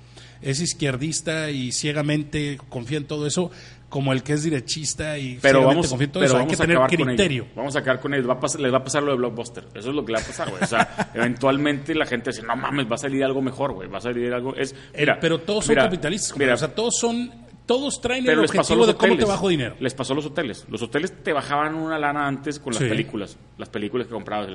Speaker 1: es izquierdista y ciegamente confía en todo eso, como el que es derechista y
Speaker 2: pero vamos,
Speaker 1: confía en todo
Speaker 2: pero
Speaker 1: eso. Hay
Speaker 2: vamos
Speaker 1: que
Speaker 2: a
Speaker 1: tener
Speaker 2: con
Speaker 1: criterio.
Speaker 2: Vamos a acabar con ellos. Va a pasar- les va a pasar lo de Blockbuster. Eso es lo que le va a pasar, güey. O sea, eventualmente la gente dice, no mames, va a salir algo mejor, güey. Va a salir algo... Es, mira,
Speaker 1: pero todos son capitalistas,
Speaker 2: mira,
Speaker 1: o sea, todos son, todos traen el
Speaker 2: Pero
Speaker 1: objetivo de cómo te bajo dinero.
Speaker 2: Les pasó a los hoteles. Los hoteles te bajaban una lana antes con las
Speaker 1: Sí.
Speaker 2: películas. Las películas que comprabas.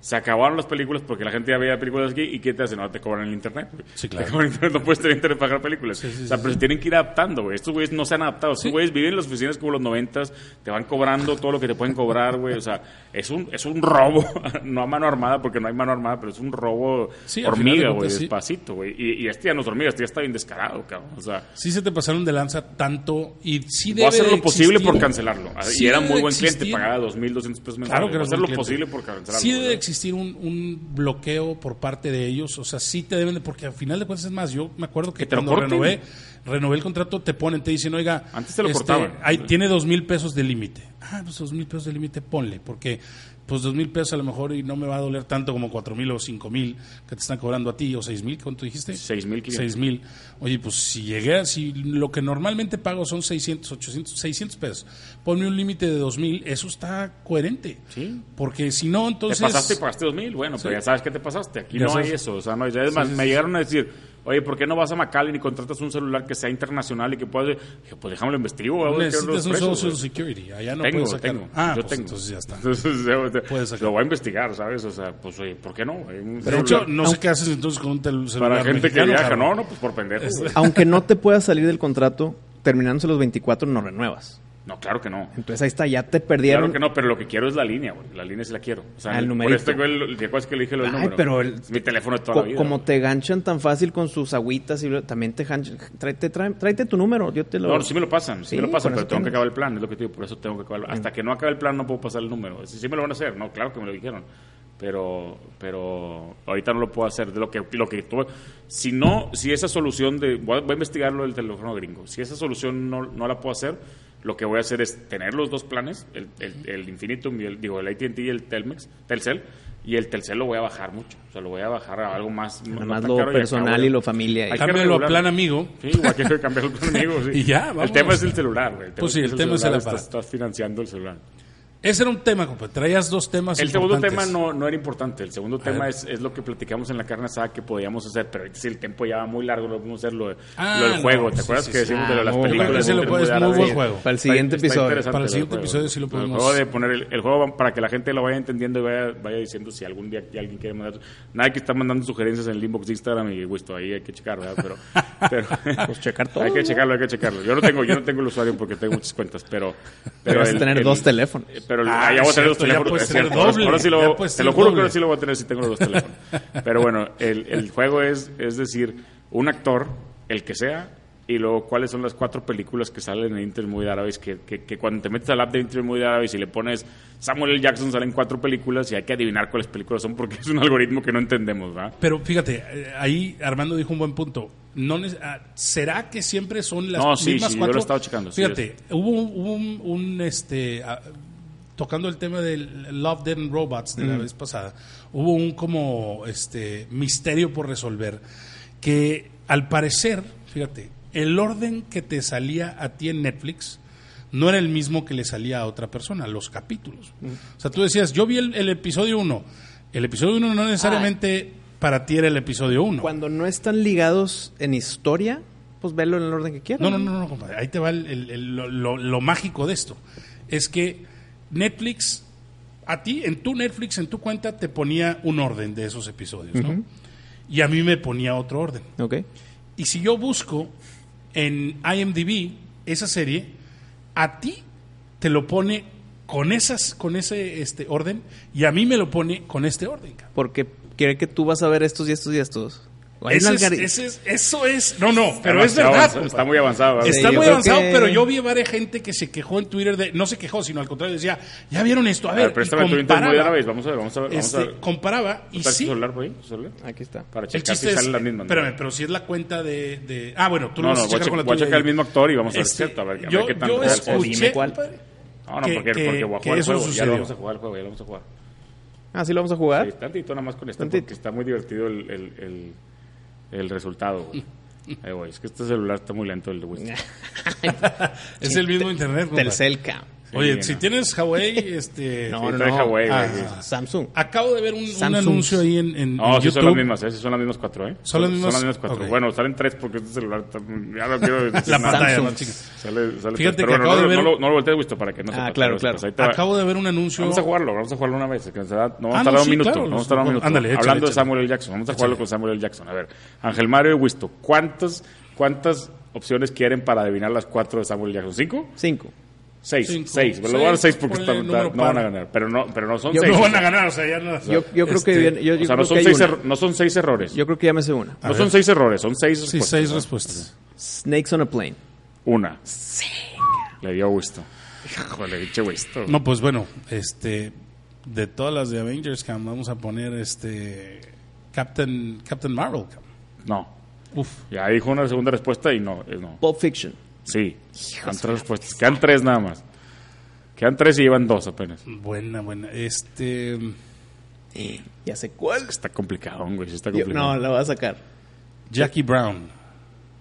Speaker 2: Se acabaron las películas porque la gente ya veía películas aquí y ¿qué te hacen? No, te cobran el internet.
Speaker 1: Sí, claro.
Speaker 2: Te cobran el internet, no puedes tener internet para pagar películas.
Speaker 1: Sí, sí,
Speaker 2: o sea, pero se tienen que ir adaptando, güey. Estos güeyes no se han adaptado. Estos
Speaker 1: Sí.
Speaker 2: güeyes viven en las oficinas como los noventas, te van cobrando todo lo que te pueden cobrar, güey. O sea, es un, es un robo. no a mano armada porque no hay mano armada, pero es un robo hormiga, güey. Despacito, güey. Y, y este ya no es hormiga, este ya está bien descarado, cabrón. O sea...
Speaker 1: Sí se te pasaron de lanza tanto y sí
Speaker 2: Voy a
Speaker 1: debe
Speaker 2: hacer lo posible
Speaker 1: existir-
Speaker 2: por cancelarlo.
Speaker 1: sí
Speaker 2: y era
Speaker 1: debe
Speaker 2: muy buen cliente,
Speaker 1: existir-
Speaker 2: pagaba 2.200 pesos mensuales.
Speaker 1: Claro que
Speaker 2: Voy a hacer lo
Speaker 1: cliente.
Speaker 2: posible por cancelarlo.
Speaker 1: Sí debe de
Speaker 2: ¿verdad?
Speaker 1: existir un, un bloqueo por parte de ellos, o sea, sí te deben de, porque al final de cuentas es más, yo me acuerdo que,
Speaker 2: Que te
Speaker 1: cuando renové, renové el contrato te ponen, te dicen, oiga,
Speaker 2: Antes te lo
Speaker 1: este,
Speaker 2: cortaban.
Speaker 1: ahí tiene dos mil pesos de límite. Ah, pues dos mil pesos de límite, ponle, porque pues dos mil pesos a lo mejor y no me va a doler tanto como cuatro mil o cinco mil que te están cobrando a ti, o seis mil, ¿cuánto dijiste?
Speaker 2: 6,500.
Speaker 1: Seis mil. Oye, pues si llegué, a- si lo que normalmente pago son 600, 800, 600 pesos, ponme un límite de dos mil, eso está coherente.
Speaker 2: Sí.
Speaker 1: Porque si no,
Speaker 2: Te
Speaker 1: entonces...
Speaker 2: pasaste y pagaste 2.000. Bueno, pero ya sabes qué te pasaste. Aquí
Speaker 1: Ya
Speaker 2: no hay eso. O sea, no hay. Es más,
Speaker 1: sí,
Speaker 2: me llegaron a decir, oye, ¿por qué no vas a McAllen y contratas un celular que sea internacional y que puedas. Dije, pues déjame lo investigo. a ver qué
Speaker 1: Necesitas un
Speaker 2: precios,
Speaker 1: Social. Security. Allá no
Speaker 2: tengo,
Speaker 1: puedes sacar.
Speaker 2: tengo.
Speaker 1: Ah,
Speaker 2: yo
Speaker 1: pues
Speaker 2: tengo.
Speaker 1: entonces ya está.
Speaker 2: Entonces,
Speaker 1: Puedes sacar.
Speaker 2: lo voy a investigar, ¿sabes? O sea, pues, oye, ¿por qué no? Hay un
Speaker 1: De hecho,
Speaker 2: celular
Speaker 1: no sé qué haces entonces con un celular
Speaker 2: para gente que viaja.
Speaker 1: Carlos.
Speaker 2: No, no, pues por pendejo.
Speaker 3: Aunque no te puedas salir del contrato, terminándose los 24 no renuevas.
Speaker 2: No, claro que no.
Speaker 3: Entonces ahí está, ya te perdieron.
Speaker 2: Claro que no, pero lo que quiero es la línea, güey. La línea sí la quiero. O sea,
Speaker 3: el
Speaker 2: por este güey, ¿te acuerdas que le dije lo del
Speaker 3: Ay,
Speaker 2: número?
Speaker 3: pero el-
Speaker 2: Es mi teléfono de toda
Speaker 3: Co-
Speaker 2: la vida.
Speaker 3: como
Speaker 2: güey.
Speaker 3: te ganchan tan fácil con sus agüitas y también te ganchan. Tráete, tráete tu número, yo te lo.
Speaker 2: No, sí me lo pasan, sí,
Speaker 3: Sí,
Speaker 2: me lo pasan, pero tengo que acabar el plan, es lo que te digo, por eso tengo que acabar. Hasta que no acabe el plan no puedo pasar el número. Sí, sí me lo van a hacer, no, claro que me lo dijeron. Pero, pero ahorita no lo puedo hacer. De lo que, lo que si no, si esa solución de, voy a, voy a investigar lo del teléfono gringo. Si esa solución no, no la puedo hacer, lo que voy a hacer es tener los dos planes, el, el, el Infinitum y el, digo, el AT&T y el Telmex, Telcel, y el Telcel lo voy a bajar mucho. O sea, lo voy a bajar a algo más,
Speaker 3: Nada más lo
Speaker 2: caro
Speaker 3: personal y lo familia.
Speaker 2: Hay que
Speaker 1: Cámbialo a plan amigo.
Speaker 2: Sí, igual que cambiar el plan amigo, sí.
Speaker 1: Y ya, vamos.
Speaker 2: El tema es el celular, güey.
Speaker 1: Pues sí, el tema es el
Speaker 2: celular,
Speaker 1: aparato.
Speaker 2: estás, estás financiando el celular.
Speaker 1: Ese era un tema, compa. Traías dos temas
Speaker 2: El segundo tema no, no era importante. El segundo tema es, es lo que platicamos en la carne asada que podíamos hacer, pero si el tiempo ya va muy largo, no podemos hacer lo, de-
Speaker 1: Ah,
Speaker 2: lo del
Speaker 1: no,
Speaker 2: juego. ¿Te acuerdas
Speaker 1: sí,
Speaker 2: que decimos
Speaker 3: Ah,
Speaker 2: de las películas?
Speaker 1: Ese lo puedes- muy buen juego.
Speaker 3: Para el siguiente
Speaker 2: Está-
Speaker 3: episodio.
Speaker 1: Para el siguiente episodio sí lo
Speaker 2: El
Speaker 1: podemos-
Speaker 2: juego de poner el, el juego para que la gente lo vaya entendiendo y vaya, vaya diciendo si algún día alguien quiere mandar. Nadie que está mandando sugerencias en el inbox de Instagram y Wisto, ahí hay que checar, ¿verdad? Pero, pero
Speaker 3: Pues checar todo.
Speaker 2: hay que checarlo, hay que checarlo. Yo no tengo, yo no tengo el usuario porque tengo muchas cuentas, pero. pero
Speaker 3: vas a tener dos teléfonos.
Speaker 2: Pero
Speaker 1: Ah,
Speaker 2: ya voy a tener dos
Speaker 1: cierto, ya
Speaker 2: teléfonos. es
Speaker 1: tener doble,
Speaker 2: ahora sí lo, te lo juro que
Speaker 1: doble.
Speaker 2: ahora sí lo voy a tener si tengo los dos teléfonos. Pero bueno, el, el juego es, es decir, un actor, el que sea, y luego cuáles son las cuatro películas que salen en Internet Movie Database, que, que, que cuando te metes al app de Internet Movie Database y le pones Samuel L. Jackson, salen cuatro películas y hay que adivinar cuáles películas son porque es un algoritmo que no entendemos, ¿verdad?
Speaker 1: Pero fíjate, eh, ahí Armando dijo un buen punto. No ah, ¿Será que siempre son las
Speaker 2: No, sí,
Speaker 1: mismas
Speaker 2: sí, yo lo
Speaker 1: cuatro?
Speaker 2: he estado checando, sí,
Speaker 1: Fíjate, hubo un, un- un, este, ah, tocando el tema del Love, Dead and Robots de la vez pasada, hubo un como este misterio por resolver que al parecer, fíjate, el orden que te salía a ti en Netflix no era el mismo que le salía a otra persona, los capítulos. O sea, tú decías, yo vi el, el episodio 1. El episodio 1 no necesariamente para ti era el episodio 1.
Speaker 3: Cuando no están ligados en historia, pues velo en el orden que quieras.
Speaker 1: No, no, no, no, compadre. Ahí te va el- el- el- lo, lo- lo mágico de esto. Es que Netflix, a ti, en tu Netflix, en tu cuenta, te ponía un orden de esos episodios, ¿no? Y a mí me ponía otro orden.
Speaker 3: Ok.
Speaker 1: Y si yo busco en IMDb esa serie, a ti te lo pone con esas, con ese este orden, y a mí me lo pone con este orden.
Speaker 3: Porque quiere que tú vas a ver estos y estos y estos.
Speaker 1: Ese es- ese es- eso es. No, no, pero es verdad.
Speaker 2: avanzado. Está muy avanzado. ¿verdad?
Speaker 1: Está
Speaker 3: Sí, yo
Speaker 1: muy avanzado,
Speaker 3: que-
Speaker 1: pero yo vi varias gente que se quejó en Twitter de, no se quejó, sino al contrario decía, ya vieron esto, a
Speaker 2: A
Speaker 1: ver,
Speaker 2: ver, préstame tu Internet
Speaker 1: comparaba,
Speaker 2: Database. Vamos a ver, vamos a ver. Vamos
Speaker 1: este,
Speaker 2: a ver.
Speaker 1: comparaba y
Speaker 2: ¿Está tu
Speaker 1: sí,
Speaker 2: celular por ahí? ¿Tu celular?
Speaker 3: Aquí está.
Speaker 2: Para
Speaker 1: el
Speaker 2: checar si
Speaker 1: chiste es,
Speaker 2: salen las mismas. ¿no?
Speaker 1: espérame, pero si es la cuenta de, de- ah, bueno, tú lo
Speaker 2: No,
Speaker 1: vas
Speaker 2: no,
Speaker 1: a
Speaker 2: a,
Speaker 1: checar
Speaker 2: che-
Speaker 1: con la
Speaker 2: voy a
Speaker 1: tuya
Speaker 2: checar el mismo actor y vamos a ver,
Speaker 1: Este,
Speaker 2: ¿cierto? A ver, a ver
Speaker 1: yo,
Speaker 2: qué
Speaker 1: yo escuché,
Speaker 3: cuál.
Speaker 2: No, no,
Speaker 1: que-
Speaker 2: porque,
Speaker 1: que-
Speaker 2: porque voy a jugar el juego. Ya lo vamos a jugar el juego, ya lo vamos a jugar.
Speaker 3: Ah, sí lo vamos a jugar.
Speaker 2: Sí, tantito nada más con esto,
Speaker 3: Tantito.
Speaker 2: porque está muy divertido el, el, resultado. güey. Eh, güey, es que este celular está muy lento, el de Winston.
Speaker 1: es el mismo internet. compadre.
Speaker 3: Telcelca.
Speaker 1: Oye, si
Speaker 2: no.
Speaker 1: tienes Huawei, este,
Speaker 3: No,
Speaker 2: Sí,
Speaker 3: no,
Speaker 2: trae
Speaker 3: no.
Speaker 2: Huawei,
Speaker 1: Ah.
Speaker 3: Samsung.
Speaker 1: acabo de ver un, anuncio ahí en, en,
Speaker 2: No,
Speaker 1: en
Speaker 2: sí son las mismas, ¿eh? Sí son las mismas cuatro, ¿eh?
Speaker 1: ¿Son las mismas?
Speaker 2: cuatro.
Speaker 1: Ok.
Speaker 2: Bueno, salen tres porque este celular. Ya no quiero decir
Speaker 1: La pantalla
Speaker 3: Samsung.
Speaker 1: más chica.
Speaker 2: Sale, sale
Speaker 1: Fíjate
Speaker 2: tres.
Speaker 1: que
Speaker 2: Pero bueno,
Speaker 1: acabo
Speaker 2: no,
Speaker 1: de ver-
Speaker 2: no, lo, no lo volteé visto para que no
Speaker 3: Ah, claro,
Speaker 2: pero
Speaker 3: claro.
Speaker 2: pues va.
Speaker 1: Acabo de ver un anuncio.
Speaker 2: Vamos a jugarlo, vamos a jugarlo una vez. Que se da- no vamos
Speaker 1: Ah,
Speaker 2: a
Speaker 1: no,
Speaker 2: tardar un minuto.
Speaker 1: claro,
Speaker 2: no vamos a tardar un minuto. Hablando de. Samuel L. Jackson, vamos a jugarlo con Samuel L. Jackson. A ver, Ángel Mario y Wisto, ¿cuántas, ¿cuántas opciones quieren para adivinar las cuatro de Samuel L. Jackson? ¿Cinco?
Speaker 3: Cinco.
Speaker 2: Seis.
Speaker 1: Cinco.
Speaker 2: Seis. Pero lo voy a dar
Speaker 1: Seis,
Speaker 2: seis porque está- no van a ganar. Pero no, pero no son
Speaker 3: Yo-
Speaker 2: seis.
Speaker 1: No van a ganar, o sea, ya no.
Speaker 3: Yo, yo creo
Speaker 1: Este,
Speaker 3: que viene- yo, yo
Speaker 2: o sea,
Speaker 3: creo
Speaker 2: no son,
Speaker 3: que
Speaker 2: seis no son seis errores.
Speaker 3: Yo creo que ya me sé una.
Speaker 2: no son seis errores, son seis
Speaker 1: Sí,
Speaker 2: respuestas.
Speaker 1: seis
Speaker 2: ¿no?
Speaker 1: respuestas.
Speaker 3: Snakes on a plane.
Speaker 2: Una. Le dio Wisto. Híjole, dicho Wisto.
Speaker 1: No, pues bueno, este de todas las de Avengers, cam, vamos a poner este Captain Captain Marvel. cam.
Speaker 2: No.
Speaker 1: Uf,
Speaker 2: Ya dijo una segunda respuesta y no. eh, no.
Speaker 3: Pulp Fiction.
Speaker 2: Sí. Quedan tres respuestas. Quedan tres nada más. Quedan tres y llevan dos apenas.
Speaker 1: buena, buena. Este
Speaker 3: Ya sé cuál.
Speaker 2: Está complicado, güey. Sí está
Speaker 3: Yo-
Speaker 2: complicado.
Speaker 3: no, la voy a sacar.
Speaker 1: Jackie Brown.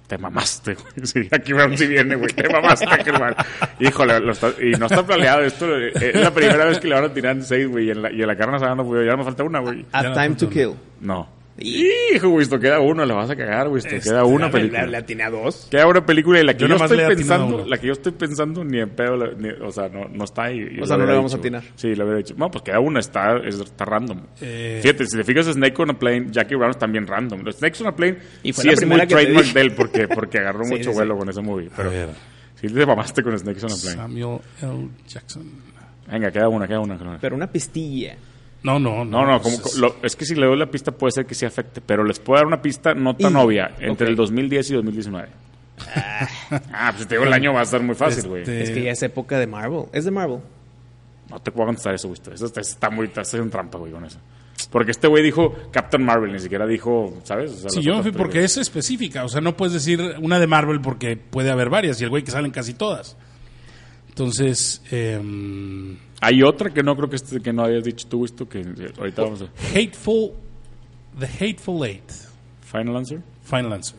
Speaker 2: Te mamaste, güey. Sí, aquí vamos si viene, güey. Te mamaste, Germán. Híjole, lo está- y no está planeado esto. eh, Es la primera vez que le van a tirar en seis, güey. Y en la, y en la carne no pudo. Ya me falta una, güey.
Speaker 3: A
Speaker 1: Ya no
Speaker 3: Time to Kill.
Speaker 2: No. Hijo, güey, esto queda uno. Le vas a cagar, güey. Esto queda una película.
Speaker 3: atiné a dos.
Speaker 2: Queda una película y la que
Speaker 1: Yo
Speaker 2: yo, estoy pensando, la que yo estoy pensando ni en pedo, la- ni- o sea, no, no está ahí.
Speaker 3: O sea, no le vamos a atinar.
Speaker 2: Sí, le hubiera dicho. No, pues queda una, está, es- está random.
Speaker 1: Eh.
Speaker 2: Fíjate, si te fijas Snake on a Plane, Jackie Brown es también random. Los Snakes on a Plane
Speaker 3: Y fue
Speaker 2: sí
Speaker 3: la
Speaker 2: es muy trademark de él porque, porque agarró
Speaker 3: Sí,
Speaker 2: mucho
Speaker 3: sí, sí.
Speaker 2: vuelo con ese movie. Pero sí te mamaste con Snakes on a Plane.
Speaker 1: Samuel L. Jackson.
Speaker 2: Venga, queda una, queda una. queda una.
Speaker 3: Pero una pistilla.
Speaker 1: No, no,
Speaker 2: No, no, como,
Speaker 1: es-
Speaker 2: lo- es que si le doy la pista puede ser que sí afecte, pero les puedo dar una pista no tan
Speaker 3: Y-
Speaker 2: obvia, entre el 2010 y 2019. Ah, pues te digo, el año va a estar muy fácil, güey.
Speaker 1: Este-
Speaker 3: Es que ya es época de Marvel. Es de Marvel.
Speaker 2: No te puedo contestar eso, güey. Eso está, está muy, está en trampa, güey, con eso. Porque este güey dijo Captain Marvel, ni siquiera dijo, ¿sabes? O sea,
Speaker 1: Sí, yo me fui porque es específica. O sea, no puedes decir una de Marvel porque puede haber varias y el güey que salen casi todas. Entonces, em,
Speaker 2: Hay otra que no creo que, este, que no hayas dicho tú, esto que eh, ahorita vamos a...
Speaker 1: Hateful, The Hateful Eight.
Speaker 2: Final answer.
Speaker 1: Final answer.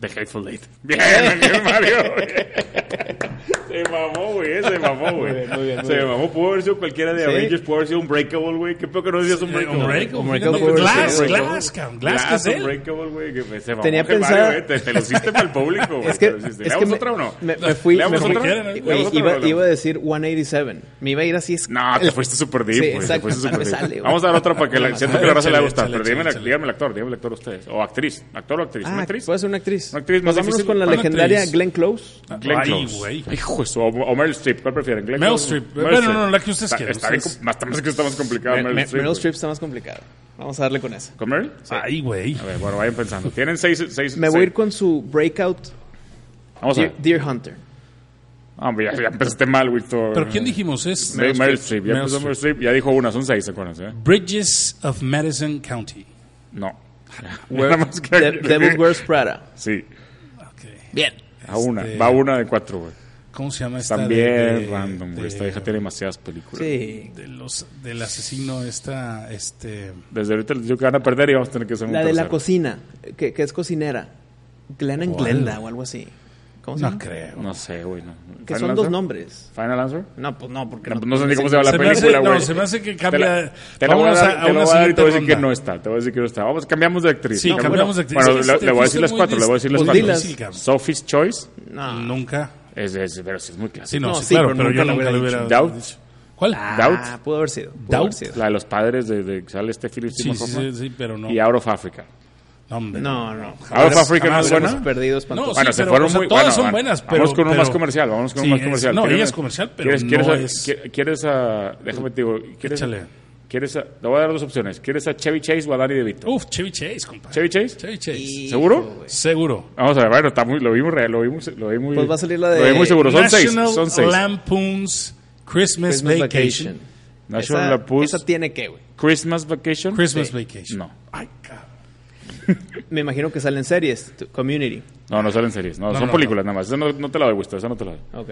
Speaker 2: The Hateful Eight. Bien, Se mamó, güey, eh, se mamó, güey.
Speaker 3: Bien,
Speaker 2: se mamó, pudo haber sido cualquiera de
Speaker 3: ¿Sí?
Speaker 2: Avengers, pudo haber sido un breakable, güey. Qué peor que no decías un
Speaker 1: breakable.
Speaker 3: Eh,
Speaker 1: un
Speaker 3: breakable.
Speaker 1: No,
Speaker 3: glass,
Speaker 1: glass, cam, glass, glass, que es
Speaker 2: breakable, güey. Se mamó,
Speaker 3: Tenía eh,
Speaker 2: pensado... Vario, te, te, lo hiciste para el público, güey.
Speaker 3: Es que, es que
Speaker 2: otra o no?
Speaker 3: Me, me fui... Me fui
Speaker 2: otra?
Speaker 3: Iba, iba, a decir 187. Me iba a ir así... Es...
Speaker 2: No, te fuiste súper deep, güey.
Speaker 3: Sí,
Speaker 2: Vamos a dar otra para que la, siento que la raza le va a gustar. Pero díganme el actor, díganme el actor ustedes. O actriz, actor o actriz.
Speaker 3: Ah, ¿Una
Speaker 2: actriz?
Speaker 3: Puede ser una actriz.
Speaker 2: Una actriz más difícil.
Speaker 3: con la legendaria Glenn Close.
Speaker 2: Glenn Close. Hijo Juez, o, o, Meryl Streep, ¿cuál prefieren? Glenn
Speaker 1: Meryl Streep. Bueno, no, no, la que ustedes quieran.
Speaker 2: Está, bien, más, que está más complicado Meryl,
Speaker 3: Meryl
Speaker 2: Streep.
Speaker 3: Meryl Streep está más complicado. Vamos a darle con esa.
Speaker 2: ¿Con Meryl? Sí.
Speaker 1: Ay, güey.
Speaker 2: A ver, bueno, vayan pensando. Tienen seis, seis
Speaker 3: Me seis. voy a ir con su breakout.
Speaker 2: Vamos a ver.
Speaker 3: Deer, Hunter.
Speaker 2: Ah, hombre, ya, ya, empezaste mal, Víctor.
Speaker 1: ¿Pero quién dijimos? Es
Speaker 2: Meryl, Meryl Streep. Ya empezó Meryl Streep. Ya dijo una, son seis, acuérdense. ¿eh?
Speaker 1: Bridges of Madison County.
Speaker 2: No.
Speaker 3: Where,
Speaker 2: más que...
Speaker 3: Devil Wears Prada.
Speaker 2: Sí.
Speaker 1: Okay.
Speaker 3: Bien.
Speaker 2: A una.
Speaker 1: Este...
Speaker 2: Va una de cuatro, güey.
Speaker 1: ¿Cómo se llama esta?
Speaker 2: También random, güey. Esta hija tiene demasiadas películas.
Speaker 3: Sí.
Speaker 1: De los, del asesino, esta. este
Speaker 2: Desde ahorita les digo que van a perder y vamos a tener que hacer un
Speaker 3: La de la cocina, que, que es cocinera. Glenn
Speaker 1: and
Speaker 3: Glenda o algo así. ¿Cómo se
Speaker 1: no creo.
Speaker 2: No sé, güey. No.
Speaker 3: Que son dos nombres.
Speaker 2: ¿Final Answer?
Speaker 3: No, pues no, porque.
Speaker 2: No, no, sé ni cómo se llama la película, güey.
Speaker 1: No, se me hace que cambia.
Speaker 2: Te, la, a, dar, y te voy a decir que no está. Te voy a decir que no está. Vamos, cambiamos de actriz.
Speaker 1: Sí, cambiamos de actriz.
Speaker 2: Bueno,
Speaker 1: sí,
Speaker 2: le,
Speaker 1: voy
Speaker 2: le, voy a
Speaker 1: este
Speaker 2: decir las cuatro. Le voy a decir las cuatro.
Speaker 1: Pues
Speaker 2: Sophie's Choice.
Speaker 3: No.
Speaker 1: Nunca.
Speaker 2: Es, es, pero es muy clásico.
Speaker 1: Sí, claro,
Speaker 3: pero,
Speaker 1: yo
Speaker 3: la
Speaker 1: nunca
Speaker 3: lo hubiera,
Speaker 2: Doubt.
Speaker 1: ¿Cuál?
Speaker 3: Ah, Pudo haber sido.
Speaker 1: Doubt.
Speaker 2: La de los padres de, de sale este Philip
Speaker 1: sí, sí, sí, pero no.
Speaker 2: Y Out of Africa.
Speaker 1: No,
Speaker 3: no.
Speaker 2: Out of Africa no es.
Speaker 3: Perdidos
Speaker 1: no,
Speaker 2: bueno, se fueron
Speaker 1: todas son buenas, pero
Speaker 2: vamos con uno más comercial, vamos con uno más comercial.
Speaker 1: No, ella es comercial, pero
Speaker 2: ¿quieres, quieres, déjame te digo,
Speaker 1: Échale.
Speaker 2: ¿Quieres a, te voy a dar dos opciones. ¿Quieres a Chevy Chase o a Danny DeVito?
Speaker 1: Uf, Chevy Chase, compadre.
Speaker 2: ¿Chevy Chase?
Speaker 1: Chevy Chase.
Speaker 2: ¿Seguro?
Speaker 1: Seguro.
Speaker 2: Vamos a ver, bueno, está muy, lo vimos real, lo vimos, lo vimos.
Speaker 3: Pues va a salir la de.
Speaker 2: Lo vimos seguro, son
Speaker 1: National seis.
Speaker 2: Son seis.
Speaker 1: Lampoon's Christmas,
Speaker 3: Christmas
Speaker 1: Vacation. Vacation.
Speaker 2: National
Speaker 3: esa,
Speaker 2: Lampoon's.
Speaker 3: Esa tiene que, güey.
Speaker 2: Christmas Vacation.
Speaker 1: Christmas
Speaker 3: sí.
Speaker 1: Vacation.
Speaker 2: No.
Speaker 1: Ay,
Speaker 3: Me imagino que salen series, Community.
Speaker 2: No, no salen series, no, son películas nada más. Esa no, te la doy, gusto, esa no te la doy.
Speaker 3: Ok.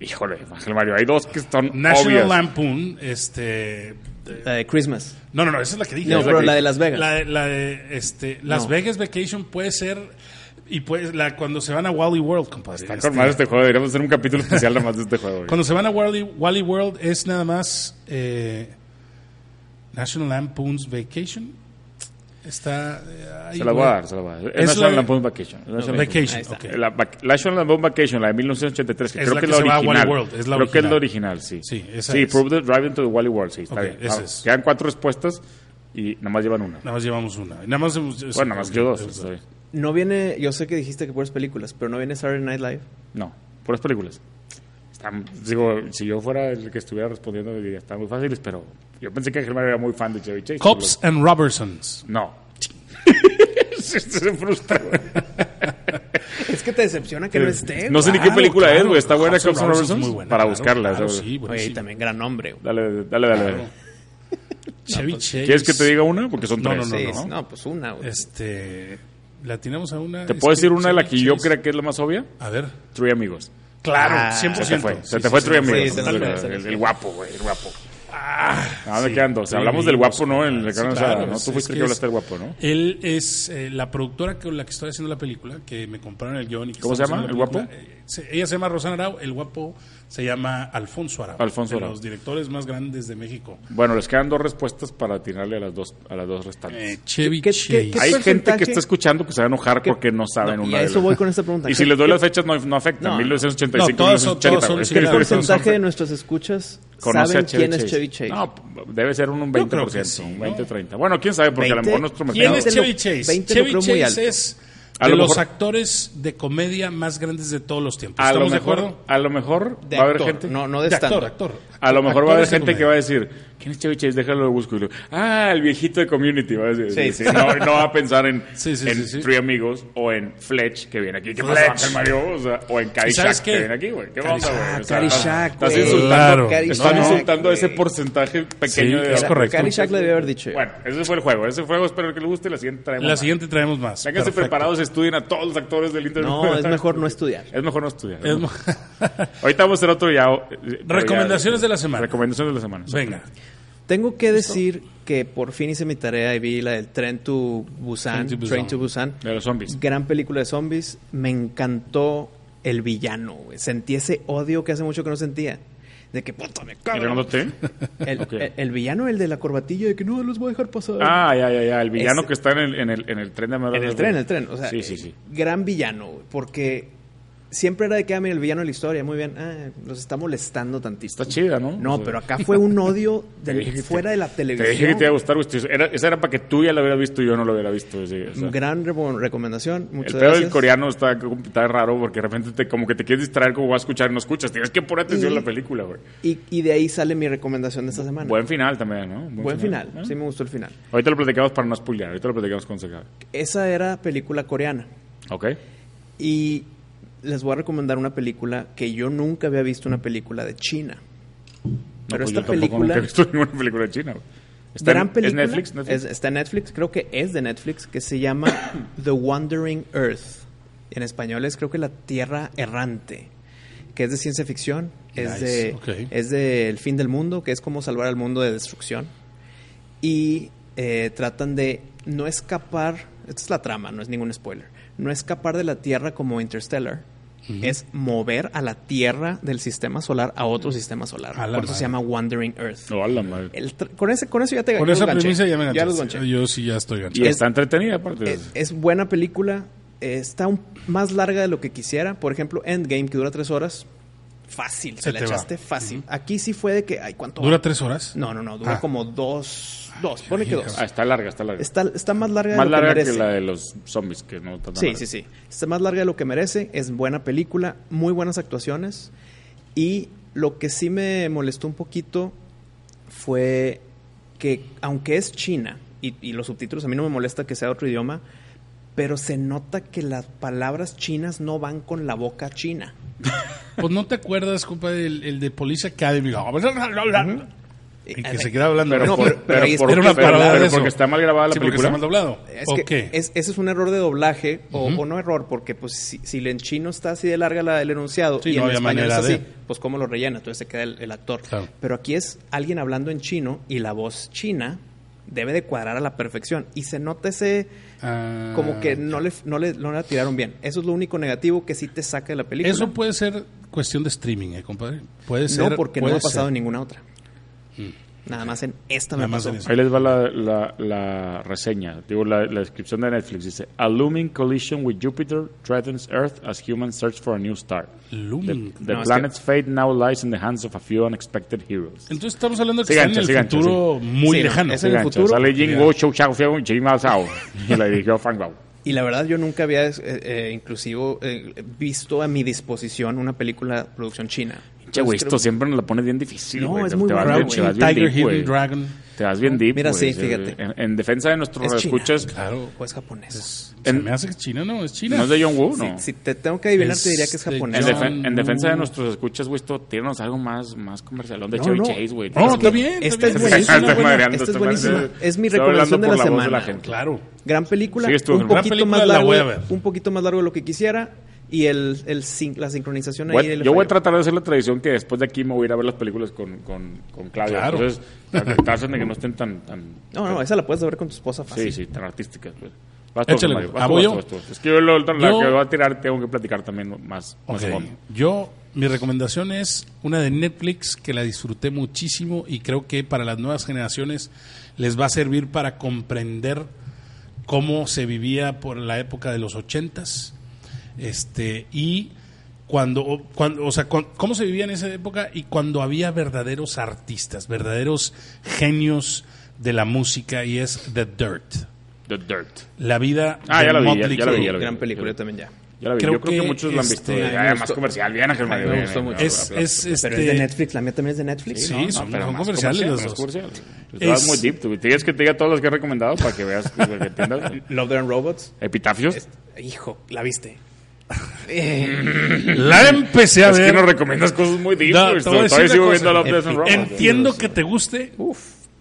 Speaker 2: Híjole, Ángel Mario, hay dos que están
Speaker 1: National. Lampoon, este...
Speaker 3: La de Christmas.
Speaker 1: No, no, no, esa es la que dije.
Speaker 3: No, pero la, de Las Vegas.
Speaker 1: La, la de, este, Las Vegas Vacation puede ser... Y pues la, cuando se van a Wally World, compadre.
Speaker 2: Está
Speaker 1: este
Speaker 2: juego, deberíamos hacer un capítulo especial nada más de este juego.
Speaker 1: Cuando se van a Wally, Wally World es nada más eh, National Lampoon's Vacation. Está eh, ahí,
Speaker 2: se la voy a dar, se la voy a dar.
Speaker 1: Es,
Speaker 2: National Lampoon Vacation. National
Speaker 1: Vacation,
Speaker 2: okay. La National Lampoon Vacation, la de 1983, que
Speaker 1: es
Speaker 2: creo
Speaker 1: la
Speaker 2: que,
Speaker 1: que
Speaker 2: es la original.
Speaker 1: World, es la
Speaker 2: creo original. que es la
Speaker 1: original,
Speaker 2: sí.
Speaker 1: Sí, esa
Speaker 2: sí
Speaker 1: es.
Speaker 2: Prove the Drive into the Wally World, sí. Está
Speaker 1: okay,
Speaker 2: bien. Ah,
Speaker 1: es.
Speaker 2: Quedan cuatro respuestas y nada más llevan una.
Speaker 1: Nada más llevamos una. Nada más hemos,
Speaker 2: bueno, nada más yo dos.
Speaker 3: No viene, yo sé que dijiste que puras películas, pero no viene Saturday Night Live.
Speaker 2: No, puras películas. Están, digo, si yo fuera el que estuviera respondiendo, diría, están muy fáciles, pero yo pensé que Germán era muy fan de Chevy Chase.
Speaker 1: Cops and Robertsons.
Speaker 2: No. se frustra.
Speaker 3: es que te decepciona que no esté.
Speaker 2: No sé ni qué película es, güey. Está buena
Speaker 1: Cops and Robertsons.
Speaker 2: Para buscarla.
Speaker 1: sí,
Speaker 3: Oye, también gran nombre.
Speaker 2: Dale, dale, dale.
Speaker 1: Chevy pues, Chase.
Speaker 2: ¿Quieres que te diga una? Porque son tres.
Speaker 1: No,
Speaker 3: no,
Speaker 1: no.
Speaker 3: No, pues una, güey.
Speaker 1: Este. La tiramos a una.
Speaker 2: ¿Te puedo decir una de la que yo creo que es la más obvia?
Speaker 1: A ver.
Speaker 2: Three Amigos.
Speaker 1: Claro,
Speaker 3: ah,
Speaker 1: 100%.
Speaker 2: Se te fue, se te fue
Speaker 1: Three
Speaker 2: Amigos. el, guapo, güey, el guapo.
Speaker 1: Ah,
Speaker 2: ah
Speaker 1: sí, me
Speaker 2: quedan dos. Hablamos del guapo, ¿no? En el
Speaker 1: sí, claro,
Speaker 2: ¿no? Tú fuiste
Speaker 1: que,
Speaker 2: que hablaste del guapo, ¿no?
Speaker 1: Él es eh, la productora con la que estoy haciendo la película, que me compraron el guion.
Speaker 2: ¿Cómo se llama? ¿El
Speaker 1: guapo? Eh, ella se llama Rosana Arau, el guapo se llama Alfonso Arau.
Speaker 2: Alfonso
Speaker 1: de
Speaker 2: Arau.
Speaker 1: los directores más grandes de México.
Speaker 2: Bueno, les quedan dos respuestas para atinarle a las dos, a las dos restantes.
Speaker 1: Eh, Chevy
Speaker 3: ¿Qué, qué, qué,
Speaker 2: Hay gente que está escuchando que se va a enojar
Speaker 3: ¿Qué?
Speaker 2: porque no saben
Speaker 3: no,
Speaker 2: una
Speaker 3: y
Speaker 2: a
Speaker 3: eso voy con esta pregunta.
Speaker 2: Y si les doy las fechas, no, no afecta.
Speaker 3: No,
Speaker 2: 1985,
Speaker 1: no, todos,
Speaker 2: 1980.
Speaker 1: Es el
Speaker 3: porcentaje de nuestras escuchas saben quién
Speaker 2: Chase?
Speaker 3: es Chevy Chase.
Speaker 2: No, debe ser un 20%,
Speaker 1: sí,
Speaker 2: un 20-30. Bueno, quién sabe, porque 20, a lo mejor nuestro mercado...
Speaker 3: ¿Quién es
Speaker 1: Chevy Chase? Chevy Chase es de los actores de comedia más grandes de todos los tiempos.
Speaker 2: ¿Estamos a lo
Speaker 1: mejor, de acuerdo?
Speaker 2: A lo mejor
Speaker 3: de
Speaker 2: va a haber gente.
Speaker 3: No, no de,
Speaker 1: de actor, actor.
Speaker 2: A lo mejor va a haber gente que va a decir, ¿quién es Chevy Chase? Déjalo lo busco. Ah, el viejito de Community. Va a decir. No, va a pensar en, en Three Amigos o en Fletch, que viene aquí. ¿Qué pasa, Mario? O, sea, o en Caddyshack, que viene aquí, güey. ¿Qué pasa, güey? O sea,
Speaker 3: Caddyshack,
Speaker 2: Estás insultando,
Speaker 1: claro.
Speaker 2: están insultando a ese porcentaje pequeño.
Speaker 1: Sí,
Speaker 2: de
Speaker 1: es correcto.
Speaker 3: Caddyshack le debe haber dicho.
Speaker 2: Bueno, ese fue el juego. Ese juego espero que le guste. La siguiente traemos
Speaker 1: La siguiente traemos más. Ténganse
Speaker 2: preparados, estudien a todos los actores del internet.
Speaker 3: No, es mejor no estudiar.
Speaker 2: Es mejor no estudiar. Ahorita vamos a hacer otro ya. Eh,
Speaker 1: Recomendaciones
Speaker 2: de
Speaker 1: de la semana.
Speaker 2: Recomendación de la semana.
Speaker 1: Venga.
Speaker 3: Tengo que decir que por fin hice mi tarea y vi la del Tren to Busan.
Speaker 1: Train to Busan.
Speaker 3: Train.
Speaker 2: De los zombies.
Speaker 3: Gran película de zombies. Me encantó el villano, güey. Sentí ese odio que hace mucho que no sentía. De que, puta, me cago. ¿El, villano, el de la corbatilla, de que no los voy a dejar pasar.
Speaker 2: Ah, ya, ya, ya. El villano que está en el, en el, tren de América.
Speaker 3: En el tren, el tren. O sea,
Speaker 2: sí, sí, sí.
Speaker 3: Eh, gran villano. Porque siempre era de que, ah, mira, el villano de la historia, muy bien, ah, nos está molestando tantito.
Speaker 2: Está chida, ¿no?
Speaker 3: No, pero acá fue un odio
Speaker 2: Te
Speaker 3: del-
Speaker 2: te-
Speaker 3: fuera de la
Speaker 2: Te
Speaker 3: televisión.
Speaker 2: dije que te iba a gustar, güey. Era, esa era para que tú ya lo hubieras visto y yo no lo hubiera visto. sí, o sea.
Speaker 3: Gran re- recomendación, muchas
Speaker 2: el pedo
Speaker 3: gracias.
Speaker 2: del coreano está, está raro porque de repente te, como que te quieres distraer como vas a escuchar y no escuchas. Tienes que poner atención
Speaker 3: Y-
Speaker 2: a la película, güey.
Speaker 3: Y, y de ahí sale mi recomendación de esta semana.
Speaker 2: Buen final también, ¿no?
Speaker 3: Buen final,
Speaker 2: ¿eh?
Speaker 3: sí me gustó el final.
Speaker 2: Ahorita lo platicamos para no spoilear. Ahorita lo platicamos con Seca.
Speaker 3: Esa era película coreana.
Speaker 2: ¿Ok?
Speaker 3: Y les voy a recomendar una película que yo nunca había visto una película de China.
Speaker 2: No,
Speaker 3: Pero
Speaker 2: pues
Speaker 3: esta
Speaker 2: yo tampoco nunca
Speaker 3: película,
Speaker 2: he visto ninguna película china, güey. Está
Speaker 3: gran
Speaker 2: en,
Speaker 3: película,
Speaker 2: ¿Es Netflix? Netflix?
Speaker 3: es- está en Netflix, creo que es de Netflix, que se llama The Wandering Earth. En español es creo que La Tierra Errante, que es de ciencia ficción, es de es de El fin del mundo, que es como salvar al mundo de destrucción. Y eh, tratan de no escapar, esta es la trama, no es ningún spoiler, no escapar de la Tierra como Interstellar, es mover a la Tierra del sistema solar a otro sistema solar. Por eso
Speaker 1: madre.
Speaker 3: se llama Wandering Earth.
Speaker 2: No, a la madre.
Speaker 3: El con, ese, con eso ya te
Speaker 1: Con esa
Speaker 3: ganché.
Speaker 1: premisa ya me
Speaker 3: Ya los ganché.
Speaker 1: Yo sí ya estoy
Speaker 2: Y
Speaker 1: ganchado.
Speaker 2: está entretenida, aparte.
Speaker 3: Es, es buena película. eh, Está un- más larga de lo que quisiera. Por ejemplo, Endgame, que dura tres horas. Fácil, se,
Speaker 1: Se
Speaker 3: la
Speaker 1: va.
Speaker 3: echaste fácil. Aquí sí fue de que, ay, ¿cuánto?
Speaker 1: ¿Dura
Speaker 3: va?
Speaker 1: tres horas?
Speaker 3: No, no, no, dura
Speaker 1: Ah.
Speaker 3: como dos. Dos, pone que dos.
Speaker 2: ah, está larga, está larga.
Speaker 3: Está, está más larga de
Speaker 2: Más
Speaker 3: lo
Speaker 2: larga
Speaker 3: que
Speaker 2: que,
Speaker 3: merece.
Speaker 2: la de los zombies, que no está tan
Speaker 3: Sí,
Speaker 2: larga.
Speaker 3: sí, sí. Está más larga de lo que merece. Es buena película, muy buenas actuaciones. Y lo que sí me molestó un poquito fue que, aunque es China, y, y los subtítulos a mí no me molesta que sea otro idioma, pero se nota que las palabras chinas no van con la boca china.
Speaker 1: Pues no te acuerdas, compadre, el, el de Police Academy. Y que
Speaker 3: Eh,
Speaker 1: se queda hablando.
Speaker 2: Pero,
Speaker 3: No,
Speaker 2: por-
Speaker 3: pero-
Speaker 2: pero por-
Speaker 1: una
Speaker 2: pero- porque está mal grabada la
Speaker 1: Sí,
Speaker 2: película.
Speaker 1: está mal doblado.
Speaker 3: Es
Speaker 1: ¿O
Speaker 3: que es- ese es un error de doblaje, o, o no error, porque pues si, si en chino está así de larga la, el enunciado
Speaker 1: Sí,
Speaker 3: y
Speaker 1: no
Speaker 3: en español es así,
Speaker 1: de.
Speaker 3: pues cómo lo rellena, entonces se queda el, el actor.
Speaker 1: Claro.
Speaker 3: Pero aquí es alguien hablando en chino y la voz china debe de cuadrar a la perfección y se nota ese
Speaker 1: Ah,
Speaker 3: como que no le, no le no la tiraron bien. Eso es lo único negativo que sí te saca de la película.
Speaker 1: Eso puede ser cuestión de streaming, ¿eh, compadre? Puede ser.
Speaker 3: no porque no ha pasado
Speaker 1: ser.
Speaker 3: en ninguna otra. Nada más en esta me pasó.
Speaker 2: Ahí les va la, la, la reseña, digo la, la descripción de Netflix. Dice, A looming collision with Jupiter threatens Earth as humans search for a new star. The,
Speaker 1: Looming.
Speaker 2: the
Speaker 3: No, es
Speaker 2: planet's fate now lies in the hands of a few unexpected heroes.
Speaker 1: Entonces estamos hablando de que
Speaker 2: Sí,
Speaker 1: está
Speaker 2: gancha,
Speaker 1: en
Speaker 2: sí,
Speaker 1: el futuro muy
Speaker 3: Sí, no,
Speaker 1: lejano.
Speaker 3: es en el futuro.
Speaker 2: Sale Jing. Wo, Chou Chao, Fiao. Y la dirigió Frank Bao.
Speaker 3: Y la verdad yo nunca había eh, eh, inclusivo eh, visto a mi disposición una película producción china.
Speaker 2: Che, güey, esto
Speaker 3: creo-
Speaker 2: siempre nos la pones bien difícil,
Speaker 3: No,
Speaker 2: güey.
Speaker 3: es
Speaker 2: Te-
Speaker 3: muy
Speaker 2: vas bien-
Speaker 1: Tiger,
Speaker 2: deep, güey.
Speaker 1: Hidden Dragon.
Speaker 2: Te vas bien deep,
Speaker 3: Mira, sí, fíjate.
Speaker 2: En, en defensa de nuestros
Speaker 3: Es China.
Speaker 2: escuchas,
Speaker 1: Claro.
Speaker 3: o es japonés.
Speaker 1: Se
Speaker 2: En-
Speaker 1: me hace que es China, ¿no? Es China.
Speaker 2: no es de John Woo, no.
Speaker 3: Si, si te tengo que adivinar,
Speaker 1: Es
Speaker 3: te diría que es
Speaker 1: de
Speaker 3: japonés.
Speaker 2: En, defen- en defensa de nuestros escuchas, güey, esto tíranos algo más, más comercial. De
Speaker 3: No,
Speaker 2: Chevy
Speaker 3: no.
Speaker 2: Chase, güey.
Speaker 1: No, está bien.
Speaker 3: Esta
Speaker 1: está
Speaker 3: es
Speaker 1: bien.
Speaker 3: buenísima.
Speaker 1: Es
Speaker 3: esta es buenísima. Es mi
Speaker 2: Estoy
Speaker 3: recomendación
Speaker 2: hablando
Speaker 3: de la semana.
Speaker 2: gente.
Speaker 1: Claro.
Speaker 3: Gran película, un poquito más largo de lo que quisiera y el, el sin- la sincronización ahí.
Speaker 2: Voy-
Speaker 3: le
Speaker 2: yo voy a tratar de hacer la tradición que después de aquí me voy a ir a ver las películas con, con, con Claudia.
Speaker 1: Claro.
Speaker 2: Entonces, traten de que no estén tan... tan
Speaker 3: No, no, esa la puedes ver con tu esposa fácil.
Speaker 2: sí, sí, tan artísticas. Pues. Vas tú,
Speaker 1: Échale,
Speaker 2: Mario.
Speaker 1: güey.
Speaker 2: Vas tú,
Speaker 1: ¿voy
Speaker 2: vas tú, vas tú. Es que yo lo- la
Speaker 1: Yo-
Speaker 2: que voy a tirar tengo que platicar también más, más
Speaker 1: Ok.
Speaker 2: a fondo.
Speaker 1: Yo, mi recomendación es una de Netflix que la disfruté muchísimo y creo que para las nuevas generaciones les va a servir para comprender cómo se vivía por la época de los ochentas este y cuando, o- cuando o sea, cu- cómo se vivía en esa época y cuando había verdaderos artistas, verdaderos genios de la música y es The Dirt,
Speaker 2: The Dirt.
Speaker 1: la vida
Speaker 2: Ah,
Speaker 1: de
Speaker 2: ya la vi, ya-
Speaker 1: Motley
Speaker 2: ya la vi, ya la vi.
Speaker 3: Gran película, yo también ya.
Speaker 2: Ya la vi.
Speaker 1: Creo
Speaker 2: yo creo que,
Speaker 1: que,
Speaker 2: muchos la han visto.
Speaker 1: este,
Speaker 2: Ya,
Speaker 3: me
Speaker 2: más comercial. Bien, Ángel Mario.
Speaker 3: me gustó mucho.
Speaker 1: Es, es,
Speaker 2: bien.
Speaker 1: este,
Speaker 3: Pero es de Netflix, la mía también es de Netflix.
Speaker 1: Sí,
Speaker 2: No,
Speaker 1: son,
Speaker 2: pero
Speaker 1: son
Speaker 2: más
Speaker 1: comerciales
Speaker 2: comercial,
Speaker 1: los dos.
Speaker 2: comercial. Te vas
Speaker 1: Es-
Speaker 2: muy deep. tú. ¿Tienes que te diga todas las que he recomendado para que veas para que entiendas?
Speaker 3: Love, and Robots.
Speaker 2: Epitafios.
Speaker 3: Es- hijo, ¿la viste?
Speaker 1: La empecé a
Speaker 2: Es
Speaker 1: ver.
Speaker 2: que no recomiendas cosas muy
Speaker 1: decir
Speaker 2: Todavía sigo
Speaker 1: cosa.
Speaker 2: viendo.
Speaker 1: Entiendo que te guste,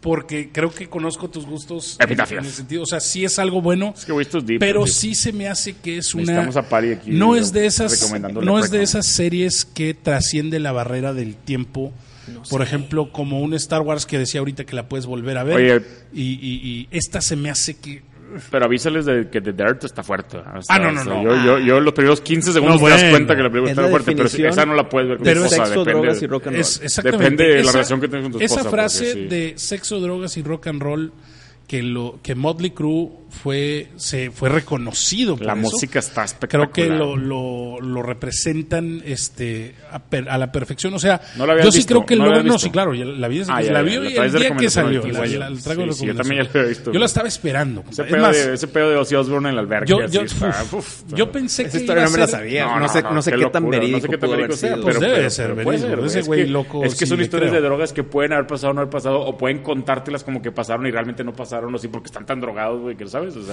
Speaker 1: porque creo que conozco tus gustos.
Speaker 2: Epitafios.
Speaker 1: En el sentido, o sea, sí es algo bueno,
Speaker 2: Es que es deep.
Speaker 1: pero
Speaker 2: deep.
Speaker 1: sí se me hace que es una.
Speaker 2: Necesitamos a Pari aquí,
Speaker 1: no es de esas, no es de esas series que trasciende la barrera del tiempo. Por ejemplo, como un Star Wars que decía ahorita que la puedes volver a ver.
Speaker 2: Oye.
Speaker 1: y, y- y esta se me hace que
Speaker 2: Pero avísales de que The Dirt está fuerte. O sea,
Speaker 1: Ah, no, no,
Speaker 2: o sea,
Speaker 1: no.
Speaker 2: Yo, yo, yo los primeros 15 segundos
Speaker 1: No,
Speaker 2: te das
Speaker 1: bueno.
Speaker 2: cuenta que la película
Speaker 3: Es
Speaker 2: está
Speaker 3: la
Speaker 2: fuerte, pero
Speaker 3: definición
Speaker 2: esa no la puedes ver con
Speaker 3: de
Speaker 2: tu esposa.
Speaker 3: sexo,
Speaker 2: depende,
Speaker 3: drogas y rock and roll.
Speaker 1: Es, exactamente.
Speaker 2: Depende de la
Speaker 1: Esa-
Speaker 2: relación que tengas con tu esposa.
Speaker 1: Esa frase
Speaker 2: porque sí.
Speaker 1: de sexo, drogas y rock and roll que lo que Motley Crue fue se fue reconocido por
Speaker 2: La
Speaker 1: eso.
Speaker 2: música está espectacular.
Speaker 1: Creo que lo, lo, lo representan este a, per- a la perfección. O sea,
Speaker 2: ¿No la
Speaker 1: yo sí
Speaker 2: visto?
Speaker 1: creo que
Speaker 2: ¿No la
Speaker 1: logro.
Speaker 2: habías
Speaker 1: No, sí, claro. ya La vi,
Speaker 2: Ah, ya,
Speaker 1: la
Speaker 2: ya,
Speaker 1: vi
Speaker 2: la
Speaker 1: el día que salió. La, la- la traigo
Speaker 2: Sí, sí, yo también ya la había visto.
Speaker 1: Yo la estaba esperando.
Speaker 2: Ese
Speaker 1: Es
Speaker 2: pedo,
Speaker 1: más,
Speaker 2: de, ese pedo de Ozzy Osbourne en el albergue.
Speaker 1: yo, yo,
Speaker 2: está,
Speaker 1: uf,
Speaker 2: uf,
Speaker 1: yo pensé
Speaker 3: Esa
Speaker 1: que
Speaker 3: historia no me la sabía.
Speaker 2: No,
Speaker 3: sé,
Speaker 2: no,
Speaker 3: no sé
Speaker 2: qué
Speaker 3: tan verídico
Speaker 2: no sé qué tan verídico sea.
Speaker 1: Pues debe ser verídico, ese güey loco
Speaker 2: Es que son historias de drogas que pueden haber pasado o no haber pasado, o pueden contártelas como que pasaron y realmente no pasaron, o sí, porque están tan drogados, güey, que sabes. O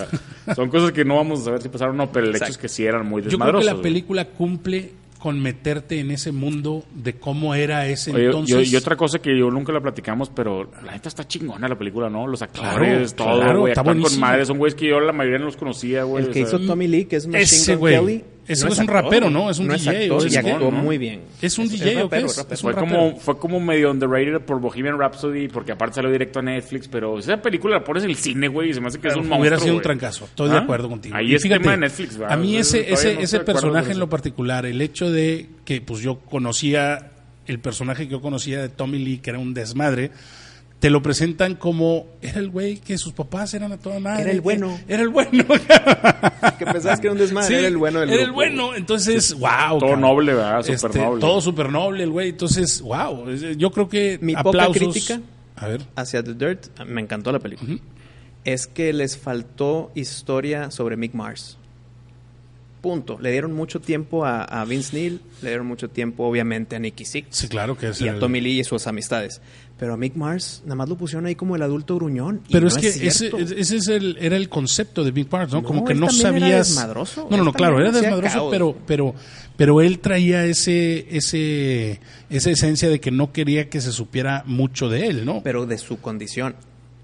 Speaker 2: sea, son cosas que no vamos a saber si pasaron o no, pero el hecho es que sí eran muy
Speaker 1: Yo creo que
Speaker 2: desmadrosos.
Speaker 1: la
Speaker 2: güey.
Speaker 1: película cumple con meterte en ese mundo de cómo era ese
Speaker 2: Oye,
Speaker 1: entonces.
Speaker 2: yo- y otra cosa que yo nunca la platicamos, pero la neta está chingona la película, ¿no? Los actores,
Speaker 1: Claro,
Speaker 2: todo,
Speaker 1: claro,
Speaker 2: güey, actúan con madre. Son güeyes que yo la mayoría no los conocía, güey.
Speaker 3: El
Speaker 2: o
Speaker 3: que
Speaker 2: sea,
Speaker 3: hizo Tommy Lee, que es Machine
Speaker 1: Ese
Speaker 3: Gun. Kelly.
Speaker 1: Ese
Speaker 3: no
Speaker 1: es un
Speaker 3: actor,
Speaker 1: rapero, ¿no? Es un
Speaker 3: no
Speaker 1: DJ,
Speaker 3: actor
Speaker 1: o es
Speaker 3: y
Speaker 1: un-
Speaker 3: actuó
Speaker 2: ¿no?
Speaker 3: muy bien.
Speaker 1: ¿Es un DJ o qué
Speaker 3: rapero,
Speaker 1: es?
Speaker 3: rapero.
Speaker 1: Es un
Speaker 2: Fue
Speaker 1: rapero.
Speaker 2: como, fue como medio underrated por Bohemian Rhapsody, porque aparte salió directo a Netflix, pero esa película la pones en el cine, güey, y se me hace que es un monstruo,
Speaker 1: Hubiera sido un trancazo. Estoy de
Speaker 2: ¿Ah?
Speaker 1: acuerdo contigo.
Speaker 2: Ahí
Speaker 1: Y
Speaker 2: es tema de Netflix, ¿verdad?
Speaker 1: A mí ese, ese,
Speaker 2: no
Speaker 1: ese personaje en
Speaker 2: eso.
Speaker 1: lo particular, el hecho de que pues yo conocía, el personaje que yo conocía de Tommy Lee, que era un desmadre, te lo presentan como era el güey que sus papás eran a toda madre.
Speaker 3: Era el
Speaker 1: que-
Speaker 3: bueno.
Speaker 1: Era el bueno.
Speaker 3: Que pensabas que era un desmadre,
Speaker 1: Sí,
Speaker 3: era el bueno del
Speaker 1: Era el
Speaker 3: grupo,
Speaker 1: bueno. Entonces, wow.
Speaker 2: Todo noble, ¿verdad? Súper
Speaker 1: Este,
Speaker 2: noble.
Speaker 1: Todo súper noble el güey. Entonces, wow. Yo creo que
Speaker 3: Mi poca
Speaker 1: aplausos.
Speaker 3: crítica
Speaker 1: A ver.
Speaker 3: hacia The Dirt, me encantó la película, es que les faltó historia sobre Mick Mars. Punto. Le dieron mucho tiempo a, a Vince Neil, le dieron mucho tiempo, obviamente, a Nicky Six
Speaker 1: Sí, claro que es
Speaker 3: y a
Speaker 1: el-
Speaker 3: Tommy Lee y sus amistades. Pero a Mick Mars, nada más lo pusieron ahí como el adulto gruñón.
Speaker 1: Pero
Speaker 3: no
Speaker 1: es que ese, ese es el, era el concepto de Big Parts, ¿no?
Speaker 3: No,
Speaker 1: Como que
Speaker 3: él
Speaker 1: no
Speaker 3: era
Speaker 1: sabías.
Speaker 3: desmadroso.
Speaker 1: No, no, no, claro, era desmadroso,
Speaker 3: caos.
Speaker 1: pero, pero, pero él traía ese, ese, esa esencia de que no quería que se supiera mucho de él, ¿no?
Speaker 3: Pero de su condición.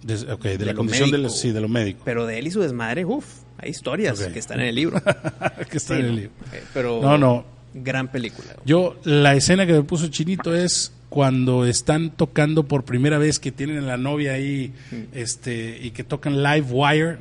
Speaker 1: De, ok, de,
Speaker 3: de
Speaker 1: la condición de,
Speaker 3: médico.
Speaker 1: sí, de lo médico.
Speaker 3: Pero de él y su desmadre, uff, hay historias
Speaker 1: Ok.
Speaker 3: que están en el libro.
Speaker 1: que está
Speaker 3: Sí,
Speaker 1: en el libro.
Speaker 3: Eh, Pero
Speaker 1: No, no.
Speaker 3: gran película.
Speaker 1: Yo, la escena que me puso chinito es cuando están tocando por primera vez que tienen a la novia ahí,
Speaker 3: Mm.
Speaker 1: este, y que tocan Live Wire,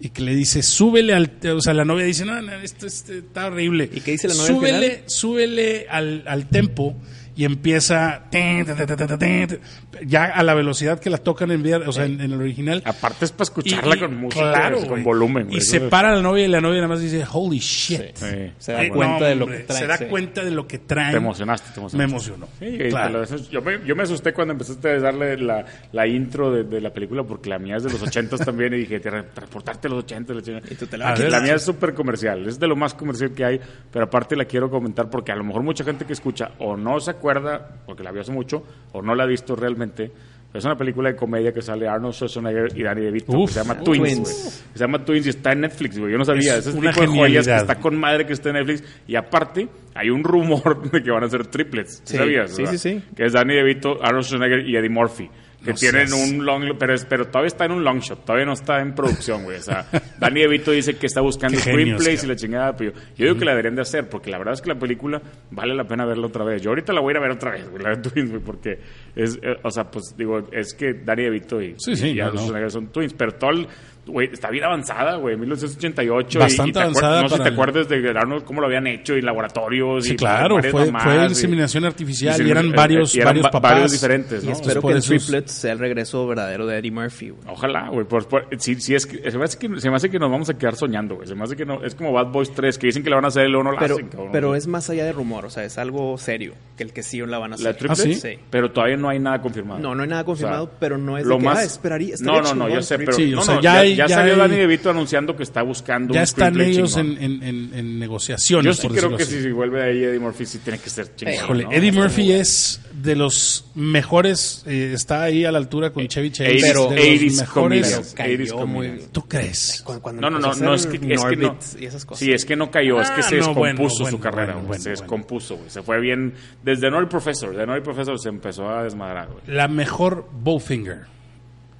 Speaker 1: y que le dice, súbele al, o sea, la novia dice, no, no, esto, este, está horrible.
Speaker 3: ¿Y qué dice la novia al
Speaker 1: Súbele,
Speaker 3: final?
Speaker 1: súbele al, al tempo, y empieza, tin, ta, tin, ya a la velocidad que la tocan en, vida- o sea, en, en el original.
Speaker 2: Aparte es para escucharla
Speaker 1: Y- y-
Speaker 2: con música,
Speaker 1: claro,
Speaker 2: con
Speaker 1: güey.
Speaker 2: volumen.
Speaker 1: Y
Speaker 2: güey.
Speaker 1: se para la novia y la novia nada más dice, holy shit.
Speaker 2: Sí.
Speaker 3: Se da
Speaker 1: Eh,
Speaker 3: cuenta
Speaker 1: no,
Speaker 3: de lo que trae.
Speaker 1: Se da
Speaker 3: sí.
Speaker 1: cuenta de lo que traen.
Speaker 2: Te emocionaste, te emocionaste.
Speaker 1: Me emocionó.
Speaker 2: Sí, y
Speaker 1: Claro.
Speaker 2: lo- yo, me, yo me asusté cuando empezaste a darle la, la intro de, de la película porque la mía es de los ochentas también y dije, te transportarte a los ochentas. la chingada.
Speaker 3: Y tú te la
Speaker 1: ver,
Speaker 2: La mía es súper comercial, es de lo más comercial que hay, pero aparte la quiero comentar porque a lo mejor mucha gente que escucha o no se acuerda, porque la vio hace mucho, o no la ha visto realmente. Es una película de comedia que sale Arnold Schwarzenegger y Danny DeVito,
Speaker 1: Uf,
Speaker 2: que se llama. Twins.
Speaker 3: Twins.
Speaker 2: Se llama Twins y está en Netflix, güey. Yo no sabía.
Speaker 1: Es
Speaker 2: Ese
Speaker 1: una
Speaker 2: tipo de joyas que está con madre que está en Netflix. Y aparte, hay un rumor de que van a ser triplets. ¿Sí
Speaker 3: Sí,
Speaker 2: ¿Sabías?
Speaker 3: sí,
Speaker 2: verdad?
Speaker 3: sí, sí.
Speaker 2: Que es Danny DeVito, Arnold Schwarzenegger y Eddie Murphy. Que
Speaker 1: No
Speaker 2: tienen
Speaker 1: seas-
Speaker 2: un long... Pero, pero todavía está en un long shot. Todavía no está en producción, güey. O sea, Danny DeVito dice que está buscando screenplays y la chingada. Pero yo, yo digo que la deberían de hacer. Porque la verdad es que la película vale la pena verla otra vez. Yo ahorita la voy a ir a ver otra vez, güey. La de Twins, güey. Porque es... eh, o sea, pues digo, es que Danny DeVito y,
Speaker 1: Sí, sí,
Speaker 2: y
Speaker 1: no,
Speaker 2: son Twins. Pero todo el... Güey, está bien avanzada, güey, 1988. y-
Speaker 1: Bastante
Speaker 2: y, te
Speaker 1: avanzada
Speaker 2: No sé si te
Speaker 1: el-
Speaker 2: acuerdas de Arnold, cómo lo habían hecho, y laboratorios.
Speaker 1: Sí,
Speaker 2: y
Speaker 1: claro, fue, fue
Speaker 2: y-
Speaker 1: inseminación artificial y,
Speaker 2: y
Speaker 1: eran
Speaker 2: eh,
Speaker 1: varios,
Speaker 2: y eran
Speaker 1: varios
Speaker 2: va-
Speaker 1: papás.
Speaker 2: varios diferentes,
Speaker 3: Y
Speaker 2: ¿no?
Speaker 3: espero
Speaker 1: por
Speaker 3: que
Speaker 1: es-
Speaker 3: Triplets sea el regreso verdadero de Eddie Murphy. güey.
Speaker 2: Ojalá, güey. Por, por- si, si es que, se, me hace que, se me hace que nos vamos a quedar soñando, güey. Se me hace que no. Es como Bad Boys 3, que dicen que la van a hacer y luego no la
Speaker 3: Pero,
Speaker 2: hacen, cabrón.
Speaker 3: pero es más allá de rumor, o sea, es algo serio, que el que sí la van a hacer.
Speaker 2: ¿La triplets?
Speaker 1: ¿Ah, sí?
Speaker 3: Sí.
Speaker 2: Pero todavía no hay nada confirmado.
Speaker 3: No, no hay nada confirmado,
Speaker 2: O sea,
Speaker 3: pero no es
Speaker 2: lo
Speaker 3: de que,
Speaker 2: más-
Speaker 3: ah, esperaría-
Speaker 2: No, no, no, yo sé, pero.
Speaker 1: Sí,
Speaker 2: no,
Speaker 1: o sea,
Speaker 2: no,
Speaker 1: ya
Speaker 2: ya,
Speaker 1: hay-
Speaker 2: ya
Speaker 1: ya
Speaker 2: salió
Speaker 1: hay-
Speaker 2: DeVito anunciando que está buscando
Speaker 1: Ya
Speaker 2: un
Speaker 1: están ellos en, en, en, en negociaciones.
Speaker 2: Yo sí
Speaker 1: por
Speaker 2: creo que
Speaker 1: así.
Speaker 2: si, vuelve ahí Eddie Murphy, sí tiene que ser chingón.
Speaker 1: Híjole,
Speaker 2: ¿no?
Speaker 1: Eddie Murphy es de los mejores, eh, está ahí a la altura con Chevy Chase.
Speaker 2: 80s,
Speaker 1: de los
Speaker 2: 80s
Speaker 1: mejores.
Speaker 3: Cayó
Speaker 2: 80s
Speaker 3: muy-.
Speaker 1: ¿Tú crees?
Speaker 3: Cuando
Speaker 2: No, no, no, no es que, es que no.
Speaker 3: Y esas cosas.
Speaker 2: Sí, es que no cayó, es que
Speaker 1: Ah,
Speaker 2: se
Speaker 1: no,
Speaker 2: descompuso
Speaker 1: bueno,
Speaker 2: su
Speaker 1: bueno,
Speaker 2: carrera,
Speaker 1: bueno,
Speaker 2: güey,
Speaker 1: bueno,
Speaker 2: se descompuso, güey. Se fue bien. Desde Nori Professor, de Nori Professor se empezó a desmadrar, güey.
Speaker 1: La mejor Bowfinger,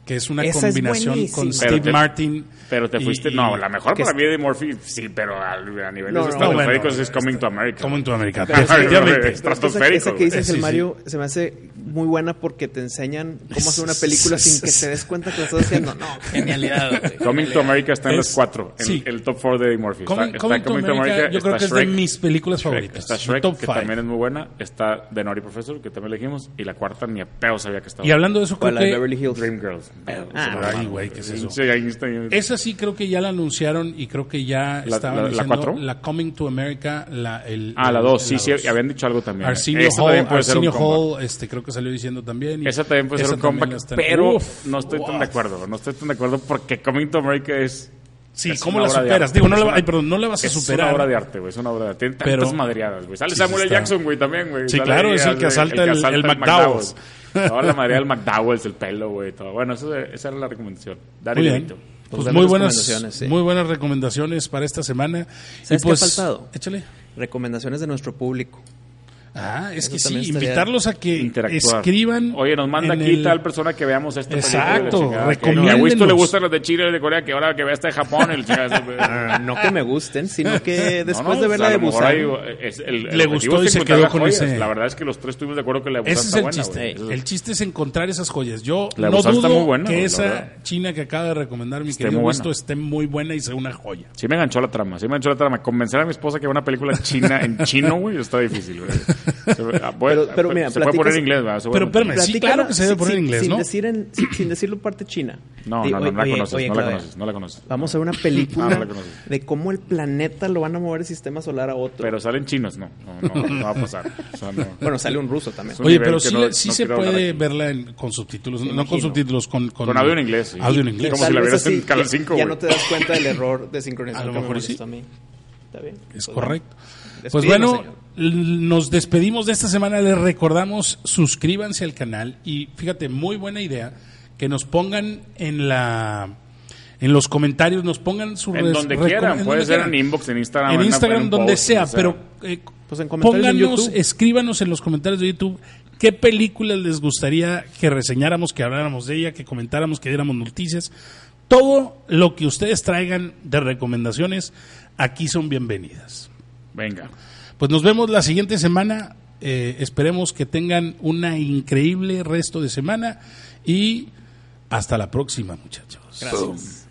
Speaker 1: que es una
Speaker 3: Esa es
Speaker 1: combinación
Speaker 3: buenísima.
Speaker 1: con
Speaker 2: Pero
Speaker 1: Steve
Speaker 2: te-
Speaker 1: Martin.
Speaker 2: Pero te fuiste.
Speaker 1: y-
Speaker 2: no, la mejor para
Speaker 3: es-
Speaker 2: mí Eddie Murphy, sí, pero a, a nivel
Speaker 3: No,
Speaker 2: de
Speaker 3: no,
Speaker 2: estratosféricos
Speaker 1: bueno,
Speaker 2: es Coming to America.
Speaker 1: Coming to America,
Speaker 2: estratosférico,
Speaker 3: esa que dices el
Speaker 1: Sí,
Speaker 3: Mario se me hace muy buena porque te enseñan cómo hacer una película sin que te des cuenta que lo estás haciendo. No, genialidad. güey.
Speaker 2: Coming to America está en
Speaker 1: Es-
Speaker 2: los cuatro, en
Speaker 1: sí.
Speaker 2: el top 4 de Eddie Murphy.
Speaker 1: Coming-
Speaker 2: está,
Speaker 1: Coming
Speaker 2: está
Speaker 1: to America, yo creo que es de
Speaker 2: Shrek,
Speaker 1: mis películas
Speaker 2: Shrek,
Speaker 1: favoritas.
Speaker 2: Está Shrek,
Speaker 1: top
Speaker 2: que
Speaker 1: five.
Speaker 2: también es muy buena. Está The Naughty Professor, que también elegimos. Y la cuarta ni a pedo sabía que estaba.
Speaker 1: Y hablando de eso, creo
Speaker 3: la de
Speaker 1: que
Speaker 3: Beverly Hills.
Speaker 2: Dreamgirls.
Speaker 3: Ah,
Speaker 1: ay, güey, ¿qué es eso?
Speaker 2: Sí, ahí está.
Speaker 1: esa sí creo que ya la anunciaron y creo que ya
Speaker 2: ¿La-
Speaker 1: estaban
Speaker 2: la- la
Speaker 1: diciendo
Speaker 2: cuatro?
Speaker 1: la Coming to America, la el
Speaker 2: Ah, la 2, sí, sí,
Speaker 1: dos.
Speaker 2: habían dicho algo también.
Speaker 1: Arsenio Hall, Arsenio. Hall, este, creo que salió diciendo también. y
Speaker 2: Esa también puede ser un comeback,
Speaker 1: están-
Speaker 2: pero
Speaker 1: Uf,
Speaker 2: no estoy tan de acuerdo. No estoy tan de acuerdo porque Coming to America es.
Speaker 1: Sí,
Speaker 2: es
Speaker 1: ¿cómo
Speaker 2: una
Speaker 1: la superas? Digo, no
Speaker 2: Es
Speaker 1: la, ay, perdón, no la vas a
Speaker 2: Es
Speaker 1: superar.
Speaker 2: una obra de arte, güey. Es una obra de arte. Tiene
Speaker 1: Pero-
Speaker 2: tantas madreadas, güey. Sale
Speaker 1: Sí,
Speaker 2: Samuel
Speaker 1: está.
Speaker 2: Jackson, güey, también, güey.
Speaker 1: Sí,
Speaker 2: Sale
Speaker 1: claro,
Speaker 2: ahí,
Speaker 1: es el que asalta el- el McDowell's.
Speaker 2: Toda la madreada del McDowell's, el pelo, güey. Todo. Bueno, eso, esa era la recomendación. Dar
Speaker 1: Muy bien. Pues
Speaker 3: Pues
Speaker 1: muy
Speaker 3: buenas sí.
Speaker 1: muy buenas recomendaciones para esta semana.
Speaker 3: ¿Sabes
Speaker 1: y
Speaker 3: qué
Speaker 1: pues,
Speaker 3: ha faltado?
Speaker 1: Échale.
Speaker 3: Recomendaciones de nuestro público.
Speaker 1: Ah, es
Speaker 3: Eso
Speaker 1: que sí, invitarlos a que escriban.
Speaker 2: Oye, nos manda aquí
Speaker 1: el-
Speaker 2: tal persona que veamos esta
Speaker 1: Exacto,
Speaker 2: que A
Speaker 1: recomiéndenos.
Speaker 2: Wisto le gustan los de Chile y de Corea, que ahora que vea esta de Japón. El
Speaker 3: Ah, no que me gusten, sino que
Speaker 2: No,
Speaker 3: después
Speaker 2: no,
Speaker 3: de
Speaker 2: o
Speaker 3: ver
Speaker 2: sea,
Speaker 3: la
Speaker 2: a
Speaker 3: de
Speaker 2: lo mejor
Speaker 3: Busan.
Speaker 2: hay- es el- el
Speaker 1: Le gustó y se quedó con
Speaker 2: joyas.
Speaker 1: ese-
Speaker 2: La verdad es que los tres estuvimos de acuerdo que la de Busan
Speaker 1: Ese es
Speaker 2: está
Speaker 1: el
Speaker 2: buena,
Speaker 1: chiste. El chiste es encontrar esas joyas. Yo
Speaker 2: La
Speaker 1: no dudo
Speaker 2: está muy buena,
Speaker 1: que esa china que acaba de recomendar mi
Speaker 2: Esté
Speaker 1: querido
Speaker 2: buena.
Speaker 1: esté muy buena y sea una joya.
Speaker 2: Sí me enganchó la trama, sí me enganchó la trama. Convencer a mi esposa que vea una película china en chino, güey, está difícil, güey. Se, ah, bueno,
Speaker 3: Pero- pero mira,
Speaker 2: se puede poner en inglés, ¿verdad?
Speaker 1: Pero espérame, sí, claro que se debe
Speaker 3: sin-
Speaker 1: poner en inglés,
Speaker 3: sin
Speaker 1: ¿no?
Speaker 3: Decir en- sin, sin decirlo parte china.
Speaker 2: No, no, no, no la conoces,
Speaker 3: oye,
Speaker 2: no la conoces, no la conoces.
Speaker 3: Vamos a ver una película
Speaker 2: Ah, no la conoces.
Speaker 3: de cómo el planeta lo van a mover el sistema solar a otro.
Speaker 2: Pero salen chinos, no, no, no, no va a pasar. O sea, no.
Speaker 3: bueno, sale un ruso también.
Speaker 2: un
Speaker 1: Oye, pero sí,
Speaker 2: no-
Speaker 1: sí
Speaker 2: no
Speaker 1: se puede verla en- con subtítulos, no con subtítulos, con, con,
Speaker 2: Con audio en inglés, sí.
Speaker 1: Audio en inglés.
Speaker 2: Como si la vieras en Canal
Speaker 3: ya-
Speaker 2: 5,
Speaker 3: Ya no te das cuenta del error de sincronización
Speaker 1: A lo
Speaker 3: que me
Speaker 1: mejor sí.
Speaker 3: a mí. Está bien.
Speaker 1: Es
Speaker 3: Pues
Speaker 1: correcto. Pues bueno, nos despedimos de esta semana. Les recordamos, suscríbanse al canal y fíjate, muy buena idea que nos pongan en la en los comentarios, nos pongan su
Speaker 2: En donde quieran,
Speaker 1: en
Speaker 2: puede
Speaker 1: donde
Speaker 2: ser
Speaker 1: quieran.
Speaker 2: en inbox, en Instagram.
Speaker 1: en Instagram, donde
Speaker 2: post,
Speaker 1: sea, pero eh,
Speaker 3: Pues en comentarios en
Speaker 1: pónganos,
Speaker 3: YouTube.
Speaker 1: escríbanos en los comentarios de YouTube qué películas les gustaría que reseñáramos, que habláramos de ella, que comentáramos, que diéramos noticias. Todo lo que ustedes traigan de recomendaciones, aquí son bienvenidas.
Speaker 2: Venga.
Speaker 1: Pues nos vemos la siguiente semana. Eh, esperemos que tengan una increíble resto de semana y hasta la próxima, muchachos.
Speaker 3: Gracias.